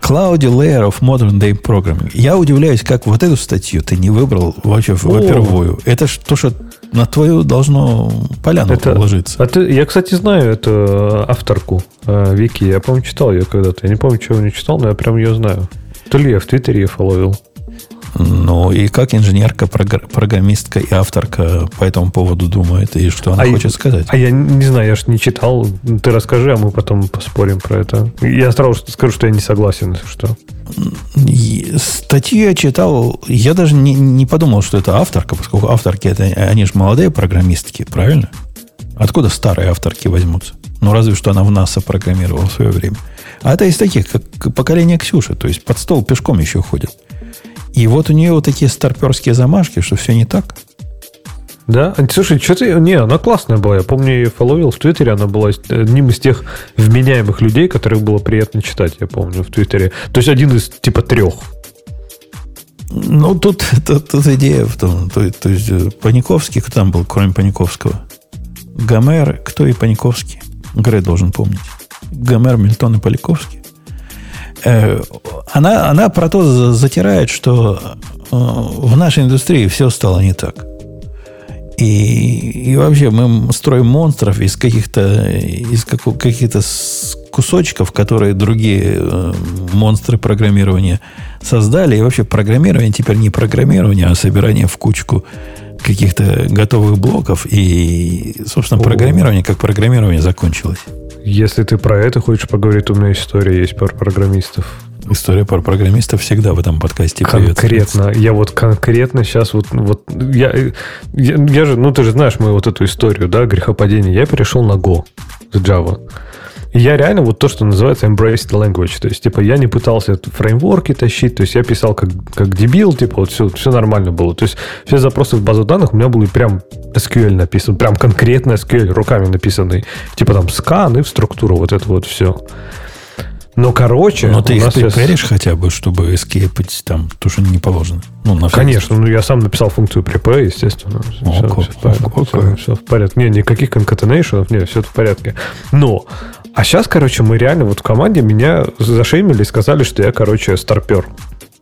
A: Cloudy Layer of Modern Day Programming. Я удивляюсь, как вот эту статью ты не выбрал вообще в первую. Это то, что на твою должно поляну это, положиться.
F: А ты, я, кстати, знаю эту авторку э, Вики. Я, по-моему, читал ее когда-то. Я не помню, чего не читал, но я прям ее знаю. То ли я в Твиттере ее фоловил.
A: Ну, и как инженерка, программистка и авторка по этому поводу думает, и что она а хочет
F: я,
A: сказать?
F: А я не знаю, я же не читал. Ты расскажи, а мы потом поспорим про это. Я сразу скажу, что я не согласен, что.
A: Статью я читал, я даже не, не подумал, что это авторка, поскольку авторки, это, они же молодые программистки, правильно? Откуда старые авторки возьмутся? Ну, разве что она в НАСА программировала в свое время. А это из таких, как поколение Ксюши, то есть под стол пешком еще ходят. И вот у нее вот такие старперские замашки, что все не так.
F: Да? Слушай, что ты... Не, она классная была. Я помню, я ее фоловил в Твиттере. Она была одним из тех вменяемых людей, которых было приятно читать, я помню, в Твиттере. То есть один из типа трех.
A: Ну, тут, тут, тут идея в том, то, то есть э, Паниковский, кто там был, кроме Паниковского? Гомер, кто и Паниковский? Грей должен помнить. Гомер, Мильтон и Паниковский. Э, она, она про то затирает, что э, в нашей индустрии все стало не так. И, и вообще мы строим монстров из каких-то из каких-то кусочков, которые другие э, монстры программирования создали. И вообще программирование теперь не программирование, а собирание в кучку каких-то готовых блоков. И, собственно, О. программирование как программирование закончилось.
F: Если ты про это хочешь поговорить, у меня история есть про программистов.
A: История про программистов всегда в этом подкасте
F: Конкретно. Я вот конкретно сейчас вот... вот я, я, я же... Ну, ты же знаешь мою вот эту историю, да, грехопадения. Я перешел на Go с Java. Я реально вот то, что называется embrace the language. То есть, типа, я не пытался фреймворки тащить, то есть я писал как, как дебил, типа, вот все, все нормально было. То есть все запросы в базу данных у меня были прям SQL написан, прям конкретно SQL руками написанный. Типа там скан и в структуру вот это вот все. Но, короче...
A: Но ты их приперишь сейчас... хотя бы, чтобы эскейпать там, то, что не положено.
F: Ну, на Конечно, ну я сам написал функцию prepare, естественно. О, все, все, все, все, все в порядке. Не, никаких concatenations, нет, все в порядке. Но а сейчас, короче, мы реально вот в команде меня зашеймили и сказали, что я, короче, старпер.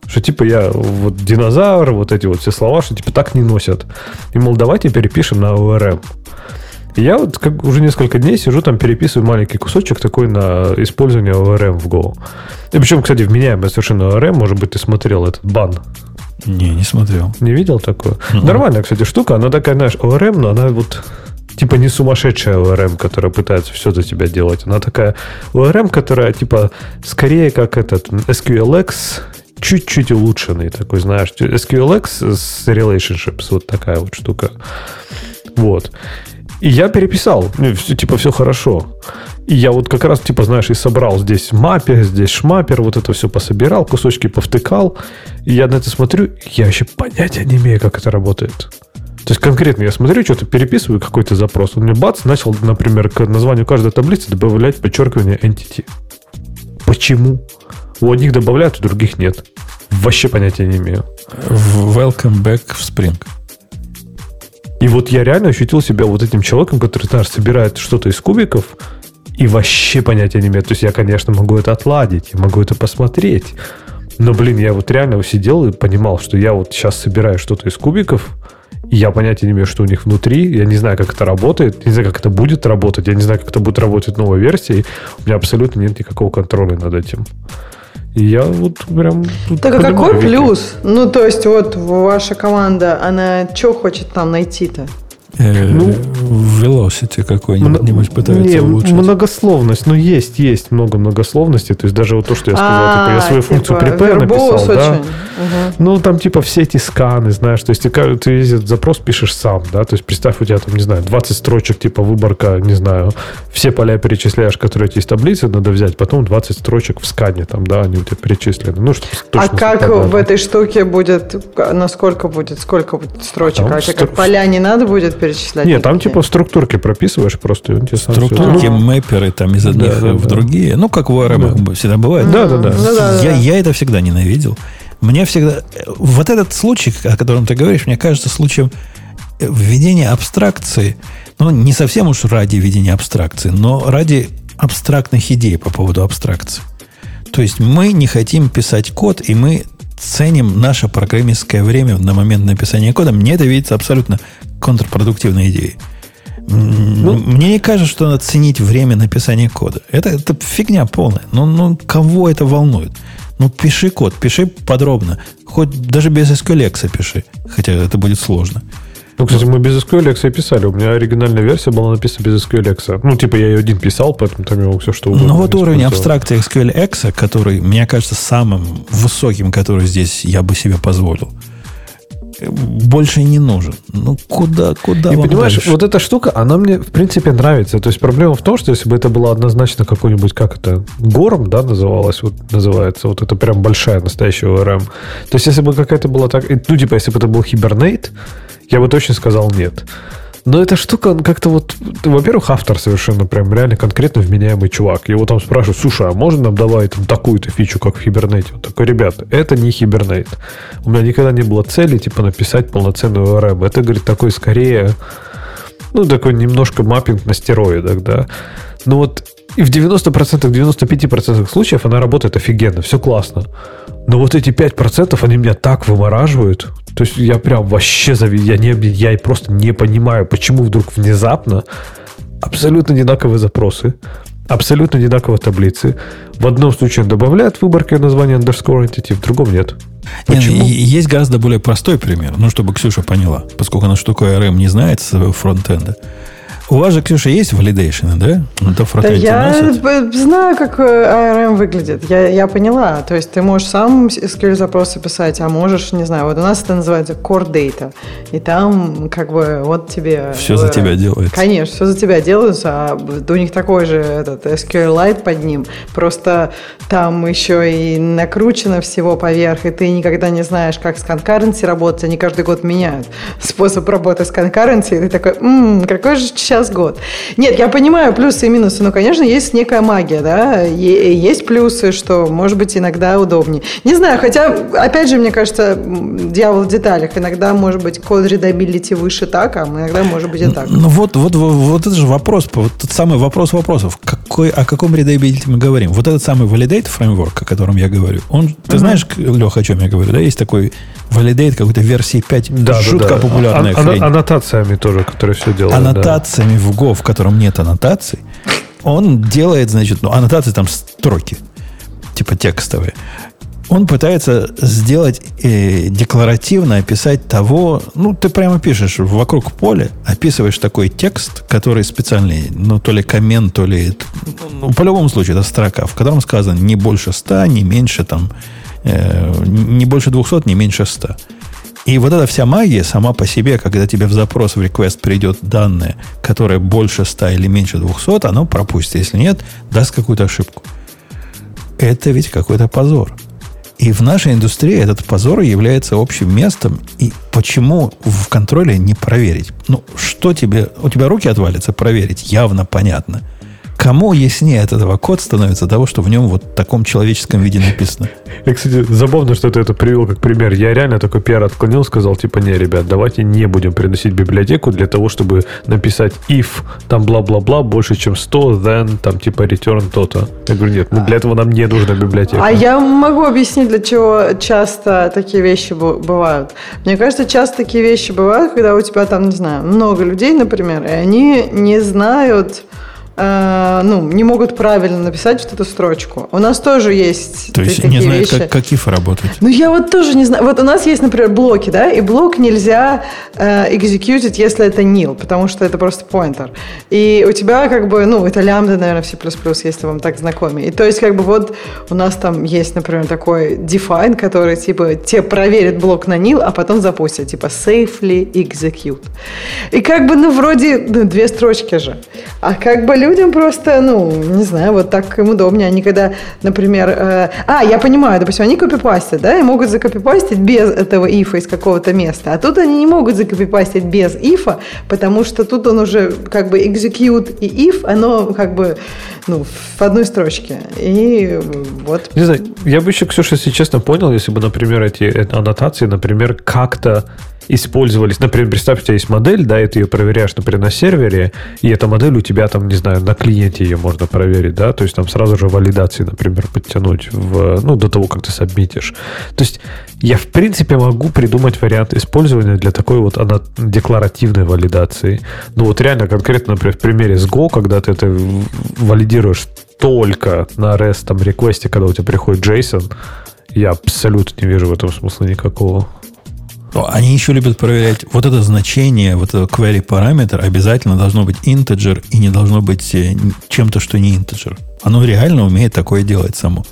F: Что типа я вот динозавр, вот эти вот все слова, что типа так не носят. И, мол, давайте перепишем на ORM. И я вот как уже несколько дней сижу там, переписываю маленький кусочек такой на использование ORM в Go. И причем, кстати, вменяемый совершенно ORM, может быть, ты смотрел этот бан.
A: Не, не смотрел.
F: Не видел такое? Uh-huh. Нормальная, кстати, штука. Она такая, знаешь, ORM, но она вот типа не сумасшедшая ORM, которая пытается все за тебя делать. Она такая ORM, которая типа скорее как этот SQLX, чуть-чуть улучшенный такой, знаешь, SQLX с relationships, вот такая вот штука. Вот. И я переписал, все, типа, все хорошо. И я вот как раз, типа, знаешь, и собрал здесь маппер, здесь шмаппер, вот это все пособирал, кусочки повтыкал. И я на это смотрю, я вообще понятия не имею, как это работает. То есть конкретно я смотрю, что-то переписываю какой-то запрос. Он мне бац, начал, например, к названию каждой таблицы добавлять подчеркивание entity. Почему? У одних добавляют, у других нет. Вообще понятия не имею.
A: Welcome back в Spring.
F: И вот я реально ощутил себя вот этим человеком, который, знаешь, собирает что-то из кубиков и вообще понятия не имеет. То есть я, конечно, могу это отладить, я могу это посмотреть. Но, блин, я вот реально сидел и понимал, что я вот сейчас собираю что-то из кубиков, я понятия не имею, что у них внутри. Я не знаю, как это работает. Не знаю, как это будет работать. Я не знаю, как это будет работать в новой версии. У меня абсолютно нет никакого контроля над этим. И я вот прям...
B: Так а какой плюс? Ну, то есть, вот ваша команда, она что хочет там найти-то?
A: Э, ну, velocity какой-нибудь пытается не, улучшить.
F: Многословность. Ну, есть, есть много многословности. То есть даже вот то, что я сказал, типа, я свою типа, функцию prepare написал, да. Ну, там типа все эти сканы, знаешь, то есть ты, ты запрос пишешь сам, да, то есть представь, у тебя там, не знаю, 20 строчек, типа выборка, не знаю, все поля перечисляешь, которые у тебя из таблицы, надо взять, потом 20 строчек в скане, там, да, они у тебя перечислены. Ну,
B: что А как в этой штуке будет, насколько будет, сколько будет строчек? А, а стр... как поля не надо будет перечислять?
F: Нет, там типа в структурке прописываешь просто.
A: В структурке ну, мэперы там из одних да, в да, другие. Ну, как в да. всегда бывает.
F: Да, да, да.
A: Ну я, я это всегда ненавидел. Мне всегда... Вот этот случай, о котором ты говоришь, мне кажется случаем введения абстракции, ну, не совсем уж ради введения абстракции, но ради абстрактных идей по поводу абстракции. То есть мы не хотим писать код, и мы ценим наше программистское время на момент написания кода. Мне это видится абсолютно контрпродуктивной идеей. Ну, Мне не кажется, что надо ценить время написания кода. Это, это фигня полная. Ну, ну, кого это волнует? Ну, пиши код, пиши подробно. Хоть даже без SQLX пиши. Хотя это будет сложно.
F: Ну, кстати, мы без SQLX писали. У меня оригинальная версия была написана без SQLX. Ну, типа, я ее один писал, поэтому там мог все что угодно.
A: Ну, вот уровень абстракции SQLX, который, мне кажется, самым высоким, который здесь я бы себе позволил больше не нужен. Ну, куда, куда
F: И понимаешь, дальше? вот эта штука, она мне, в принципе, нравится. То есть проблема в том, что если бы это было однозначно какой-нибудь, как это, гором, да, называлось, вот называется, вот это прям большая настоящая ORM. То есть если бы какая-то была так, ну, типа, если бы это был Hibernate, я бы точно сказал нет. Но эта штука, он как-то вот... Во-первых, автор совершенно прям реально конкретно вменяемый чувак. Его там спрашивают, слушай, а можно нам добавить там такую-то фичу, как в Hibernate? Он такой, ребята, это не Hibernate. У меня никогда не было цели, типа, написать полноценную ORM. Это, говорит, такой скорее... Ну, такой немножко маппинг на стероидах, да. Ну вот и в 90%, 95% случаев она работает офигенно, все классно. Но вот эти 5% они меня так вымораживают. То есть я прям вообще завид, я, не, я просто не понимаю, почему вдруг внезапно абсолютно одинаковые запросы, абсолютно одинаковые таблицы. В одном случае он добавляет выборкой название underscore entity, в другом нет.
A: Почему? Нет, есть гораздо более простой пример, ну, чтобы Ксюша поняла, поскольку она что такое RM не знает с фронтенда. У вас же, Ксюша, есть валидейшены, да?
B: Ну, то да я знаю, как ARM выглядит. Я, я поняла. То есть ты можешь сам SQL запросы писать, а можешь, не знаю, вот у нас это называется Core Data. И там как бы вот тебе...
A: Все за тебя делается.
B: Конечно, все за тебя делается. А у них такой же этот SQLite под ним. Просто там еще и накручено всего поверх, и ты никогда не знаешь, как с конкуренцией работать. Они каждый год меняют способ работы с конкуренцией. И ты такой, м-м, какой же сейчас сейчас год. Нет, я понимаю плюсы и минусы, но, конечно, есть некая магия, да, есть плюсы, что, может быть, иногда удобнее. Не знаю, хотя, опять же, мне кажется, дьявол в деталях. Иногда, может быть, код readability выше так, а иногда, может быть, и так.
A: Ну, вот, вот, вот, вот это же вопрос, вот тот самый вопрос вопросов. Какой, о каком readability мы говорим? Вот этот самый validate фреймворк, о котором я говорю, он, ты uh-huh. знаешь, Леха, о чем я говорю, да? Есть такой validate какой-то версии 5, да, жутко да, да. популярная а,
F: хрень. Аннотациями тоже, которые все делают.
A: Аннотациями аннотациями в Go, в котором нет аннотаций, он делает, значит, ну, аннотации там строки, типа текстовые. Он пытается сделать э, декларативно описать того, ну, ты прямо пишешь вокруг поля, описываешь такой текст, который специальный, ну, то ли коммент, то ли... Ну, по любому случаю, это строка, в котором сказано не больше ста, не меньше там не больше 200, не меньше 100. И вот эта вся магия сама по себе, когда тебе в запрос, в request придет данные, которые больше 100 или меньше 200, оно пропустит. Если нет, даст какую-то ошибку. Это ведь какой-то позор. И в нашей индустрии этот позор является общим местом. И почему в контроле не проверить? Ну, что тебе... У тебя руки отвалятся проверить? Явно понятно. Кому яснее от этого код становится того, что в нем вот в таком человеческом виде написано?
F: И, кстати, забавно, что ты это привел как пример. Я реально такой пиар отклонил, сказал, типа, не, ребят, давайте не будем приносить библиотеку для того, чтобы написать if, там, бла-бла-бла, больше, чем 100, then, там, типа, return то-то. Я говорю, нет, ну, для этого нам не нужна библиотека.
B: А я могу объяснить, для чего часто такие вещи бывают. Мне кажется, часто такие вещи бывают, когда у тебя там, не знаю, много людей, например, и они не знают э, ну, не могут правильно написать вот эту строчку. У нас тоже есть
A: То есть не знают, как, как if работает?
B: Ну, я вот тоже не знаю. Вот у нас есть, например, блоки, да, и блок нельзя э, экзекьютить, если это nil, потому что это просто поинтер. И у тебя как бы, ну, это лямбда, наверное, в C++, если вам так знакомы. И то есть как бы вот у нас там есть, например, такой define, который типа тебе проверит блок на nil, а потом запустит, типа safely execute. И как бы, ну, вроде ну, две строчки же. А как бы людям просто, ну, не знаю, вот так им удобнее. Они когда, например... Э, а, я понимаю, допустим, они копипастят, да, и могут закопипастить без этого ифа из какого-то места. А тут они не могут закопипастить без ифа, потому что тут он уже как бы execute и if, оно как бы ну, в одной строчке. И вот.
F: Не знаю, я бы еще, Ксюша, если честно понял, если бы, например, эти аннотации, например, как-то использовались. Например, представь, у тебя есть модель, да, и ты ее проверяешь, например, на сервере, и эта модель у тебя там, не знаю, на клиенте ее можно проверить, да, то есть там сразу же валидации, например, подтянуть в, ну, до того, как ты сабмитишь. То есть я, в принципе, могу придумать вариант использования для такой вот она, декларативной валидации. Ну, вот реально, конкретно, например, в примере с Go, когда ты это валидируешь только на REST там, реквесте, когда у тебя приходит JSON, я абсолютно не вижу в этом смысла никакого.
A: Они еще любят проверять вот это значение, вот это query параметр обязательно должно быть integer и не должно быть э, чем-то, что не integer. Оно реально умеет такое делать само.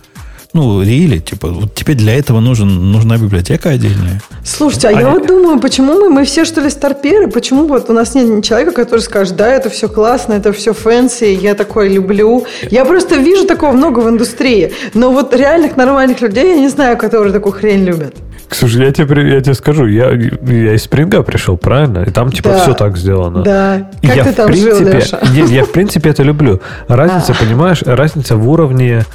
A: Ну, really, типа, вот теперь для этого нужен, нужна библиотека отдельная.
B: Слушайте, а, а я вот думаю, почему мы, мы все, что ли, старперы? Почему вот у нас нет человека, который скажет, да, это все классно, это все fancy, я такое люблю. Я просто вижу такого много в индустрии. Но вот реальных нормальных людей я не знаю, которые такую хрень любят.
F: Слушай, я тебе, я тебе скажу, я, я из Спринга пришел, правильно? И там типа да. все так сделано.
B: Да.
F: И
B: как
F: я,
B: ты там
F: принципе,
B: жил, Леша?
F: Я, я в принципе это люблю. Разница, а. понимаешь, разница в уровне,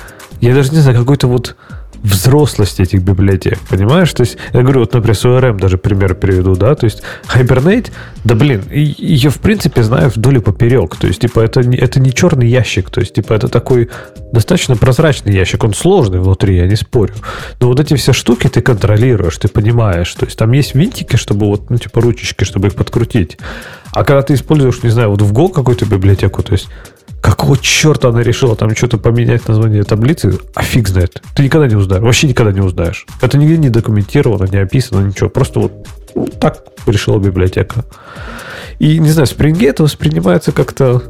F: я даже не знаю, какой-то вот взрослости этих библиотек, понимаешь? То есть, я говорю, вот, например, с ORM даже пример приведу, да, то есть Hibernate, да блин, ее в принципе знаю вдоль и поперек, то есть, типа, это, это не черный ящик, то есть, типа, это такой достаточно прозрачный ящик, он сложный внутри, я не спорю, но вот эти все штуки ты контролируешь, ты понимаешь, то есть, там есть винтики, чтобы вот, ну, типа, ручечки, чтобы их подкрутить, а когда ты используешь, не знаю, вот в Go какую-то библиотеку, то есть, Какого черта она решила там что-то поменять название таблицы? А фиг знает. Ты никогда не узнаешь. Вообще никогда не узнаешь. Это нигде не документировано, не описано, ничего. Просто вот так решила библиотека. И, не знаю, Spring это воспринимается как-то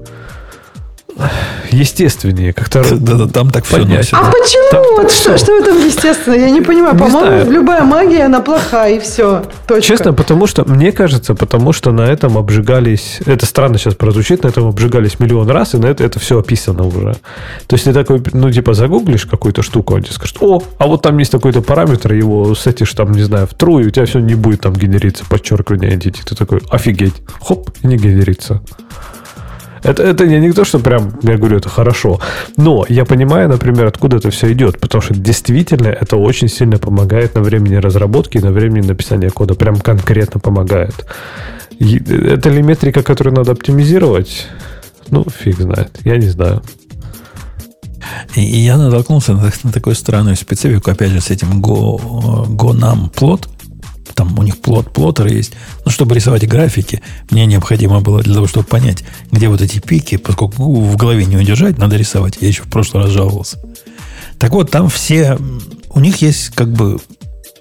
F: естественнее. Как-то [LAUGHS]
A: да, да, там так все носит.
B: А почему? Там, вот что, что в этом естественно? Я не понимаю. По-моему, любая магия, она плохая, и все. Точка.
F: Честно, потому что, мне кажется, потому что на этом обжигались... Это странно сейчас прозвучит, на этом обжигались миллион раз, и на это, это все описано уже. То есть ты такой, ну, типа, загуглишь какую-то штуку, он тебе скажет, о, а вот там есть такой-то параметр, его сетишь там, не знаю, в true, и у тебя все не будет там генериться, подчеркивание entity. Ты такой, офигеть, хоп, и не генерится. Это, это не, не то, что прям, я говорю, это хорошо. Но я понимаю, например, откуда это все идет. Потому что действительно это очень сильно помогает на времени разработки и на времени написания кода. Прям конкретно помогает. И это ли метрика, которую надо оптимизировать? Ну, фиг знает. Я не знаю.
A: И, я натолкнулся на, на такую странную специфику, опять же, с этим Go, Go Nam плод, там у них плот, плоттер есть. Но чтобы рисовать графики, мне необходимо было для того, чтобы понять, где вот эти пики, поскольку в голове не удержать, надо рисовать. Я еще в прошлый раз жаловался. Так вот, там все... У них есть как бы...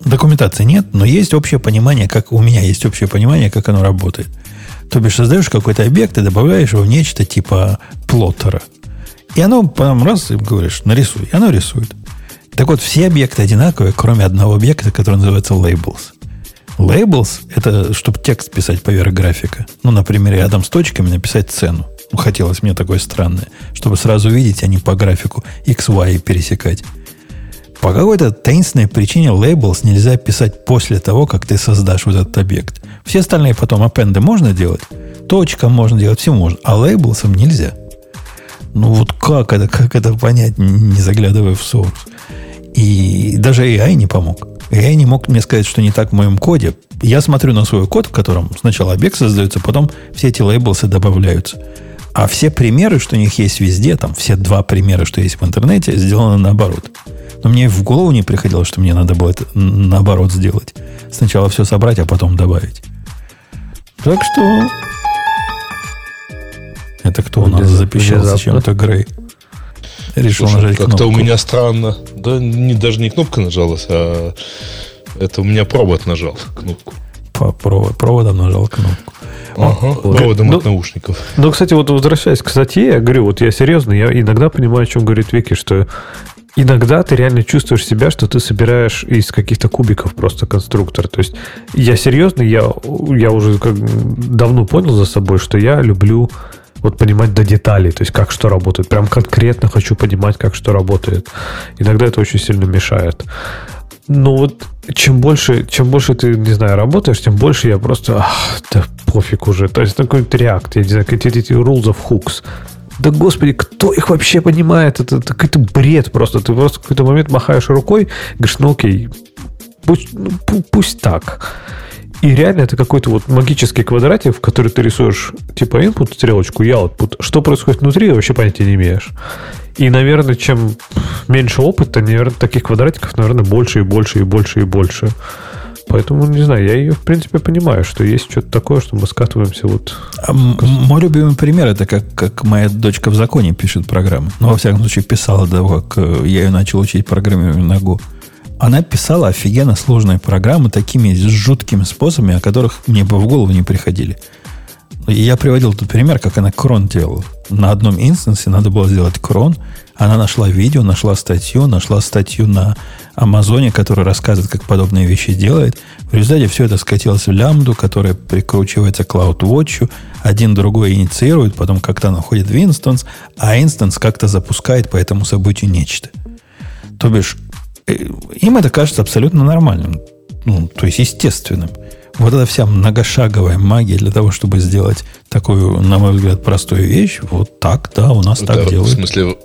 A: Документации нет, но есть общее понимание, как у меня есть общее понимание, как оно работает. То бишь, создаешь какой-то объект и добавляешь его в нечто типа плоттера. И оно потом раз, и говоришь, нарисуй. И оно рисует. Так вот, все объекты одинаковые, кроме одного объекта, который называется labels. Labels – это чтобы текст писать поверх графика. Ну, например, рядом с точками написать цену. Ну, хотелось мне такое странное, чтобы сразу видеть, а не по графику X, Y пересекать. По какой-то таинственной причине labels нельзя писать после того, как ты создашь вот этот объект. Все остальные потом аппенды можно делать, точка можно делать, все можно, а labels нельзя. Ну вот как это, как это понять, не заглядывая в source? И даже AI не помог. AI не мог мне сказать, что не так в моем коде. Я смотрю на свой код, в котором сначала объект создается, потом все эти лейблсы добавляются. А все примеры, что у них есть везде, там все два примера, что есть в интернете, сделаны наоборот. Но мне в голову не приходило, что мне надо было это наоборот сделать. Сначала все собрать, а потом добавить. Так что... Это кто у нас запищал зачем-то Грей?
C: Решил Слушай, нажать как-то у меня странно. Да не, даже не кнопка нажалась, а это у меня провод нажал кнопку.
A: По провод, проводом нажал кнопку.
C: Ага, проводом ну, от наушников.
F: Ну, кстати, вот возвращаясь к статье, я говорю, вот я серьезно, я иногда понимаю, о чем говорит Вики, что Иногда ты реально чувствуешь себя, что ты собираешь из каких-то кубиков просто конструктор. То есть я серьезно, я, я уже как давно понял за собой, что я люблю вот понимать до деталей, то есть как что работает. Прям конкретно хочу понимать, как что работает. Иногда это очень сильно мешает. Но вот чем больше, чем больше ты, не знаю, работаешь, тем больше я просто, ах, да пофиг уже. То есть такой реакт, я не знаю, какие-то эти rules of hooks. Да господи, кто их вообще понимает? Это, это какой-то бред просто. Ты просто в какой-то момент махаешь рукой, говоришь, ну окей, пусть, ну, пусть так. И реально это какой-то вот магический квадратик, в который ты рисуешь типа input, стрелочку, и output. Что происходит внутри, вообще понятия не имеешь. И, наверное, чем меньше опыта, наверное, таких квадратиков, наверное, больше и больше и больше и больше. Поэтому, не знаю, я ее, в принципе, понимаю, что есть что-то такое, что мы скатываемся вот...
A: А мой любимый пример, это как, как моя дочка в законе пишет программы. Ну, во всяком случае, писала до того, как э, я ее начал учить программированию на Go. Она писала офигенно сложные программы такими жуткими способами, о которых мне бы в голову не приходили. И я приводил тут пример, как она крон делала. На одном инстансе надо было сделать крон. Она нашла видео, нашла статью, нашла статью на Амазоне, которая рассказывает, как подобные вещи делает. В результате все это скатилось в лямбду, которая прикручивается к CloudWatch, один другой инициирует, потом как-то находит instance, а instance как-то запускает по этому событию нечто. То бишь, им это кажется абсолютно нормальным, ну, то есть естественным. Вот эта вся многошаговая магия для того, чтобы сделать такую, на мой взгляд, простую вещь, вот так, да, у нас да, так делают. В
C: смысле,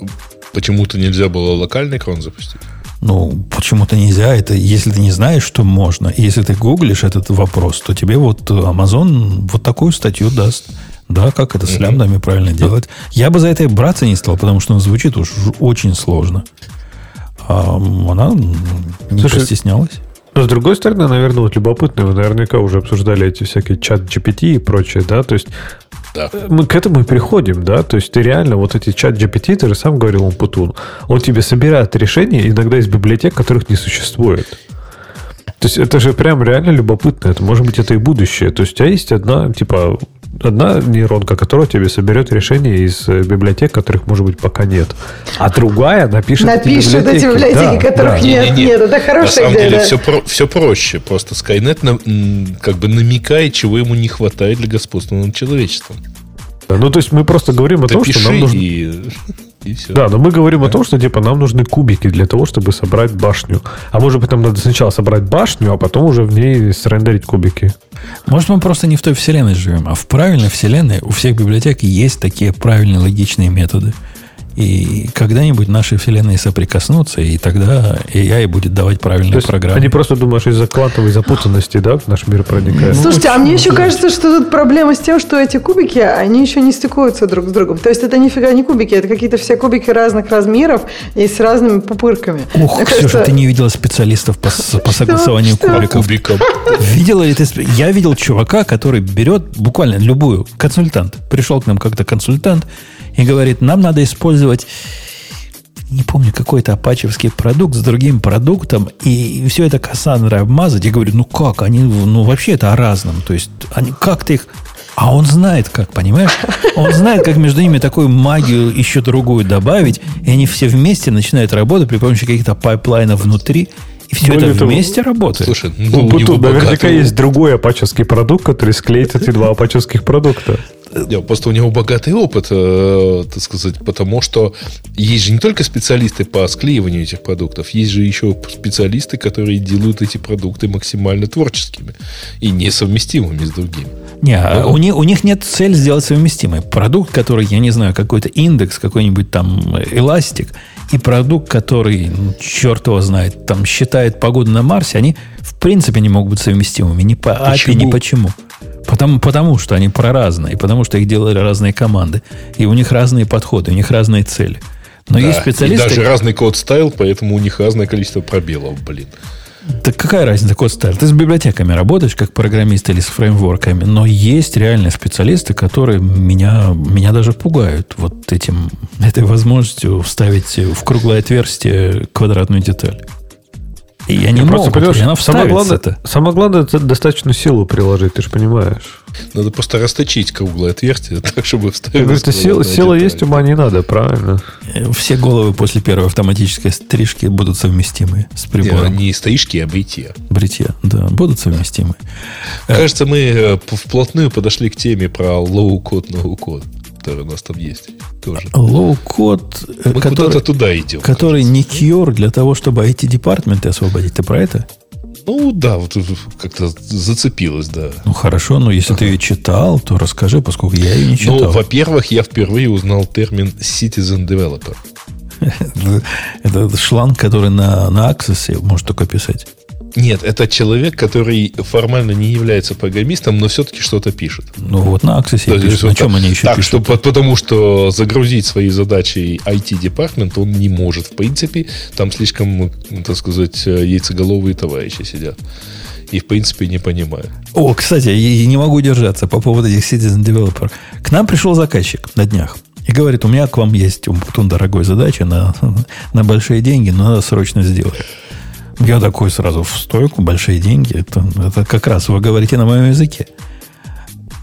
C: почему-то нельзя было локальный cron запустить?
A: Ну, почему-то нельзя. Это если ты не знаешь, что можно, и если ты гуглишь этот вопрос, то тебе вот Amazon вот такую статью даст. Да, как это с лямбдами правильно делать. Я бы за это браться не стал, потому что он звучит уж очень сложно. А она не Слушай, постеснялась.
F: Но, с другой стороны, наверное, вот любопытно, вы наверняка уже обсуждали эти всякие чат GPT и прочее, да, то есть да. мы к этому и приходим, да, то есть ты реально, вот эти чат GPT, ты же сам говорил, он Путун, он тебе собирает решения иногда из библиотек, которых не существует. То есть это же прям реально любопытно. Это может быть это и будущее. То есть у тебя есть одна, типа, одна нейронка, которая тебе соберет решение из э, библиотек, которых, может быть, пока нет. А другая напишет,
B: напишет эти библиотеки, эти библиотеки да, которых да. нет, не, не, нет. Это хорошая На
C: самом идея, деле да. все, про, все проще. Просто Skynet на, как бы намекает, чего ему не хватает для господства над человечеством.
F: Ну, то есть мы просто говорим о том, что нам нужно... И и все. Да, но мы говорим да. о том, что типа нам нужны кубики для того, чтобы собрать башню. А может быть, нам надо сначала собрать башню, а потом уже в ней срендерить кубики.
A: Может, мы просто не в той вселенной живем, а в правильной вселенной у всех библиотек есть такие правильные логичные методы. И когда-нибудь наши вселенные соприкоснутся, и тогда AI будет давать правильные программы.
F: Они просто думаешь, из-за квантовой запутанности, да, в наш мир проникает.
B: Ну, Слушайте, а мне еще кажется, что тут проблема с тем, что эти кубики, они еще не стыкуются друг с другом. То есть это нифига не кубики, это какие-то все кубики разных размеров и с разными пупырками.
A: Ух, Ксюша, кажется... ты не видела специалистов по, по согласованию что? кубиков. кубиков. Видела ли ты? Я видел чувака, который берет буквально любую, консультант. Пришел к нам как-то консультант, и говорит, нам надо использовать не помню, какой-то апачевский продукт с другим продуктом, и все это Кассандрой обмазать. Я говорю, ну как? Они, ну вообще это о разном. То есть, они, как ты их А он знает как, понимаешь? Он знает, как между ними такую магию еще другую добавить, и они все вместе начинают работать при помощи каких-то пайплайнов внутри, и все Более это вместе того, работает.
F: Слушай, ну, ну тут наверняка богатый... есть другой апачевский продукт, который склеит эти два апачевских продукта.
C: Нет, просто у него богатый опыт, э, так сказать, потому что есть же не только специалисты по склеиванию этих продуктов, есть же еще специалисты, которые делают эти продукты максимально творческими и несовместимыми с другими.
A: Не, а у, них, у них нет цели сделать совместимый. Продукт, который, я не знаю, какой-то индекс, какой-нибудь там эластик, и продукт, который, ну, черт его знает, там считает погоду на Марсе, они в принципе не могут быть совместимыми ни по API, ни почему. Потому, потому что они проразные, потому что их делали разные команды. И у них разные подходы, у них разные цели.
C: Но да, есть специалисты... И даже разный код стайл, поэтому у них разное количество пробелов, блин.
A: Так какая разница, код стайл? Ты с библиотеками работаешь, как программист или с фреймворками, но есть реальные специалисты, которые меня, меня даже пугают вот этим, этой возможностью вставить в круглое отверстие квадратную деталь.
F: И я не просто понимаешь, она самое главное, это. самое главное, это достаточно силу приложить, ты же понимаешь.
C: Надо просто расточить круглое отверстие, [LAUGHS] так, чтобы вставить.
F: Говорит, сила, сила есть, ума не надо, правильно.
A: Э, все головы после первой автоматической стрижки будут совместимы с прибором.
C: Не, не стрижки, а бритья.
A: Бритья, да, будут совместимы.
C: Кажется, мы э, вплотную подошли к теме про low-code, no-code который у нас там есть тоже.
A: Лоу-код,
C: э, который, туда идем.
A: Который кажется. не кьюр для того, чтобы IT-департменты освободить. Ты про это?
C: Ну да, вот как-то зацепилось, да.
A: Ну хорошо, но если ага. ты ее читал, то расскажи, поскольку я ее не ну, читал. Ну,
C: во-первых, я впервые узнал термин citizen developer. [LAUGHS]
A: Это шланг, который на, на Access может только писать.
C: Нет, это человек, который формально не является программистом, но все-таки что-то пишет.
A: Ну вот на Access То пишут. На чем они еще
C: так, пишут? Что, потому что загрузить свои задачи IT-департмент он не может, в принципе. Там слишком, так сказать, яйцеголовые товарищи сидят. И, в принципе, не понимаю.
A: О, кстати, я не могу удержаться по поводу этих Citizen Developer. К нам пришел заказчик на днях. И говорит, у меня к вам есть Умпутун дорогой задача на, на большие деньги, но надо срочно сделать. Я такой сразу в стойку, большие деньги. Это, это как раз вы говорите на моем языке.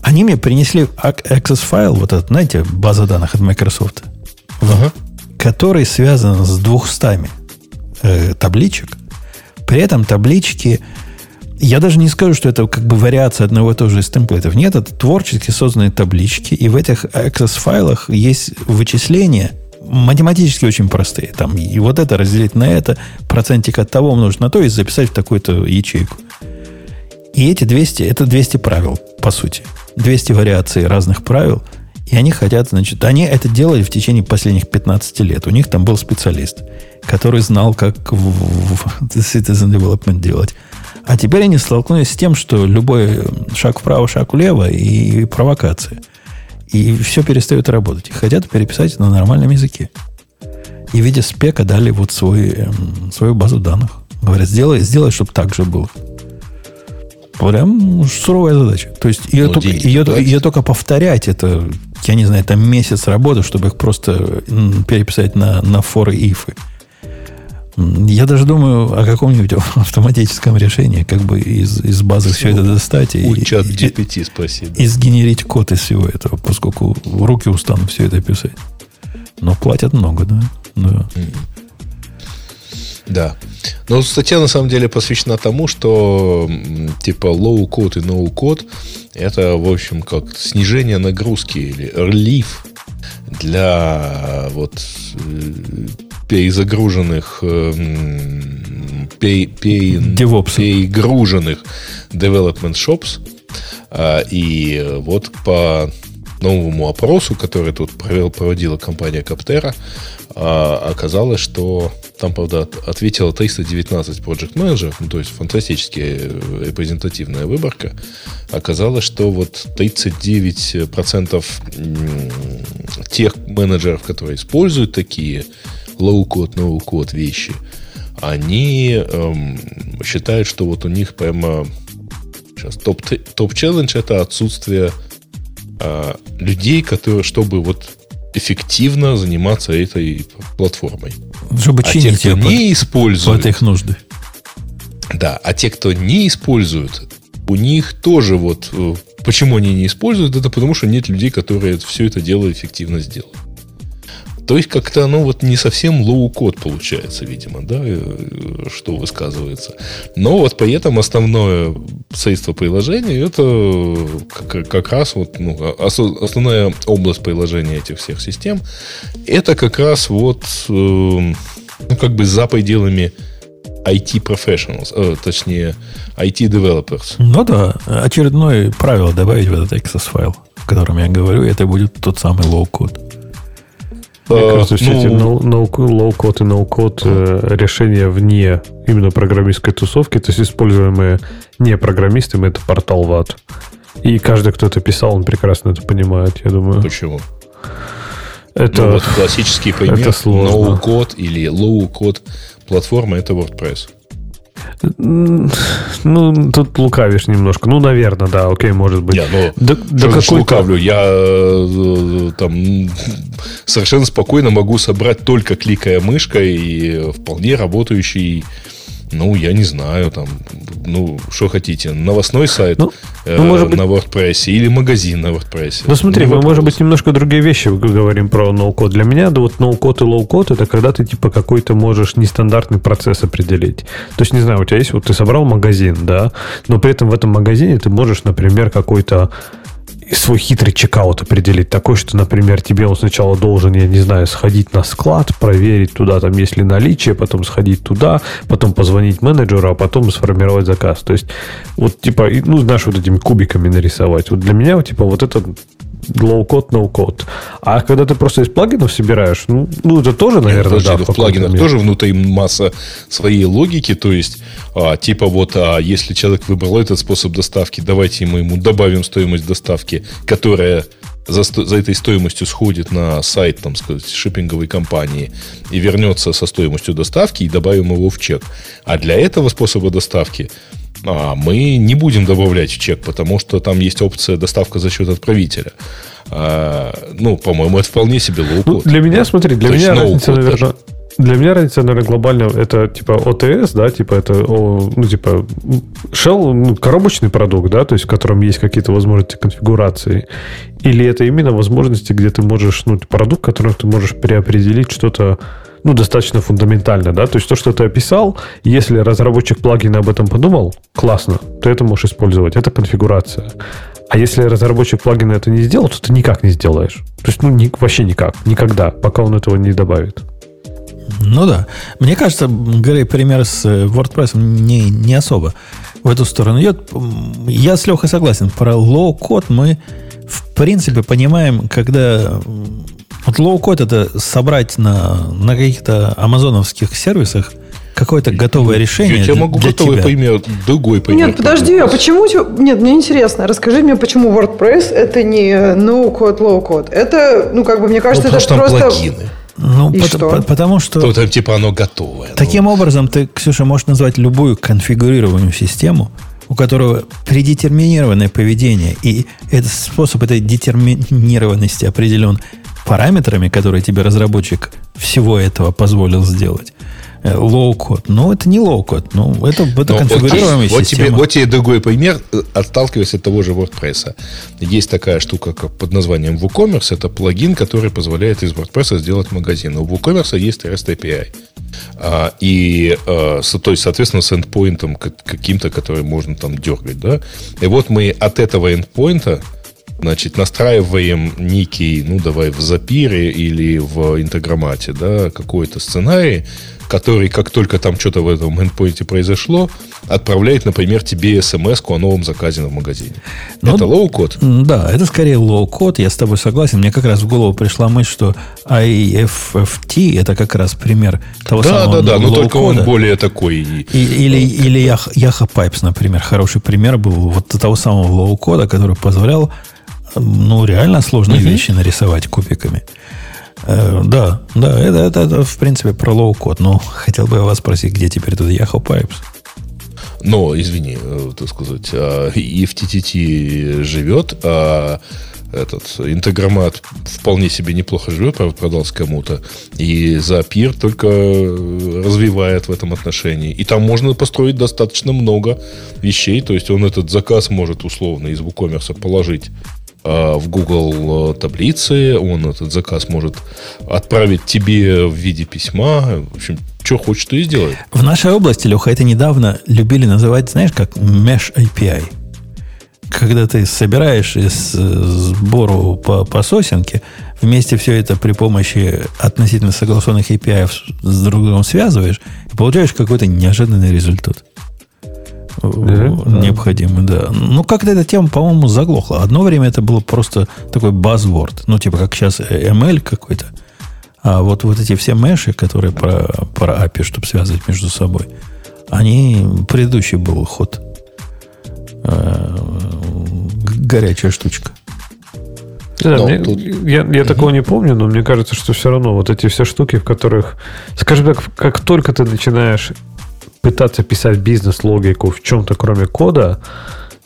A: Они мне принесли access файл, вот этот, знаете, база данных от Microsoft, ага. который связан с 200 э, табличек. При этом таблички, я даже не скажу, что это как бы вариация одного и того же из темплейтов. Нет, это творчески созданные таблички, и в этих access файлах есть вычисления – математически очень простые. Там, и вот это разделить на это, процентик от того умножить на то и записать в такую-то ячейку. И эти 200, это 200 правил, по сути. 200 вариаций разных правил. И они хотят, значит, они это делали в течение последних 15 лет. У них там был специалист, который знал, как в, в [LAUGHS] Citizen Development делать. А теперь они столкнулись с тем, что любой шаг вправо, шаг влево и провокация – и все перестает работать. И хотят переписать на нормальном языке. И в виде спека дали вот свой, эм, свою базу данных. Говорят, сделай, сделай, чтобы так же было. Прям суровая задача. То есть ее, ну, только, ее, ее только повторять, это, я не знаю, это месяц работы, чтобы их просто переписать на, на форы ифы. Я даже думаю о каком-нибудь [LAUGHS] автоматическом решении, как бы из, из базы все это достать
C: и, чат GPT спроси,
A: да. и сгенерить код из всего этого, поскольку руки устанут все это писать. Но платят много, да? Да.
C: Да. Но статья на самом деле посвящена тому, что типа low код и no код это, в общем, как снижение нагрузки или relief для вот э, перезагруженных, эм, перегруженных development shops. А, и вот по новому опросу, который тут провел, проводила компания Каптера, а, оказалось, что там, правда, ответило 319 project менеджеров, ну, то есть фантастически э, репрезентативная выборка. Оказалось, что вот 39% тех менеджеров, которые используют такие low-code, no-code вещи, они эм, считают, что вот у них прямо сейчас топ-челлендж топ это отсутствие э, людей, которые, чтобы вот эффективно заниматься этой платформой.
A: Чтобы а
C: те, кто не используют...
A: Под их нужды.
C: Да, а те, кто не используют, у них тоже вот э, Почему они не используют это? Потому что нет людей, которые все это дело эффективно сделают. То есть как-то оно вот не совсем low-code получается, видимо, да, э, что высказывается. Но вот при этом основное средство приложения это как, раз вот ну, основная область приложения этих всех систем это как раз вот э, ну, как бы за пределами IT professionals, э, точнее IT developers.
A: Ну да, очередное правило добавить в этот access файл, о котором я говорю, это будет тот самый low-код.
F: Мне кажется, все эти ну, low-код и no-код э, решения вне именно программистской тусовки, то есть используемые не программистами, это портал ВАД. И каждый, кто это писал, он прекрасно это понимает, я думаю.
C: Почему?
F: Это, ну,
C: вот классический пример.
F: Это сложно.
C: No-код или low-код платформа это WordPress.
F: Ну, тут лукавишь немножко. Ну, наверное, да, окей, может быть.
C: Я, ну, да, да какой лукавлю? Я э, там совершенно спокойно могу собрать только кликая мышкой и вполне работающий ну, я не знаю, там, ну, что хотите, новостной сайт ну, э, ну, может быть... на WordPress или магазин на WordPress.
F: Ну, смотри, мы, может быть, немножко другие вещи говорим про no-code. Для меня, да, вот no-code и low-code это когда ты, типа, какой-то можешь нестандартный процесс определить. То есть, не знаю, у тебя есть, вот ты собрал магазин, да, но при этом в этом магазине ты можешь, например, какой-то свой хитрый checkout определить. Такой, что, например, тебе он сначала должен, я не знаю, сходить на склад, проверить туда, там есть ли наличие, потом сходить туда, потом позвонить менеджеру, а потом сформировать заказ. То есть, вот, типа, ну, знаешь, вот этими кубиками нарисовать. Вот для меня, типа, вот это low-code, no-code. А когда ты просто из плагинов собираешь, ну, ну это тоже, наверное, Нет,
C: да. В, в плагинах мере. тоже внутри масса своей логики, то есть, а, типа вот, а если человек выбрал этот способ доставки, давайте мы ему добавим стоимость доставки, которая за, за этой стоимостью сходит на сайт, там сказать, шиппинговой компании и вернется со стоимостью доставки и добавим его в чек. А для этого способа доставки а мы не будем добавлять в чек, потому что там есть опция доставка за счет отправителя. А, ну, по-моему, это вполне себе low
F: ну, Для меня, смотри, для То меня разница, наверное, даже. Для меня разница, наверное, глобально это типа OTS, да, типа это, ну, типа shelf, ну, коробочный продукт, да, то есть в котором есть какие-то возможности конфигурации. Или это именно возможности, где ты можешь, ну, продукт, в котором ты можешь переопределить что-то ну, достаточно фундаментально, да, то есть то, что ты описал, если разработчик плагина об этом подумал, классно, то это можешь использовать, это конфигурация. А если разработчик плагина это не сделал, то ты никак не сделаешь. То есть, ну, ни, вообще никак, никогда, пока он этого не добавит.
A: Ну да. Мне кажется, Грей, пример с э, WordPress не, не особо в эту сторону идет. Я с Лехой согласен. Про low-code мы, в принципе, понимаем, когда вот low-code это собрать на, на каких-то амазоновских сервисах какое-то готовое решение. Я
C: тебе могу для готовый тебя. пример, другой пример.
B: Нет, подожди, а почему... Нет, мне интересно, расскажи мне, почему WordPress это не no-code, low-code. Это, ну, как бы, мне кажется, ну, это просто... Плагины.
A: Ну, по- что? По- потому что...
C: То, там, типа оно готовое.
A: Таким ну. образом, ты, Ксюша, можешь назвать любую конфигурированную систему, у которого предетерминированное поведение, и этот способ этой детерминированности определен параметрами, которые тебе разработчик всего этого позволил сделать. Low-code. Ну, это не low-code. Ну, это, это Но конфигурируемая
C: вот, система. Вот тебе, вот тебе другой пример, э, отталкиваясь от того же WordPress. Есть такая штука как под названием WooCommerce. Это плагин, который позволяет из WordPress сделать магазин. У WooCommerce есть REST API. А, и, а, то есть, соответственно, с эндпоинтом каким-то, который можно там дергать. Да? И вот мы от этого эндпоинта Значит, настраиваем некий, ну, давай в Запиере или в Интегромате, да, какой-то сценарий, который, как только там что-то в этом эндпоинте произошло, отправляет, например, тебе смс о новом заказе в магазине. Ну, это low-code?
A: Да, это скорее low-code, я с тобой согласен. Мне как раз в голову пришла мысль, что IFTTT это как раз пример того
C: да,
A: самого
C: Да, да, но только он более такой.
A: И, или, или Yahoo Pipes, например, хороший пример был вот того самого low-code а, который позволял ну, реально сложные угу. вещи нарисовать кубиками. Э, да, да, это, это, это, в принципе, про low-code. Но [LAUGHS] хотел бы вас спросить, где теперь тут Yahoo Pipes?
C: Но, извини, э, так сказать, а, IFTTT живет, а этот интегромат вполне себе неплохо живет, правда, продался кому-то. И Zapier только развивает в этом отношении. И там можно построить достаточно много вещей. То есть он этот заказ может условно из WooCommerce положить в Google таблицы, он этот заказ может отправить тебе в виде письма. В общем, что хочет, то и сделает.
A: В нашей области, Леха, это недавно любили называть, знаешь, как Mesh API. Когда ты собираешь из э, сбору по, по сосенке, вместе все это при помощи относительно согласованных API с друг другом связываешь, и получаешь какой-то неожиданный результат. Mm-hmm. Необходимый, да. Ну, как-то эта тема, по-моему, заглохла. Одно время это было просто такой buzzword. Ну, типа, как сейчас ML какой-то. А вот, вот эти все меши, которые про, про API, чтобы связывать между собой, они... Предыдущий был ход. Э, горячая штучка.
F: Да, мне, тут... Я, я угу. такого не помню, но мне кажется, что все равно вот эти все штуки, в которых, скажем так, как только ты начинаешь пытаться писать бизнес-логику в чем-то, кроме кода,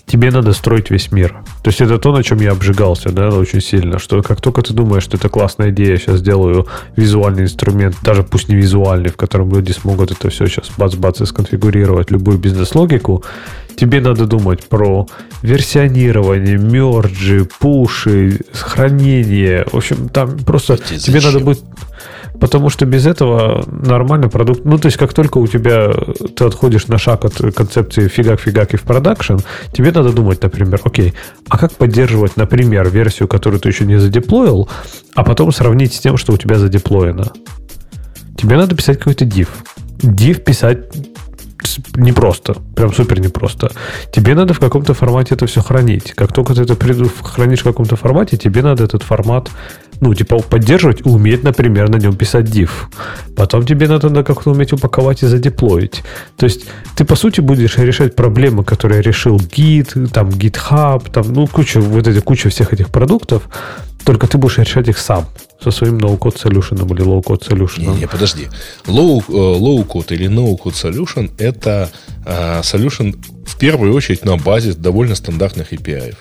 F: тебе надо строить весь мир. То есть это то, на чем я обжигался, да, очень сильно, что как только ты думаешь, что это классная идея, сейчас сделаю визуальный инструмент, даже пусть не визуальный, в котором люди смогут это все сейчас бац-бац и сконфигурировать, любую бизнес-логику, тебе надо думать про версионирование, мерджи, пуши, хранение. В общем, там просто тебе надо будет Потому что без этого нормальный продукт... Ну, то есть, как только у тебя ты отходишь на шаг от концепции фигак-фигак и в production, тебе надо думать, например, окей, а как поддерживать, например, версию, которую ты еще не задеплоил, а потом сравнить с тем, что у тебя задеплоено. Тебе надо писать какой-то div. Div писать непросто, прям супер непросто. Тебе надо в каком-то формате это все хранить. Как только ты это хранишь в каком-то формате, тебе надо этот формат ну, типа, поддерживать уметь, например, на нем писать div. Потом тебе надо как-то уметь упаковать и задеплоить. То есть ты, по сути, будешь решать проблемы, которые решил Git, там, GitHub, там, ну, куча, вот эти, куча всех этих продуктов, только ты будешь решать их сам со своим no-code solution или low-code solution.
C: Не, не, подожди. Э, low-code или no-code solution это uh, solution в первую очередь на базе довольно стандартных API.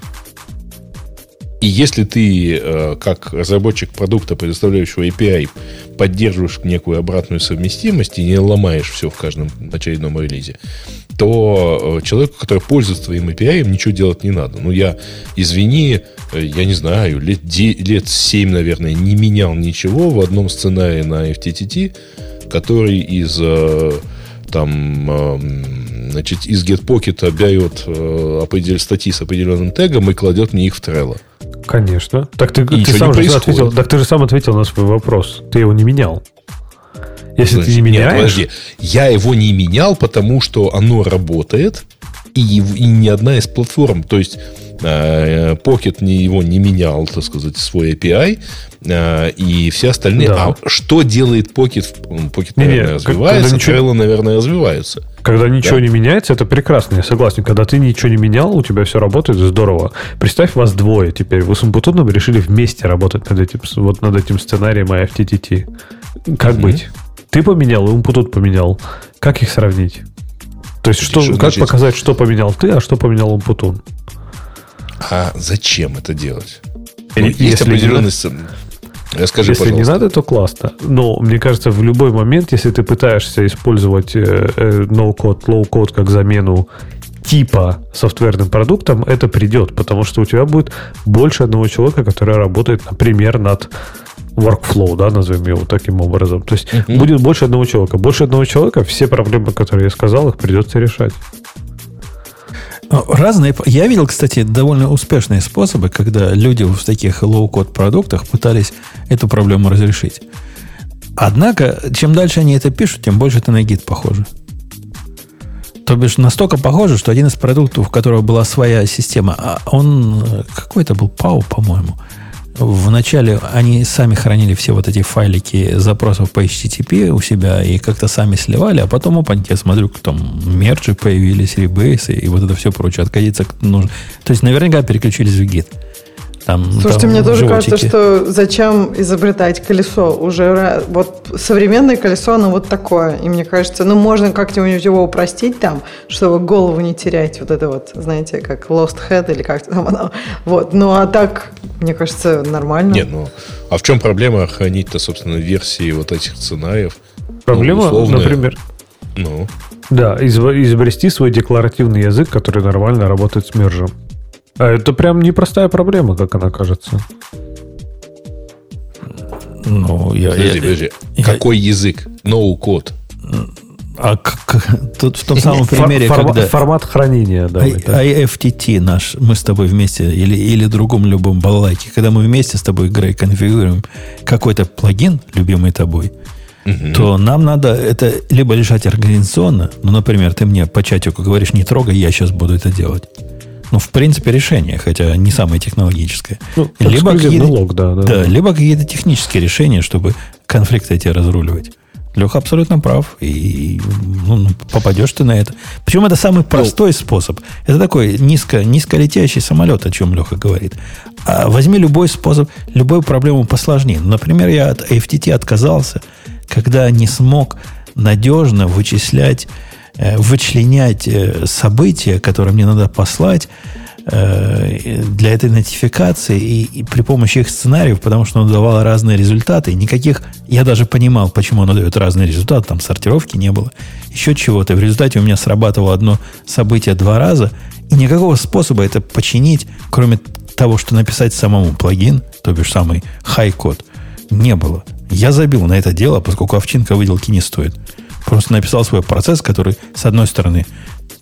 C: И если ты, э, как разработчик продукта, предоставляющего API, поддерживаешь некую обратную совместимость и не ломаешь все в каждом очередном релизе, то э, человеку, который пользуется твоим API, ничего делать не надо. Ну, я, извини, э, я не знаю, лет, лет 7, наверное, не менял ничего в одном сценарии на FTTT, который из там, значит, из GetPocket берет определенные статьи с определенным тегом и кладет мне их в Trello.
F: Конечно. Так ты, ты сам же ответил. Так ты же сам ответил на свой вопрос. Ты его не менял.
C: Если Значит, ты не меняешь... Нет, подожди. Я его не менял, потому что оно работает, и, и ни одна из платформ, то есть э, Pocket не, его не менял, так сказать, свой API, э, и все остальные... Да. А что делает Pocket? Pocket, наверное, не, развивается, ничего... наверное, развиваются.
F: Когда ничего да? не меняется, это прекрасно, я согласен. Когда ты ничего не менял, у тебя все работает здорово. Представь, вас двое теперь. Вы с Умпутуном решили вместе работать над этим, вот над этим сценарием IFTTT. Как mm-hmm. быть? Ты поменял, и Умпутун поменял. Как их сравнить? То есть, что, как значит... показать, что поменял ты, а что поменял Умпутун?
C: А зачем это делать? Ну, есть Если определенность...
F: Расскажи, если пожалуйста. не надо, то классно. Но мне кажется, в любой момент, если ты пытаешься использовать э, э, no-code, low-code как замену типа софтверным продуктом, это придет, потому что у тебя будет больше одного человека, который работает, например, над workflow, да, назовем его таким образом. То есть uh-huh. будет больше одного человека. Больше одного человека, все проблемы, которые я сказал, их придется решать.
A: Разные. Я видел, кстати, довольно успешные способы, когда люди в таких low-code продуктах пытались эту проблему разрешить. Однако, чем дальше они это пишут, тем больше это на git похоже. То бишь, настолько похоже, что один из продуктов, у которого была своя система, а он э, какой-то был PAU, по-моему, Вначале они сами хранили все вот эти файлики запросов по HTTP у себя и как-то сами сливали, а потом, опа, я смотрю, там мерджи появились, ребейсы и вот это все прочее. Откатиться нужно. То есть, наверняка переключились в Git.
B: Там, Слушайте, там мне тоже животики. кажется, что зачем изобретать колесо? Уже вот современное колесо, оно вот такое. И мне кажется, ну, можно как-нибудь его упростить там, чтобы голову не терять. Вот это вот, знаете, как Lost Head или как там оно. Вот. Ну, а так, мне кажется, нормально.
C: Нет, ну, а в чем проблема хранить-то, собственно, версии вот этих сценариев?
F: Проблема, ну, например... Ну? Да, изобрести свой декларативный язык, который нормально работает с мержем. А это прям непростая проблема, как она кажется.
C: Ну, я... Подожди, я, подожди. Я, Какой я, язык? No-код.
A: А как, тут в том самом примере,
F: Фор,
A: когда...
F: Формат хранения, да.
A: IFTT наш, мы с тобой вместе, или, или другом любом балалайке, когда мы вместе с тобой, Грей, конфигурируем какой-то плагин, любимый тобой, угу. то нам надо это либо решать организационно, ну, например, ты мне по чатику говоришь, не трогай, я сейчас буду это делать. Ну, в принципе, решение, хотя не самое технологическое. Ну, либо какие лог, да, да, да, либо какие-то технические решения, чтобы конфликты эти разруливать. Леха абсолютно прав. И ну, ну, попадешь ты на это. Причем это самый простой способ. Это такой низко, низколетящий самолет, о чем Леха говорит. А возьми любой способ, любую проблему посложнее. Например, я от FTT отказался, когда не смог надежно вычислять вычленять э, события, которые мне надо послать э, для этой нотификации и, и при помощи их сценариев, потому что он давал разные результаты. Никаких, я даже понимал, почему он дает разные результаты, там сортировки не было, еще чего-то. В результате у меня срабатывало одно событие два раза, и никакого способа это починить, кроме того, что написать самому плагин, то бишь самый хай-код, не было. Я забил на это дело, поскольку овчинка выделки не стоит. Просто написал свой процесс, который, с одной стороны,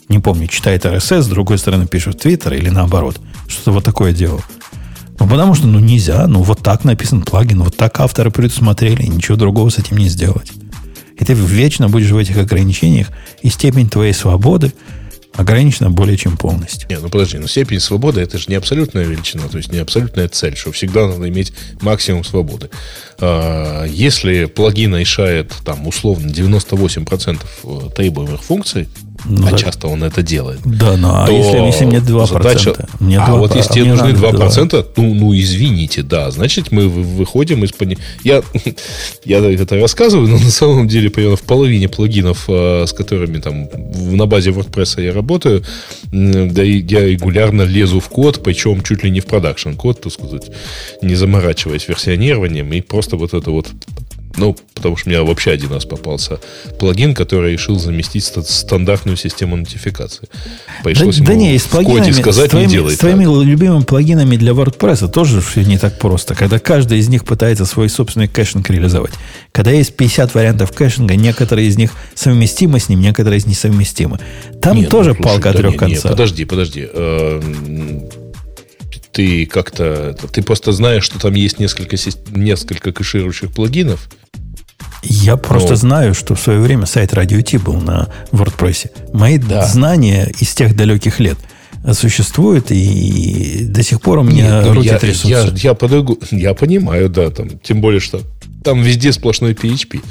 A: не помню, читает RSS, с другой стороны, пишет в Twitter или наоборот. Что-то вот такое делал. Ну, потому что, ну, нельзя. Ну, вот так написан плагин, вот так авторы предусмотрели, ничего другого с этим не сделать. И ты вечно будешь в этих ограничениях, и степень твоей свободы – ограничена более чем полностью.
C: Не, ну подожди, ну степень свободы это же не абсолютная величина, то есть не абсолютная цель, что всегда надо иметь максимум свободы. А, если плагин решает там условно 98% э, требуемых функций, ну, а да. часто он это делает.
A: Да, ну а если, если мне 2%?
C: Задача,
A: мне
C: а 2, вот если тебе нужны 2%, 2, ну, ну извините, да, значит мы выходим из... Я, [LAUGHS] я это рассказываю, но на самом деле примерно в половине плагинов, э, с которыми там на базе WordPress я работаю, да и я регулярно лезу в код, причем чуть ли не в продакшн код, так сказать, не заморачиваясь версионированием, и просто вот это вот ну, потому что у меня вообще один раз попался плагин, который решил заместить стандартную систему нотификации.
A: Пришлось да, ему да не, в коде сказать, твоими, не делай С твоими так. любимыми плагинами для WordPress тоже все не так просто. Когда каждый из них пытается свой собственный caching реализовать. Когда есть 50 вариантов caching а, некоторые из них совместимы с ним, некоторые из них несовместимы. Там нет, тоже ну, слушай, палка да, трех нет, концов. Нет,
C: подожди, подожди. Ты как-то... Ты просто знаешь, что там есть несколько, несколько кэширующих плагинов,
A: я просто Но... знаю, что в свое время сайт Radio T был на WordPress. Мои да. знания из тех далеких лет существуют, и до сих пор у меня Нет, ну, руки
C: я,
A: трясутся.
C: Я, я, подойгу, я понимаю, да, там, тем более, что там везде сплошной PHP.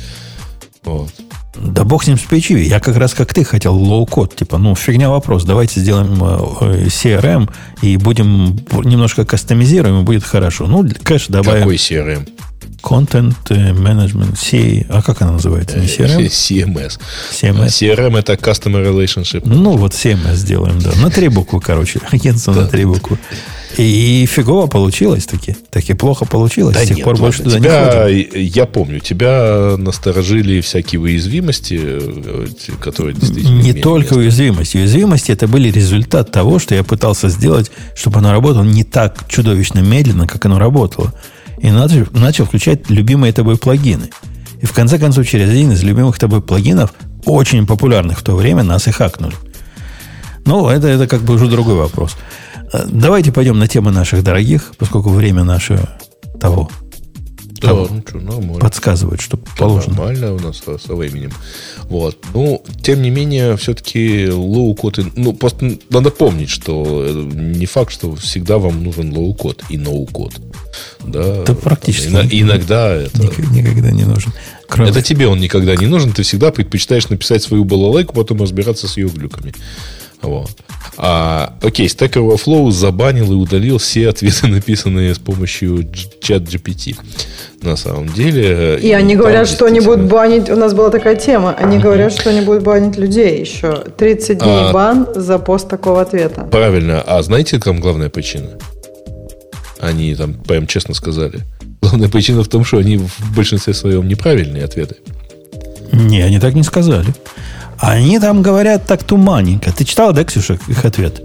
A: Вот. Да бог с ним с PHP. Я как раз как ты хотел low-code. Типа, ну, фигня вопрос. Давайте сделаем э, CRM и будем немножко кастомизируем, и будет хорошо. Ну, кэш добавим.
C: Какой CRM?
A: Content Management, C, а как она называется? Не
C: CRM? CMS. CMS. CRM это Customer Relationship.
A: Ну, вот CMS сделаем, да. На три буквы, короче. [LAUGHS] Агентство на три буквы. И фигово получилось таки. Таки плохо получилось. Да С тех нет, пор больше туда тебя, не ходим.
C: Я помню, тебя насторожили всякие уязвимости, э, которые действительно...
A: Не только место. уязвимости. Уязвимости это были результат того, что я пытался сделать, чтобы оно работало не так чудовищно медленно, как оно работало и начал, начал включать любимые тобой плагины. И в конце концов, через один из любимых тобой плагинов, очень популярных в то время, нас и хакнули. Ну, это, это как бы уже другой вопрос. Э, давайте пойдем на темы наших дорогих, поскольку время наше того. Да, того ну что, нормально. Подсказывает, что да, положено.
C: Нормально у нас со, со временем. Вот. Ну, тем не менее, все-таки low-code... Ну, просто надо помнить, что не факт, что всегда вам нужен low-code и no-code.
A: Да, да практически.
C: Там, иногда это...
A: Никогда не нужен.
C: Кроме... Это тебе он никогда не нужен. Ты всегда предпочитаешь написать свою балалайку, потом разбираться с ее глюками. Вот. А, окей, Stack Overflow забанил и удалил все ответы, [LAUGHS] написанные с помощью чат GPT. На самом деле.
B: И, и они говорят, что они будут банить. У нас была такая тема. Они говорят, что они будут банить людей еще. 30 дней а, бан за пост такого ответа.
C: Правильно. А знаете, там главная причина? Они там прям честно сказали. Главная причина в том, что они в большинстве своем неправильные ответы.
A: Не, они так не сказали. Они там говорят так туманненько. Ты читал, да, Ксюша, их ответ?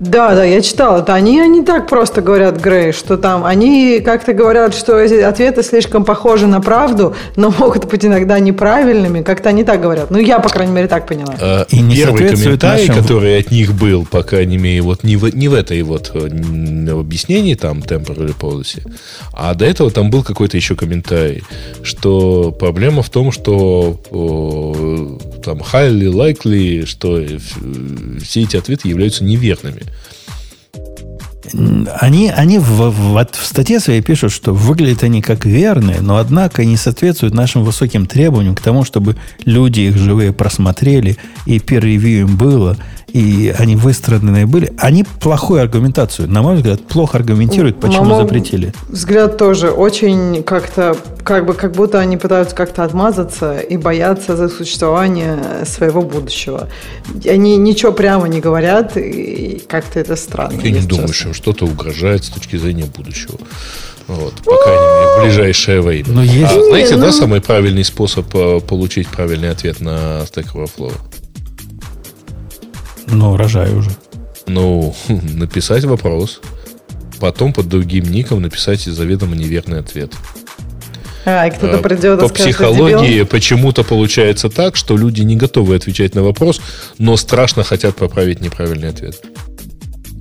B: Да, да, я читала. Это они, они так просто говорят, Грей, что там они как-то говорят, что эти ответы слишком похожи на правду, но могут быть иногда неправильными. Как-то они так говорят. Ну, я, по крайней мере, так поняла.
C: А, и не Первый комментарий, нашим... который от них был, по крайней мере, вот не в, не в этой вот э, объяснении, там, temporary policy, а до этого там был какой-то еще комментарий, что проблема в том, что там highly likely, что все эти ответы являются неверными.
A: Они, они в, в, в статье своей пишут, что выглядят они как верные, но однако не соответствуют нашим высоким требованиям к тому, чтобы люди их живые просмотрели, и peer-review им было, и они выстраданные были, они плохую аргументацию, на мой взгляд, плохо аргументируют, почему на запретили.
B: Взгляд тоже очень как-то, как бы, как будто они пытаются как-то отмазаться и боятся за существование своего будущего. Они ничего прямо не говорят, и как-то это странно.
C: Я не думаю, что им что-то угрожает с точки зрения будущего. Вот, по крайней мере, в ближайшее время. Но есть... а, знаете, не, да, ну... самый правильный способ э, получить правильный ответ на Stack Overflow?
A: Ну, рожаю уже.
C: Ну, [LAUGHS] написать вопрос, потом под другим ником написать заведомо неверный ответ.
B: А, и кто-то а, придет
C: По скажет, психологии почему-то получается так, что люди не готовы отвечать на вопрос, но страшно хотят поправить неправильный ответ.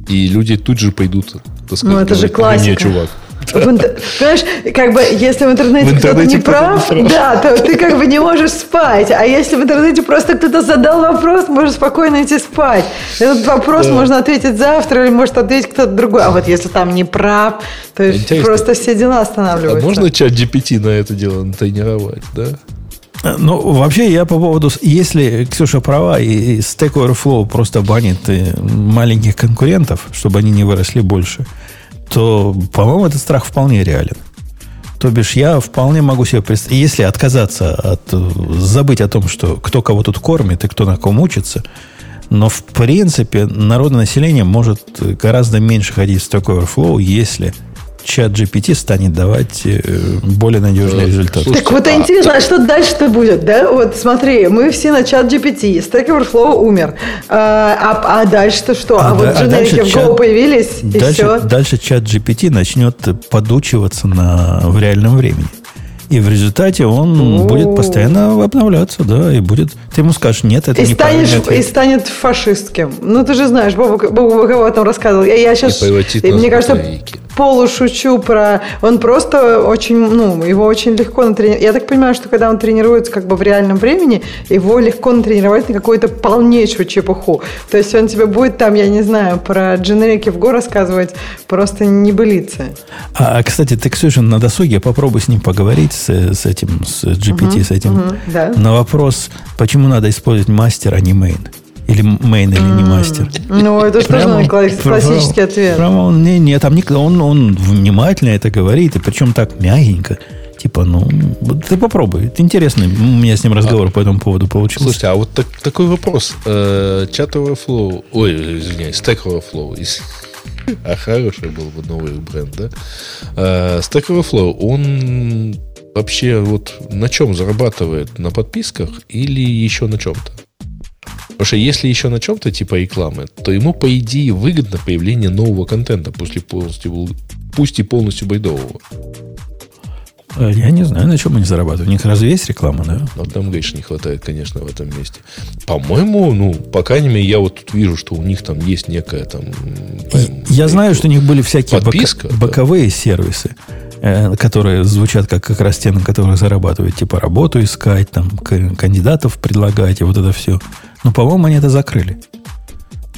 C: И люди тут же пойдут,
B: так сказать, ну, это же классика. чувак. Понимаешь, как бы, если в интернете, в интернете кто-то не прав, не прав, да, то ты как бы не можешь спать. А если в интернете просто кто-то задал вопрос, можешь спокойно идти спать. Этот вопрос да. можно ответить завтра или может ответить кто-то другой. А вот если там не прав, то Интересно. просто все дела останавливаются.
C: А можно чат GPT на это дело натренировать, да?
A: Ну, вообще, я по поводу... Если Ксюша права, и Stack Overflow просто банит э, маленьких конкурентов, чтобы они не выросли больше – то, по-моему, этот страх вполне реален. То бишь, я вполне могу себе представить, если отказаться от, забыть о том, что кто кого тут кормит и кто на ком учится, но, в принципе, народное население может гораздо меньше ходить в Stack Overflow, если чат GPT станет давать э, более надежные э, результаты.
B: Так вот а, интересно, а что дальше-то будет, да? Вот смотри, мы все на чат GPT, Stack Overflow умер. А, а, а дальше-то что? А, а вот а дженерики в Go появились,
A: дальше, и все? Дальше чат GPT начнет подучиваться на, в реальном времени. И в результате он О-о-о. будет постоянно обновляться, да, и будет... Ты ему скажешь, нет, это
B: не станешь, И станет фашистским. Ну, ты же знаешь, Бобу, об этом рассказывал. Я, я сейчас... И мне кажется, полушучу про... Он просто очень, ну, его очень легко натренировать. Я так понимаю, что когда он тренируется как бы в реальном времени, его легко натренировать на какую-то полнейшую чепуху. То есть он тебе будет там, я не знаю, про дженерики в го рассказывать просто не былицы.
A: А, а, кстати, ты, Ксюша, на досуге попробуй с ним поговорить, с, с этим, с GPT, угу, с этим. Угу, да. На вопрос, почему надо использовать мастер, а не main. Или main, или не мастер.
B: Ну, это же тоже классический ответ.
A: Прямо он, не, не, там не, он, он внимательно это говорит, и причем так мягенько. Типа, ну, ты попробуй. Это интересный. У меня с ним разговор а, по этому поводу получился.
C: Слушайте, а вот так, такой вопрос. Э, Chat Overflow, ой, извиняюсь, Stack Overflow. [LAUGHS] А хороший был бы новый бренд, да? Э, Stack Overflow, он вообще вот на чем зарабатывает? На подписках или еще на чем-то? Потому что если еще на чем-то типа рекламы, то ему, по идее, выгодно появление нового контента, после полностью, пусть и полностью байдового.
A: Э, я не знаю, на чем они зарабатывают. У них разве есть реклама, да?
C: Но там, конечно, не хватает, конечно, в этом месте. По-моему, ну, по крайней мере, я вот тут вижу, что у них там есть некая там...
A: Прям, я знаю, что у них были всякие подписка, бока- да. боковые сервисы, э, которые звучат как, как раз те, на которых зарабатывают. Типа работу искать, там, кандидатов предлагать, и вот это все. Но, по-моему, они это закрыли.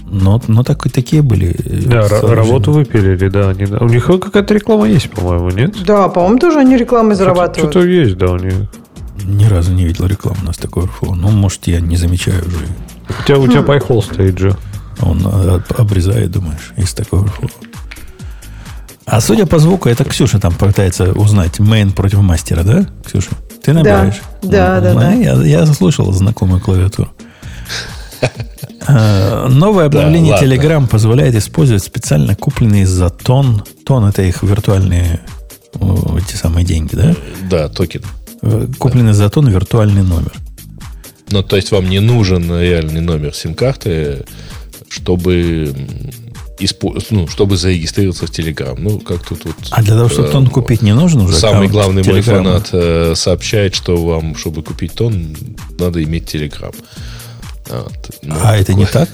A: Но, но так, такие были.
F: Э, да, работу выпилили, да. Они, у них какая-то реклама есть, по-моему, нет?
B: Да, по-моему, тоже они рекламой зарабатывают.
F: Что-то есть, да, у них.
A: Ни разу не видел рекламу у нас такой Overflow. Ну, может, я не замечаю уже.
F: У тебя, у тебя хм. пайхол стоит же.
A: Он обрезает, думаешь, из такого А судя по звуку, это Ксюша там пытается узнать main против мастера, да, Ксюша? Ты набираешь?
B: Да, да, ну, да.
A: Я, я слышал знакомую клавиатуру. А, новое обновление Telegram позволяет использовать специально купленные за TON. TON это их виртуальные эти самые деньги, да?
C: Да, токен.
A: Э, купленный за TON виртуальный номер.
C: Ну, то есть вам не нужен реальный номер сим-карты, чтобы ну, чтобы зарегистрироваться в Telegram. Ну, как тут вот...
A: А для того, чтобы тон э, купить, не нужен уже?
C: Самый главный мой фанат э, сообщает, что вам, чтобы купить тон, надо иметь Telegram.
A: Вот. Ну, а это не так?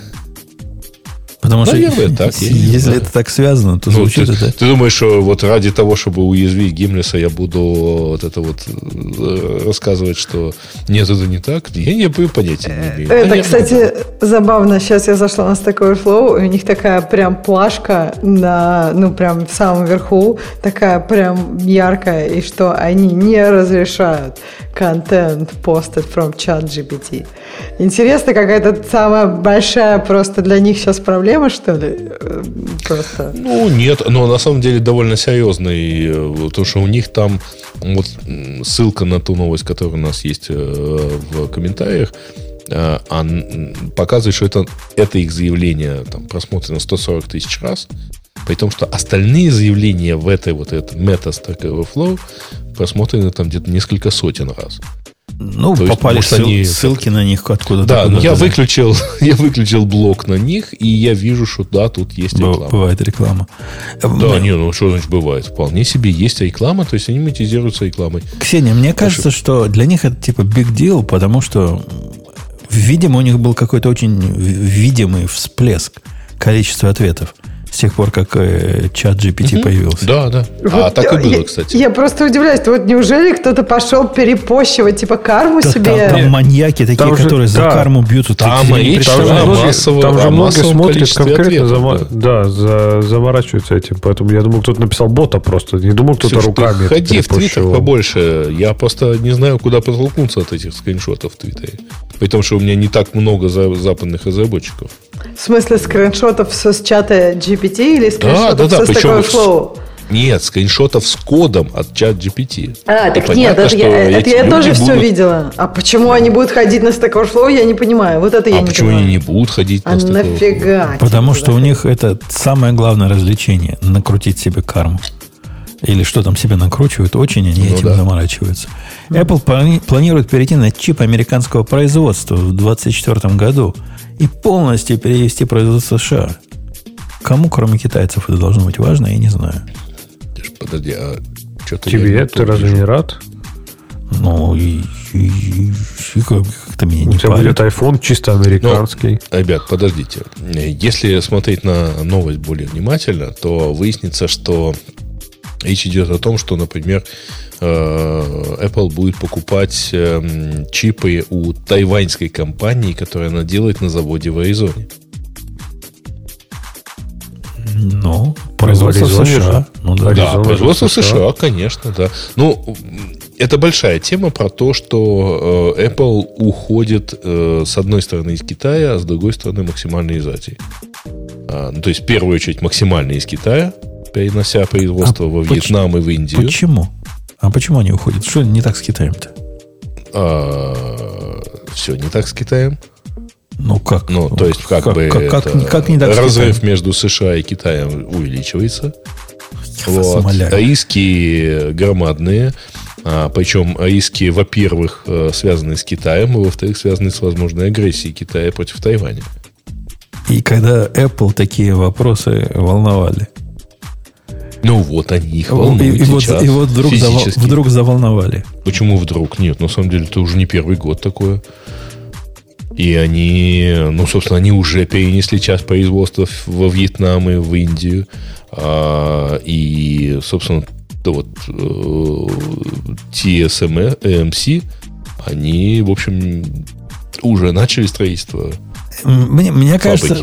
A: Потому Наверное, что так, если это так связано, то ну, звучит
C: ты,
A: это...
C: Ты думаешь, что вот ради того, чтобы уязвить Гимлиса, я буду вот это вот э, рассказывать, что нет, это не так? Я не понятия не имею.
B: Это, Наверное, кстати, да. забавно. Сейчас я зашла на Stack Overflow, и у них такая прям плашка на, ну, прям в самом верху, такая прям яркая, и что они не разрешают контент posted from chat GPT. Интересно, какая-то самая большая просто для них сейчас проблема, что ли?
C: Просто. Ну, нет, но на самом деле довольно серьезный, э, потому что у них там вот ссылка на ту новость, которая у нас есть э, в комментариях, э, показывает, что это, это их заявление там, просмотрено 140 тысяч раз, при том, что остальные заявления в этой вот этой Meta Stack Overflow просмотрены там где-то несколько сотен раз.
A: Ну, То попали есть, ссыл, они... ссылки на них откуда-то.
C: Да, откуда я выключил, [LAUGHS] я выключил блок на них, и я вижу, что да, тут есть реклама.
A: Бывает реклама.
C: Да, мне... не, ну что значит бывает? Вполне себе есть реклама, то есть они монетизируются рекламой.
A: Ксения, мне кажется, Хорошо. что для них это типа big deal, потому что, видимо, у них был какой-то очень видимый всплеск количества ответов с тех пор, как э, чат GPT угу. появился.
C: Да, да. Вот, а так и было, я, кстати.
B: Я просто удивляюсь, вот неужели кто-то пошел перепощивать типа карму так себе?
A: Там, там маньяки такие, там которые же, за да. карму бьются.
C: Там, там, и, там, же
F: многие, массово, там же многие смотрят конкретно, зама, да, за, заморачиваются этим. Поэтому я думал, кто-то написал бота просто. Не думал, кто-то Слушай, руками
C: Ходи в Твиттер побольше. Я просто не знаю, куда подтолкнуться от этих скриншотов в Твиттере. При том, что у меня не так много западных разработчиков.
B: В смысле скриншотов с чата GPT или скриншотов да, да, да. со Причем Stack
C: Нет, скриншотов с кодом от чат GPT.
B: А, так понятно, нет, это я, это я тоже будут... все видела. А почему они будут ходить на Stack Overflow, я не понимаю. Вот это я
C: а
B: не
C: почему
B: понимаю.
C: они не будут ходить
B: на а Stack нафига?
A: Потому что у них это самое главное развлечение – накрутить себе карму или что там себе накручивают, очень они ну, этим да. заморачиваются. Apple плани- планирует перейти на чип американского производства в 2024 году и полностью перевести производство США. Кому, кроме китайцев, это должно быть важно, я не знаю.
C: Подожди, а
F: что-то Тебе ты разве не рад?
A: Ну, и, и, и, и как-то меня не У
F: тебя будет iPhone чисто американский.
C: Ну, ребят, подождите. Если смотреть на новость более внимательно, то выяснится, что Речь идет о том, что, например, э, Apple будет покупать эм, чипы у тайваньской компании, которая она делает на заводе в Аризоне.
A: Ну, производство США.
C: Ну, да, да производство США. США, конечно, да. Ну, это большая тема про то, что э, Apple уходит э, с одной стороны из Китая, а с другой стороны максимально из Азии. А, ну, то есть, в первую очередь, максимально из Китая, перенося производство а во Вьетнам и в Индию.
A: Почему? А почему они уходят? Что не так с Китаем-то?
C: А, все не так с Китаем.
A: Ну как?
C: Ну, то есть, как, как бы как, как, это, как не так разрыв между США и Китаем увеличивается. Я вот. Риски громадные. А, причем риски, во-первых, э, связаны с Китаем, и во-вторых, связаны с возможной агрессией Китая против Тайваня.
A: И когда Apple такие вопросы волновали,
C: ну вот они их волнуют и, и,
A: вот, и вот вдруг, завол, вдруг заволновали.
C: Почему вдруг? Нет, на самом деле это уже не первый год такое. И они, ну, собственно, они уже перенесли часть производства во Вьетнам и в Индию. А, и, собственно, да вот TSM, AMC, они, в общем, уже начали строительство
A: мне, мне кажется,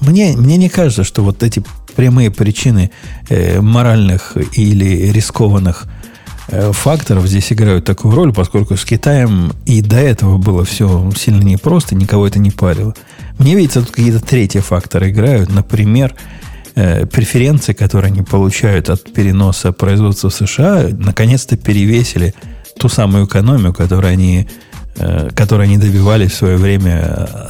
A: мне, мне не кажется, что вот эти прямые причины э, моральных или рискованных э, факторов здесь играют такую роль, поскольку с Китаем и до этого было все сильно непросто, никого это не парило. Мне видится, тут какие-то третьи факторы играют. Например, э, преференции, которые они получают от переноса производства в США, наконец-то перевесили ту самую экономию, которую они, э, которой они добивались в свое время, э,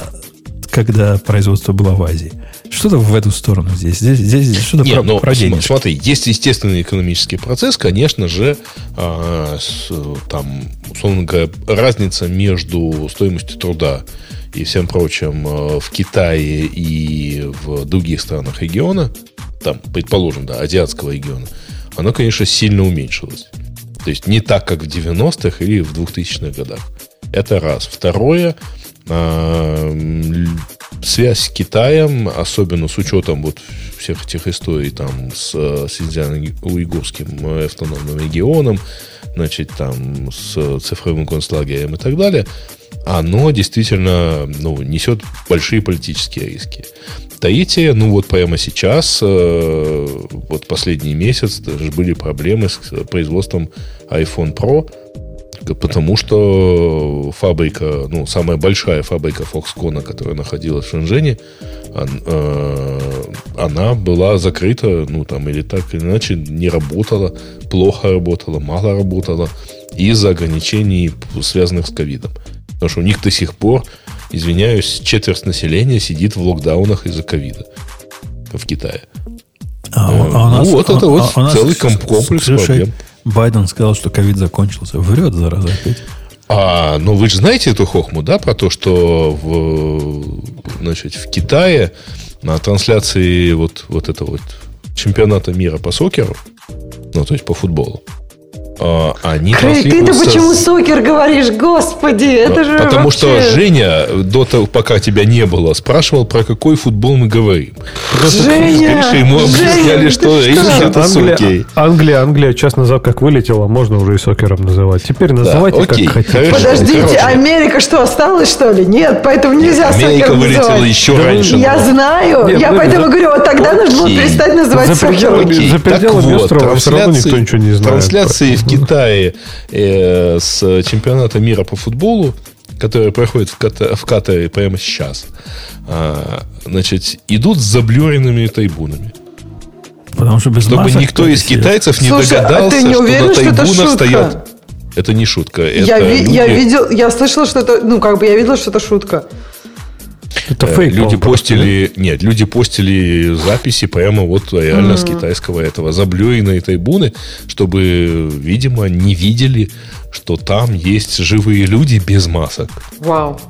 A: когда производство было в Азии. Что-то в эту сторону здесь. Здесь, здесь что-то
C: Нет, про, но, про денежки. Смотри, есть естественный экономический процесс, конечно же, э, с, там, условно говоря, разница между стоимостью труда и всем прочим э, в Китае и в других странах региона, там, предположим, да, азиатского региона, оно, конечно, сильно уменьшилось. То есть не так, как в 90-х или в 2000-х годах. Это раз. Второе, э, связь с Китаем, особенно с учетом вот всех этих историй там с э, Синьцзян-Уйгурским автономным регионом, значит, там с цифровым концлагерем и так далее – оно действительно ну, несет большие политические риски. Таития, ну вот прямо сейчас, э, вот последний месяц, даже были проблемы с производством iPhone Pro, потому что фабрика, ну, самая большая фабрика Foxconn, которая находилась в Шэньчжэне, э, она была закрыта, ну, там, или так или иначе, не работала, плохо работала, мало работала из-за ограничений, связанных с ковидом. Потому что у них до сих пор, извиняюсь, четверть населения сидит в локдаунах из-за ковида в Китае.
A: А, а у нас, ну, вот это вот а, целый комплекс проблем. Байден сказал, что ковид закончился. Врет, зараза, опять.
C: А, ну вы же знаете эту хохму, да, про то, что в, значит, в Китае на трансляции вот, вот этого вот чемпионата мира по сокеру, ну, то есть по футболу,
B: они Крей, ты-то почему сокер говоришь? Господи, это же
C: Потому
B: вообще...
C: что Женя, до того, пока тебя не было, спрашивал, про какой футбол мы говорим.
B: Просто Женя,
C: Женя, ему объясняли, что, что?
F: это Англия. Англия, Англия, час назад как вылетела, можно уже и сокером называть. Теперь называйте да, окей, как хотите.
B: Хорошо, Подождите, хорошо. Америка что, осталась, что ли? Нет, поэтому нельзя Нет,
C: Америка
B: сокером
C: вылетела
B: называть.
C: еще да, раньше.
B: Я но... знаю, Нет, я поэтому за... говорю, вот тогда нужно было перестать называть
F: за
B: сокером.
F: Пределами, за пределами вот, острова все равно никто ничего не знает.
C: Трансляции в Китае э, с чемпионата мира по футболу, который проходит в, Ката, в Катаре прямо сейчас, э, значит, идут с заблюренными трибунами. Потому что без Чтобы никто из китайцев не Слушай, догадался, а ты не уверен, что на трибунах что это стоят... Это не шутка.
B: Я,
C: это
B: ви- люди... я видел, я слышала, что это, ну, как бы я видела, что это шутка.
C: Это э, фейк. Люди постили, да? нет, люди постили записи прямо вот реально с китайского этого заблюренной трибуны, чтобы, видимо, не видели, что там есть живые люди без масок.
B: Вау.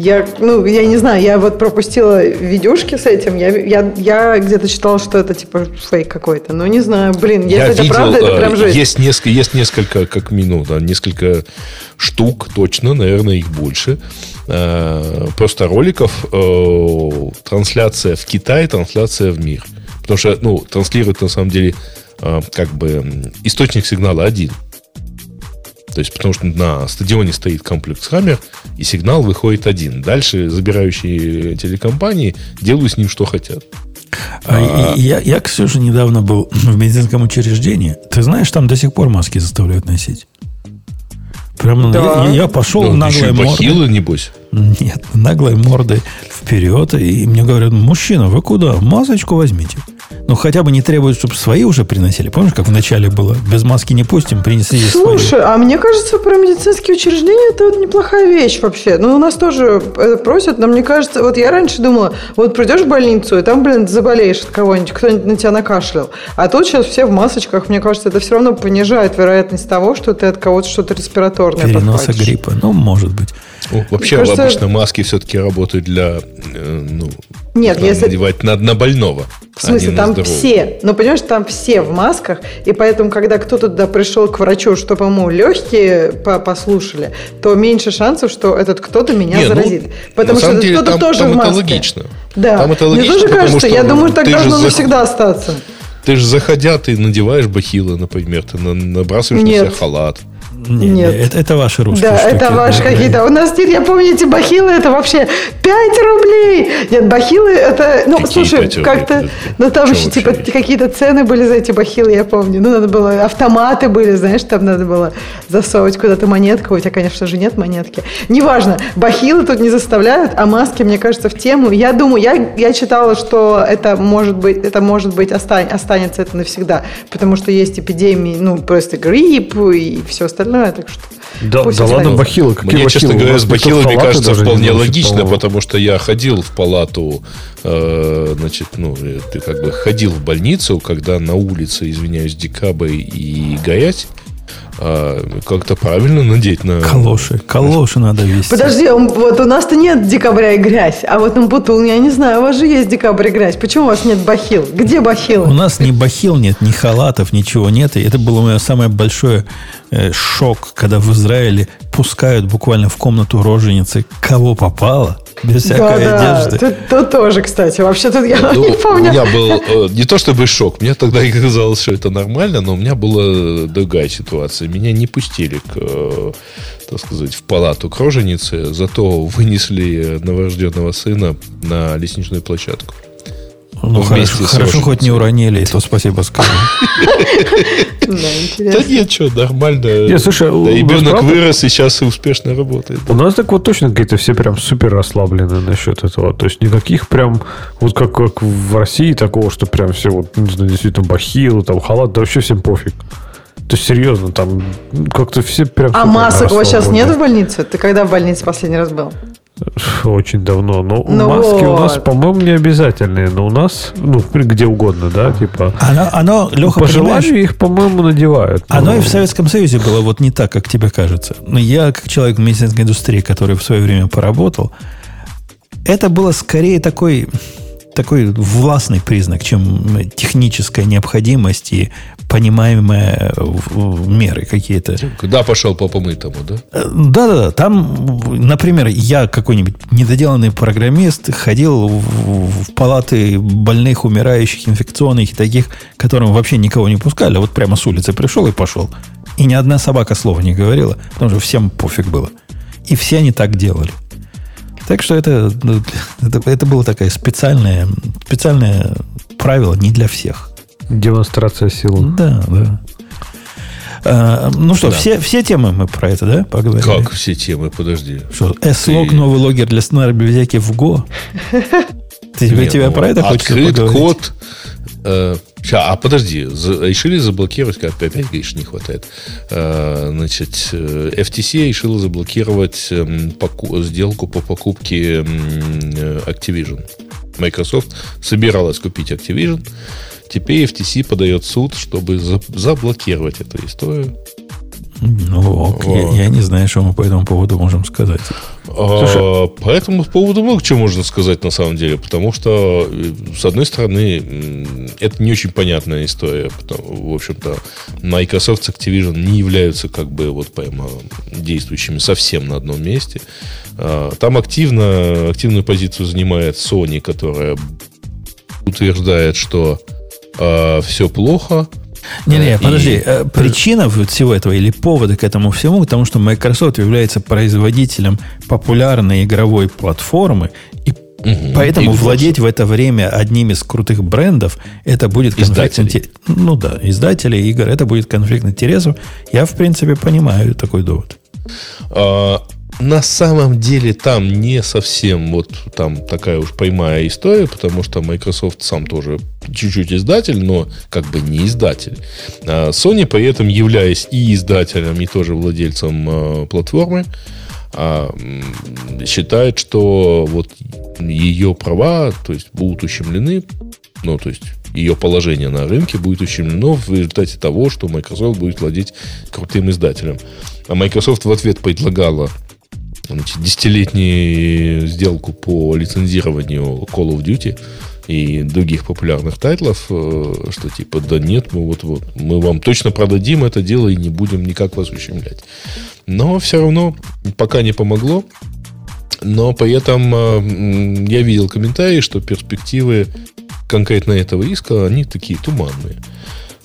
B: Я, ну, я не знаю, я вот пропустила видюшки с этим. Я, я, я где-то читала, что это типа фейк какой-то. Но не знаю, блин, если я это видел, правда, это прям э, жесть.
C: Есть несколько, есть несколько, как минут, да, несколько штук точно, наверное, их больше. Э, просто роликов, э, трансляция в Китае, трансляция в мир. Потому что, ну, транслирует на самом деле как бы источник сигнала один – то есть, потому что на стадионе стоит комплекс Хаммер, и сигнал выходит один. Дальше забирающие телекомпании делают с ним, что хотят.
A: А, а... Я, я, Ксюша, недавно был в медицинском учреждении. Ты знаешь, там до сих пор маски заставляют носить. Прям да. я, я пошел да, наглой мордой. Бахилы,
C: небось?
A: Нет, наглой мордой вперед. И мне говорят, мужчина, вы куда? Масочку возьмите. Ну, хотя бы не требуют, чтобы свои уже приносили. Помнишь, как вначале было? Без маски не пустим, принесли
B: Слушай,
A: свои.
B: а мне кажется, про медицинские учреждения это вот неплохая вещь вообще. Ну, у нас тоже просят, но мне кажется, вот я раньше думала, вот придешь в больницу, и там, блин, заболеешь от кого-нибудь, кто-нибудь на тебя накашлял. А тут сейчас все в масочках, мне кажется, это все равно понижает вероятность того, что ты от кого-то что-то респираторное
A: Переноса подхватишь. гриппа, ну, может быть.
C: Ну, вообще, кажется, обычно маски все-таки работают для, э, ну,
B: нет, если...
C: надевать на, на больного.
B: В смысле, а там все. Ну, понимаешь, там все в масках, и поэтому, когда кто-то туда пришел к врачу, чтобы ему легкие послушали, то меньше шансов, что этот кто-то меня Не, ну, заразит. Ну, потому что
C: деле,
B: кто-то
C: там,
B: тоже
C: там
B: в маске.
C: Это логично.
B: Да.
C: Там это логично,
B: Мне тоже кажется, я думаю, так должно зах... навсегда остаться.
C: Ты же заходя, ты надеваешь бахилы, например, ты набрасываешь Нет. на себя халат.
A: Не, нет. Это, это ваши русские
B: Да,
A: штуки,
B: это ваши да, какие-то. У нас нет, я помню, эти бахилы, это вообще 5 рублей. Нет, бахилы это... Ну, Какие слушай, как-то... Ну, там еще типа какие-то цены были за эти бахилы, я помню. Ну, надо было... Автоматы были, знаешь, там надо было засовывать куда-то монетку. У тебя, конечно же, нет монетки. Неважно, бахилы тут не заставляют, а маски, мне кажется, в тему. Я думаю, я, я читала, что это может быть, это может быть остань, останется это навсегда, потому что есть эпидемии, ну, просто грипп и все остальное, так что...
F: Да, да ладно, бахилы.
C: Какие Мне, бахилы? честно говоря, с бахилами кажется вполне логично, потому что я ходил в палату, э, значит, ну, ты как бы ходил в больницу, когда на улице, извиняюсь, декабрь и горять, а, как-то правильно надеть на...
A: Калоши. Калоши надо вести.
B: Подожди, вот у нас-то нет декабря и грязь. А вот на Бутул, я не знаю, у вас же есть декабрь и грязь. Почему у вас нет бахил? Где бахил?
A: У нас ни бахил нет, ни халатов, ничего нет. И это было мое самое большое э, шок, когда в Израиле пускают буквально в комнату роженицы кого попало без всякой да, одежды.
B: Да. Тут, тут тоже, кстати. Вообще тут я ну, не помню.
C: У меня был э, не то чтобы шок. Мне тогда и [LAUGHS] казалось, что это нормально, но у меня была другая ситуация. Меня не пустили к, э, так сказать, в палату к роженице, зато вынесли новорожденного сына на лестничную площадку.
A: Ну, хорошо, хорошо хоть не уронили, то спасибо скажу.
C: Да нет, что, нормально. Ребенок вырос и сейчас успешно работает.
F: У нас так вот точно какие-то все прям супер расслаблены насчет этого. То есть никаких прям, вот как, в России такого, что прям все вот, не знаю, действительно бахилы, там халат, да вообще всем пофиг. То есть, серьезно, там как-то все прям...
B: А масок у вас сейчас нет в больнице? Ты когда в больнице последний раз был?
F: Очень давно. Но ну маски вот. у нас, по-моему, не обязательные. Но у нас, ну, где угодно, да, типа.
A: Оно, оно Леха,
F: по желанию их, по-моему, надевают.
A: Оно но... и в Советском Союзе было вот не так, как тебе кажется. Но я, как человек в медицинской индустрии, который в свое время поработал, это было скорее такой такой властный признак, чем техническая необходимость и понимаемые меры какие-то.
C: Куда пошел по помытому, да?
A: Э, да-да-да. Там, например, я какой-нибудь недоделанный программист ходил в, в палаты больных, умирающих, инфекционных и таких, которым вообще никого не пускали. А вот прямо с улицы пришел и пошел. И ни одна собака слова не говорила, потому что всем пофиг было. И все они так делали. Так что это, ну, это, это было такое специальное, специальное правило не для всех.
F: Демонстрация силы.
A: Да, да. А, ну что, да. все, все темы мы про это, да, поговорили?
C: Как все темы? Подожди.
A: Что, S-Log, Ты... новый логер для сценария библиотеки в Go? [LAUGHS] Ты, Нет, тебя ну, про это хочешь
C: Открыт код Э, а подожди, решили заблокировать, как опять говоришь, не хватает. Э, значит, FTC решила заблокировать э, поку, сделку по покупке э, Activision. Microsoft собиралась купить Activision. Теперь FTC подает суд, чтобы за, заблокировать эту историю.
A: Ну, ок, я, я не знаю, что мы по этому поводу можем сказать.
C: А, по этому поводу много чего можно сказать на самом деле, потому что, э, с одной стороны, это не очень понятная история. Потому, в общем-то, Microsoft с Activision не являются как бы вот прямо действующими совсем на одном месте. А, там активно, активную позицию занимает Sony, которая утверждает, что э, все плохо,
A: не-не, и... подожди. Э, причина всего этого или поводы к этому всему, потому что Microsoft является производителем популярной игровой платформы, и Угу. Поэтому и владеть в это время одним из крутых брендов, это будет конфликт интересов. Ну да, издатели игр, это будет конфликт интересов. Я, в принципе, понимаю такой довод.
C: На самом деле там не совсем вот там такая уж прямая история, потому что Microsoft сам тоже чуть-чуть издатель, но как бы не издатель. А Sony при этом, являясь и издателем, и тоже владельцем э, платформы, а, считает, что вот ее права, то есть будут ущемлены, ну, то есть ее положение на рынке будет ущемлено в результате того, что Microsoft будет владеть крутым издателем. А Microsoft в ответ предлагала значит, десятилетнюю сделку по лицензированию Call of Duty и других популярных тайтлов, э, что типа, да нет, мы вот, вот мы вам точно продадим это дело и не будем никак вас ущемлять. Но все равно пока не помогло. Но при этом э, я видел комментарии, что перспективы конкретно этого иска, они такие туманные.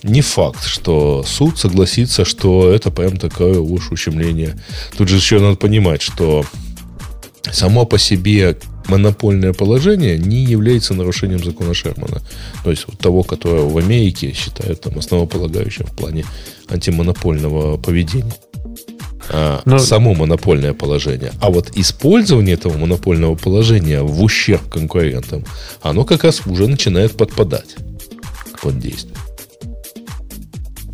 C: Не факт, что суд согласится, что это прям такое уж ущемление. Тут же еще надо понимать, что само по себе монопольное положение не является нарушением закона Шермана. То есть вот того, которого в Америке считают там основополагающим в плане антимонопольного поведения. А, Но... Само монопольное положение. А вот использование этого монопольного положения в ущерб конкурентам, оно как раз уже начинает подпадать под действие.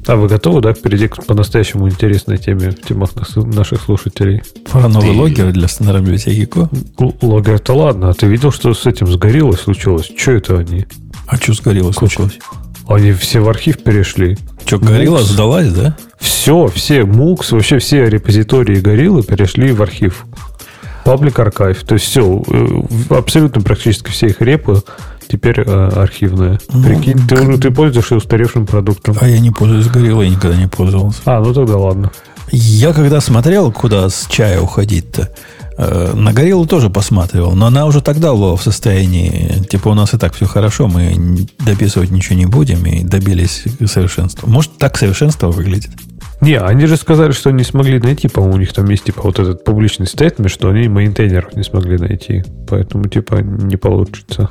F: А вы готовы, да, перейти к по-настоящему интересной теме в темах наших слушателей?
A: Про новый ты... логер для библиотеки Ко?
F: Логер-то ладно, а ты видел, что с этим сгорело случилось? Что это они?
A: А что сгорело случилось?
F: Они все в архив перешли.
A: Что, горилла сдалась, да?
F: Все, все MOOCs, вообще все репозитории гориллы перешли в архив. Public Archive. То есть все, э, абсолютно практически все их репы теперь э, архивная. Ну, Прикинь, ты, к... ты пользуешься устаревшим продуктом.
A: А я не пользуюсь гориллой, я никогда не пользовался.
F: А, ну тогда ладно.
A: Я когда смотрел, куда с чая уходить-то, э, на гориллу тоже посматривал, но она уже тогда была в состоянии, типа, у нас и так все хорошо, мы дописывать ничего не будем, и добились совершенства. Может, так совершенство выглядит?
F: Не, они же сказали, что не смогли найти, по-моему, у них там есть, типа, вот этот публичный стейтмент, что они мейнтейнеров не смогли найти. Поэтому, типа, не получится.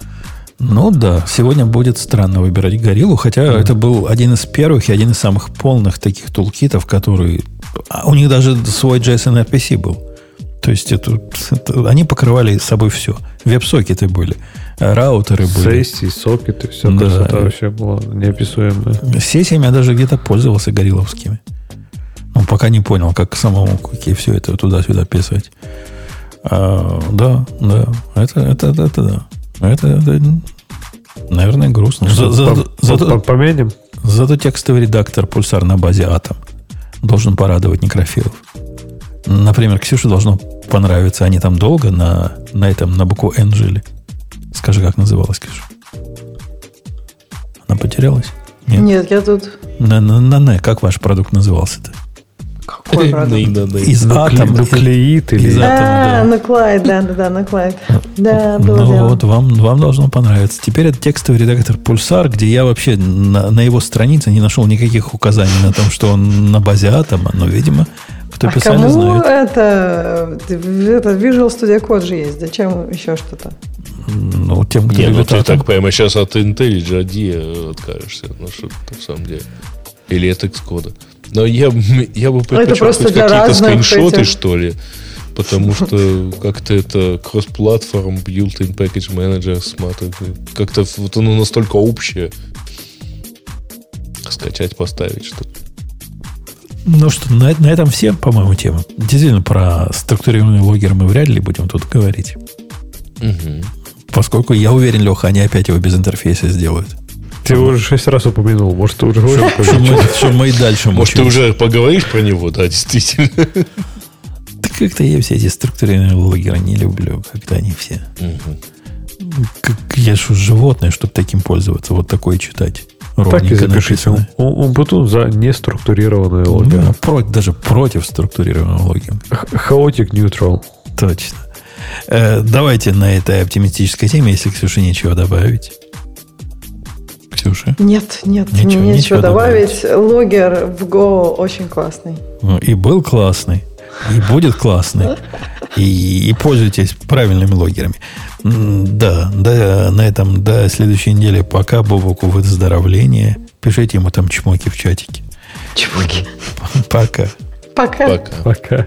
A: Ну да, сегодня будет странно выбирать гориллу, хотя mm-hmm. это был один из первых и один из самых полных таких тулкитов, который... А у них даже свой JSON RPC был. То есть это, это, они покрывали собой все. Веб-сокеты были, раутеры были.
F: Сессии, сокеты, все да. красота вообще было неописуемое.
A: Сессиями я даже где-то пользовался горилловскими. Но пока не понял, как самому какие все это туда-сюда писать. А, да, да, это, это, это, это да. Это, это наверное, грустно. За,
F: за, за, Поменим?
A: Зато текстовый редактор пульсар на базе Atom должен порадовать некрофилов. Например, Ксюше должно понравиться. Они там долго на, на этом, на букву N жили. Скажи, как называлась Ксюша? Она потерялась?
B: Нет, Нет я тут.
A: На, на, на, на, как ваш продукт назывался-то?
B: Какой продукт?
A: Из атома.
F: Нуклеид или
B: из атома, А, нуклеид, да, да, да, нуклеид. Да,
A: было Ну вот, вам, вам должно понравиться. Теперь это текстовый редактор Pulsar, где я вообще на, на его странице не нашел никаких указаний на том, что он на базе атома, но, видимо, кто
B: а
A: писали,
B: кому
A: знает.
B: это, это Visual Studio Code же есть, зачем еще что-то?
A: Ну, тем, кто
C: Не, ну ты так прямо сейчас от IntelliJ AD откажешься. Ну, что на самом деле. Или от Xcode. Но я, я бы
B: предпочел какие-то
C: скриншоты, что ли. Потому что как-то это кросс-платформ, built-in package manager, smart. Как-то вот оно настолько общее. Скачать, поставить что-то.
A: Ну что, на, на этом все, по-моему, темы. Действительно, про структурированные логеры мы вряд ли будем тут говорить. Угу. Поскольку я уверен, Леха, они опять его без интерфейса сделают.
F: Ты его уже шесть раз упомянул. Может, ты уже
A: Чем мы и дальше
C: Может, ты уже поговоришь про него, да, действительно.
A: Да как-то я все эти структурированные логеры не люблю, когда они все. Как, я же животное, чтобы таким пользоваться, вот такое читать.
F: Так и запишите. Умбутун за неструктурированную логику. Да,
A: против, даже против структурированного логики.
F: Хаотик neutral.
A: Точно. Э, давайте на этой оптимистической теме, если Ксюша нечего добавить. Ксюша?
B: Нет, нет, ничего, нечего, нечего добавить. добавить. Логер в Go очень классный.
A: Ну, и был классный, и будет классный. И, и пользуйтесь правильными логерами. Да, да, на этом до следующей недели. Пока Бобоку выздоровления. Пишите ему там чмоки в чатике.
B: Чмоки.
A: Пока.
B: Пока.
F: Пока. Пока.